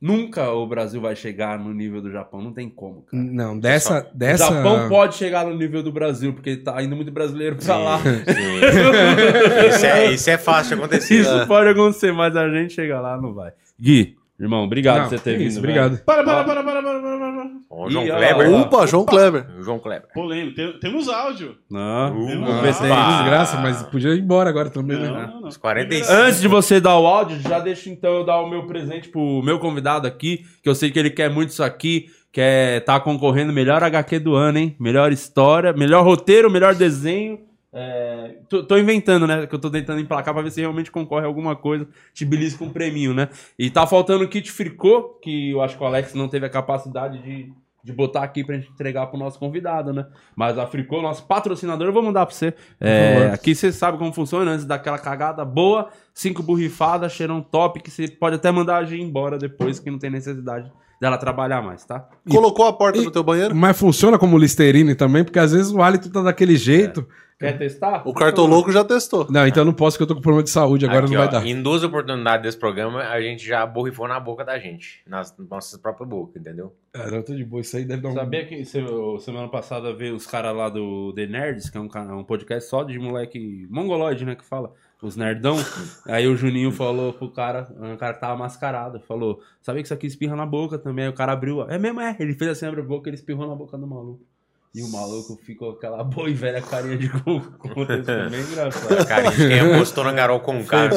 nunca o Brasil vai chegar no nível do Japão. Não tem como, cara. Não, dessa. dessa... O Japão pode chegar no nível do Brasil, porque tá indo muito brasileiro pra lá. Sim. Isso, é, isso é fácil de acontecer. Isso pode acontecer, mas a gente chega lá não vai. Gui, irmão, obrigado Não, por você ter vindo. isso, obrigado. Para, para, para, para, para, para, para. para. Ó, o João Ih, Kleber. Opa, João Kleber. João Kleber. Polêmico. Tem- temos áudio. Não, Uh, vamos ver se tem isso. Desgraça, mas podia ir embora agora também, né? Não, não, não. Os 45. Antes de você dar o áudio, já deixa então eu dar o meu presente pro meu convidado aqui, que eu sei que ele quer muito isso aqui, quer tá concorrendo melhor HQ do ano, hein? Melhor história, melhor roteiro, melhor desenho. É, tô, tô inventando, né? Que eu tô tentando emplacar pra ver se realmente concorre a alguma coisa. Te belisco com um preminho, né? E tá faltando o kit fricô, que eu acho que o Alex não teve a capacidade de, de botar aqui pra gente entregar pro nosso convidado, né? Mas a Fricô, nosso patrocinador, eu vou mandar pra você. É, aqui você sabe como funciona, antes daquela cagada boa, cinco borrifadas, cheirão top, que você pode até mandar a G embora depois, que não tem necessidade dela trabalhar mais, tá? Colocou a porta E- do teu banheiro? Mas funciona como Listerine também, porque às vezes o hálito tá daquele jeito. Quer testar? O cartoloco já testou. Não, então eu não posso, porque eu tô com problema de saúde, agora Aqui, não vai ó, dar. Em duas oportunidades desse programa, a gente já borrifou na boca da gente. Nas nossas próprias bocas, entendeu? Ah, não, tô de boa, isso aí deve dar um. Sabia que se- semana passada veio os caras lá do The Nerds, que é um, ca- um podcast só de moleque mongoloide, né, que fala, os nerdão. Aí o Juninho falou pro cara, um cara que tava mascarado, falou, sabia que isso aqui espirra na boca também? Aí o cara abriu, é mesmo, é. Ele fez assim, abre a boca, ele espirrou na boca do maluco. E o maluco ficou aquela boa e velha carinha de cu. Isso foi bem engraçado. Cara, gente quem apostou na Garol com o cara,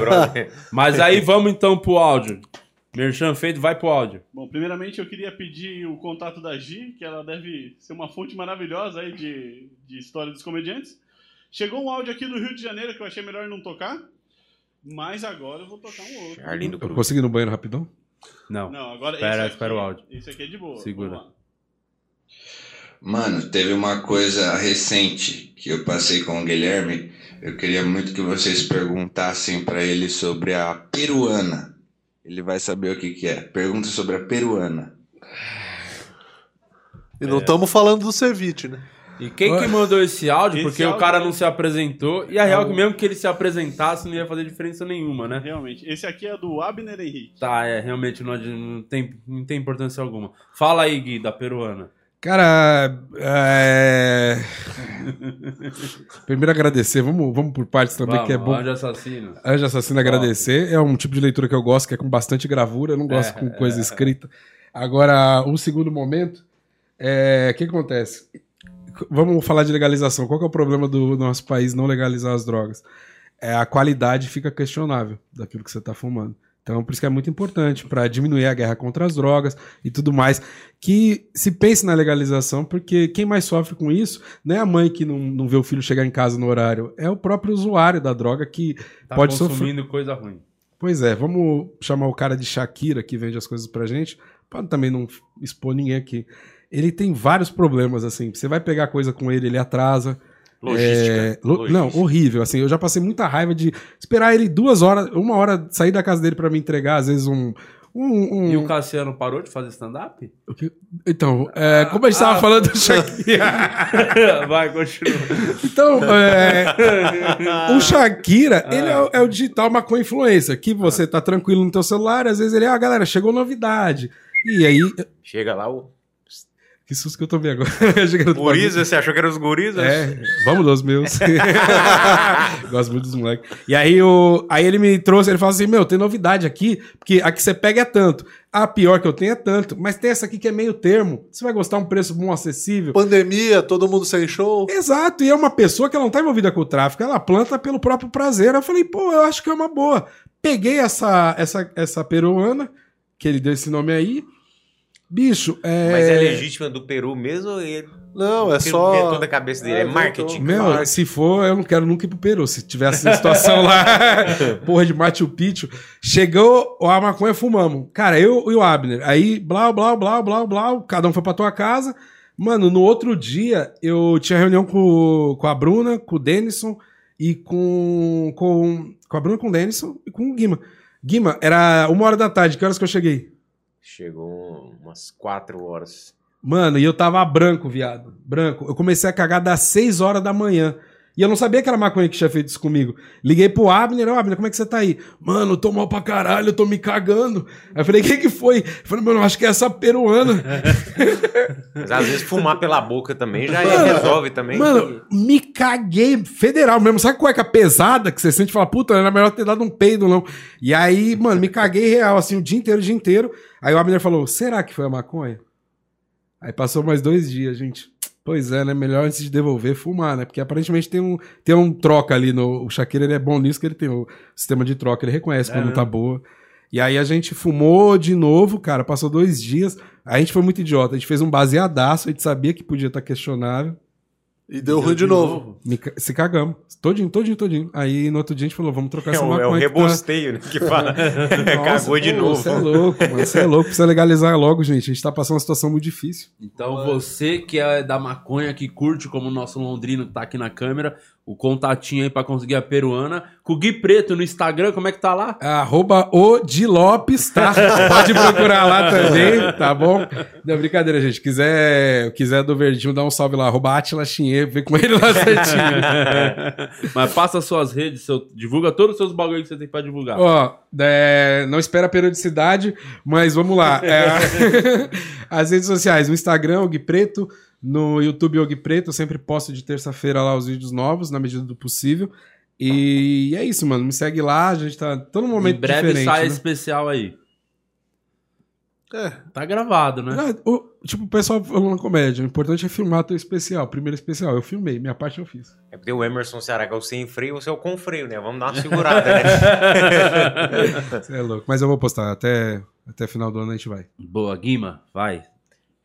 Brother. Mas aí vamos então pro áudio. Merchan feito, vai pro áudio. Bom, primeiramente eu queria pedir o contato da Gi, que ela deve ser uma fonte maravilhosa aí de, de história dos comediantes. Chegou um áudio aqui do Rio de Janeiro que eu achei melhor não tocar, mas agora eu vou tocar um outro. Arlindo Eu Cruz. consegui ir no banheiro rapidão? Não. Não, agora Espera- aqui, espera o áudio. Esse aqui é de boa. Segura. Mano, teve uma coisa recente que eu passei com o Guilherme. Eu queria muito que vocês perguntassem pra ele sobre a peruana. Ele vai saber o que que é. Pergunta sobre a peruana. E não estamos falando do ceviche, né? E quem que mandou esse áudio? Esse porque o áudio cara é- não se apresentou. E a real é que mesmo que ele se apresentasse, não ia fazer diferença nenhuma, né? Realmente. Esse aqui é do Abner Henrique. Tá, é, realmente não, não tem, não tem importância alguma. Fala aí, Gui, da peruana. Cara, é... Primeiro agradecer, vamos, vamos por partes também, Vamos, que é bom. Anjo assassino. Anjo Assassino agradecer. É um tipo de leitura que eu gosto, que é com bastante gravura. Eu não gosto É, com coisa escrita. Agora, um segundo momento. é, O que acontece? Vamos falar de legalização. Qual é o problema do nosso país não legalizar as drogas? É, a qualidade fica questionável daquilo que você está fumando. Então, por isso que é muito importante para diminuir a guerra contra as drogas e tudo mais. Que se pense na legalização, porque quem mais sofre com isso não é a mãe que não, não vê o filho chegar em casa no horário, é o próprio usuário da droga que Tá pode sofrer. consumindo coisa ruim. Pois é, vamos chamar o cara de Shakira que vende as coisas pra gente, pra também não expor ninguém aqui. Ele tem vários problemas, assim. Você vai pegar coisa com ele, ele atrasa. Logística. É, lo- Logística. Não, horrível. Assim, eu já passei muita raiva de esperar ele duas horas, uma hora sair da casa dele pra me entregar, às vezes um. um, um- E o Cassiano parou de fazer stand-up? Então, é, como a gente tava Ah, falando do Shakira. vai, continua. Então, é, o Shakira, ele é, o- é o digital maconha influencer, que você tá tranquilo no teu celular, às vezes ele, ah, galera, chegou novidade. E aí, Chega lá, o que susto que eu tomei agora. Guriza, você achou que era os Gurizas? É, vamos dos meus. Gosto muito dos moleques. E aí, o, aí ele me trouxe, ele falou assim: Meu, tem novidade aqui, porque a que você pega é tanto. A pior que eu tenho é tanto, mas tem essa aqui que é meio termo. Você vai gostar um preço bom, acessível. Pandemia, todo mundo sem show. Exato, e é uma pessoa que ela não tá envolvida com o tráfico, ela planta pelo próprio prazer. Eu falei, pô, eu acho que é uma boa. Peguei essa, essa, essa peruana, que ele deu esse nome aí, Bicho, é. Mas é legítima do Peru mesmo ou ele Não, é só. inventou da cabeça dele? É, É, marketing. Meu, se for, eu não quero nunca ir pro Peru. Se tivesse essa situação lá, porra de Machu Picchu. Chegou a maconha, fumamos. Cara, eu e o Abner. Aí, blá, blá, blá, blá, blá. Cada um foi pra tua casa. Mano, no outro dia, eu tinha reunião com, com a Bruna, com o Denison e com, com. Com a Bruna, com o Denison e com o Guima. Guima, era uma hora da tarde. Que horas que eu cheguei? Chegou umas quatro horas. Mano, e eu tava branco, viado. Branco. Eu comecei a cagar das 6 horas da manhã. E eu não sabia que era maconha que tinha feito isso comigo. Liguei pro Abner, ô Abner, como é que você tá aí? Mano, eu tô mal pra caralho, eu tô me cagando. Aí eu falei, o que que foi? Eu falei, mano, eu acho que é essa peruana. Mas às vezes fumar pela boca também já Mano, resolve também. Mano, me caguei federal mesmo. Sabe cueca pesada que você sente e fala, puta, era melhor ter dado um peido, não. E aí, mano, me caguei real, assim, o dia inteiro, o dia inteiro. Aí o Abner falou, será que foi a maconha? Aí passou mais dois dias, gente. Pois é, né? Melhor antes de devolver, fumar, né? Porque aparentemente tem um, tem um troca ali no. O Shaquille ele é bom nisso, que ele tem o sistema de troca, ele reconhece quando tá boa. E aí a gente fumou de novo, cara, passou dois dias. A gente foi muito idiota, a gente fez um baseadaço, a gente sabia que podia estar questionável. E deu ruim de novo. Me ca- se cagamos. Todinho, todinho, todinho. Aí no outro dia a gente falou, vamos trocar É essa o, é o maconha. que tá- rebosteio, né? Que fala. Nossa, Cagou de pô, novo. Você é louco, mano. Você é louco. Precisa legalizar logo, gente. A gente tá passando uma situação muito difícil. Então você que é da maconha, que curte como o nosso londrino que tá aqui na câmera, o contatinho aí pra conseguir a peruana. Com o Gui Preto no Instagram, como é que tá lá? É Arroba o Di Lopes, tá? Pode procurar lá também, tá bom? Não, brincadeira, gente. Quiser, quiser do Verdinho, dá um salve lá. Arroba Atila Chinheiro, vem com ele lá certinho. Mas passa suas redes, seu- divulga todos os seus bagulho que você tem pra divulgar. Ó, é, não espera a periodicidade, mas vamos lá. É, as redes sociais, no Instagram, o Gui Preto, no YouTube, o Gui Preto, eu sempre posto de terça-feira lá os vídeos novos, na medida do possível. E é isso, mano. Me segue lá, a gente tá todo em momento breve diferente. sai né? especial aí. É. Tá gravado, né? O- tipo, o pessoal falando na comédia, o importante é filmar teu especial, primeiro especial. Eu filmei, minha parte eu fiz. É porque o Emerson Ceará que é o sem freio, você é o com freio, né? Vamos dar uma segurada, né? Você é louco. Mas eu vou postar, até, até final do ano a gente vai. Boa, Guima, vai.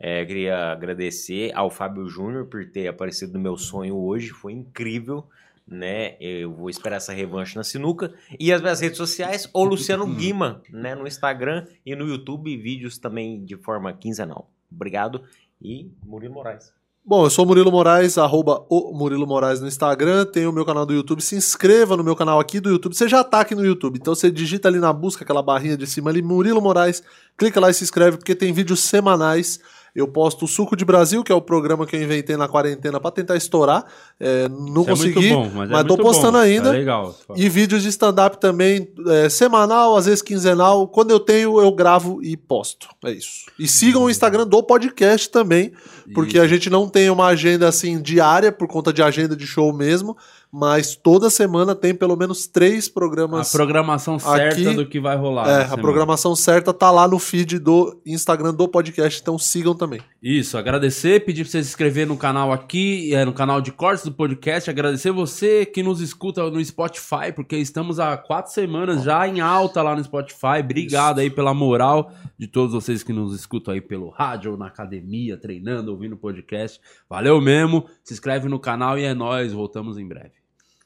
É, queria agradecer ao Fábio Júnior por ter aparecido no meu sonho hoje. Foi incrível, né? Eu vou esperar essa revanche na sinuca. E as minhas redes sociais, o Luciano Guima, né? No Instagram e no YouTube, vídeos também de forma quinzenal. Obrigado. E Murilo Moraes. Bom, eu sou o Murilo Moraes, arroba o Murilo Moraes no Instagram, tem o meu canal do YouTube, se inscreva no meu canal aqui do YouTube, você já tá aqui no YouTube, então você digita ali na busca, aquela barrinha de cima ali, Murilo Moraes, clica lá e se inscreve, porque tem vídeos semanais, eu posto o Suco de Brasil, que é o programa que eu inventei na quarentena pra tentar estourar, é, não Isso consegui, é bom, mas, é tô muito postando bom. ainda, Tá legal. e vídeos de stand-up também, é, semanal, às vezes quinzenal. Quando eu tenho, eu gravo e posto. É isso. E sigam o Instagram do podcast também, porque a gente não tem uma agenda assim diária, por conta de agenda de show mesmo, mas toda semana tem pelo menos três A programas. programação certa Aqui- do que vai rolar. É, a semana. programação certa tá lá no feed do Instagram do podcast, então sigam também. Isso, agradecer, pedir pra você se inscrever no canal aqui, é, no canal de cortes do podcast, agradecer você que nos escuta no Spotify, porque estamos há quatro semanas já em alta lá no Spotify. Obrigado aí pela moral de todos vocês que nos escutam aí pelo rádio, na academia, treinando, ouvindo o podcast. Valeu mesmo, se inscreve no canal e é nóis, voltamos em breve.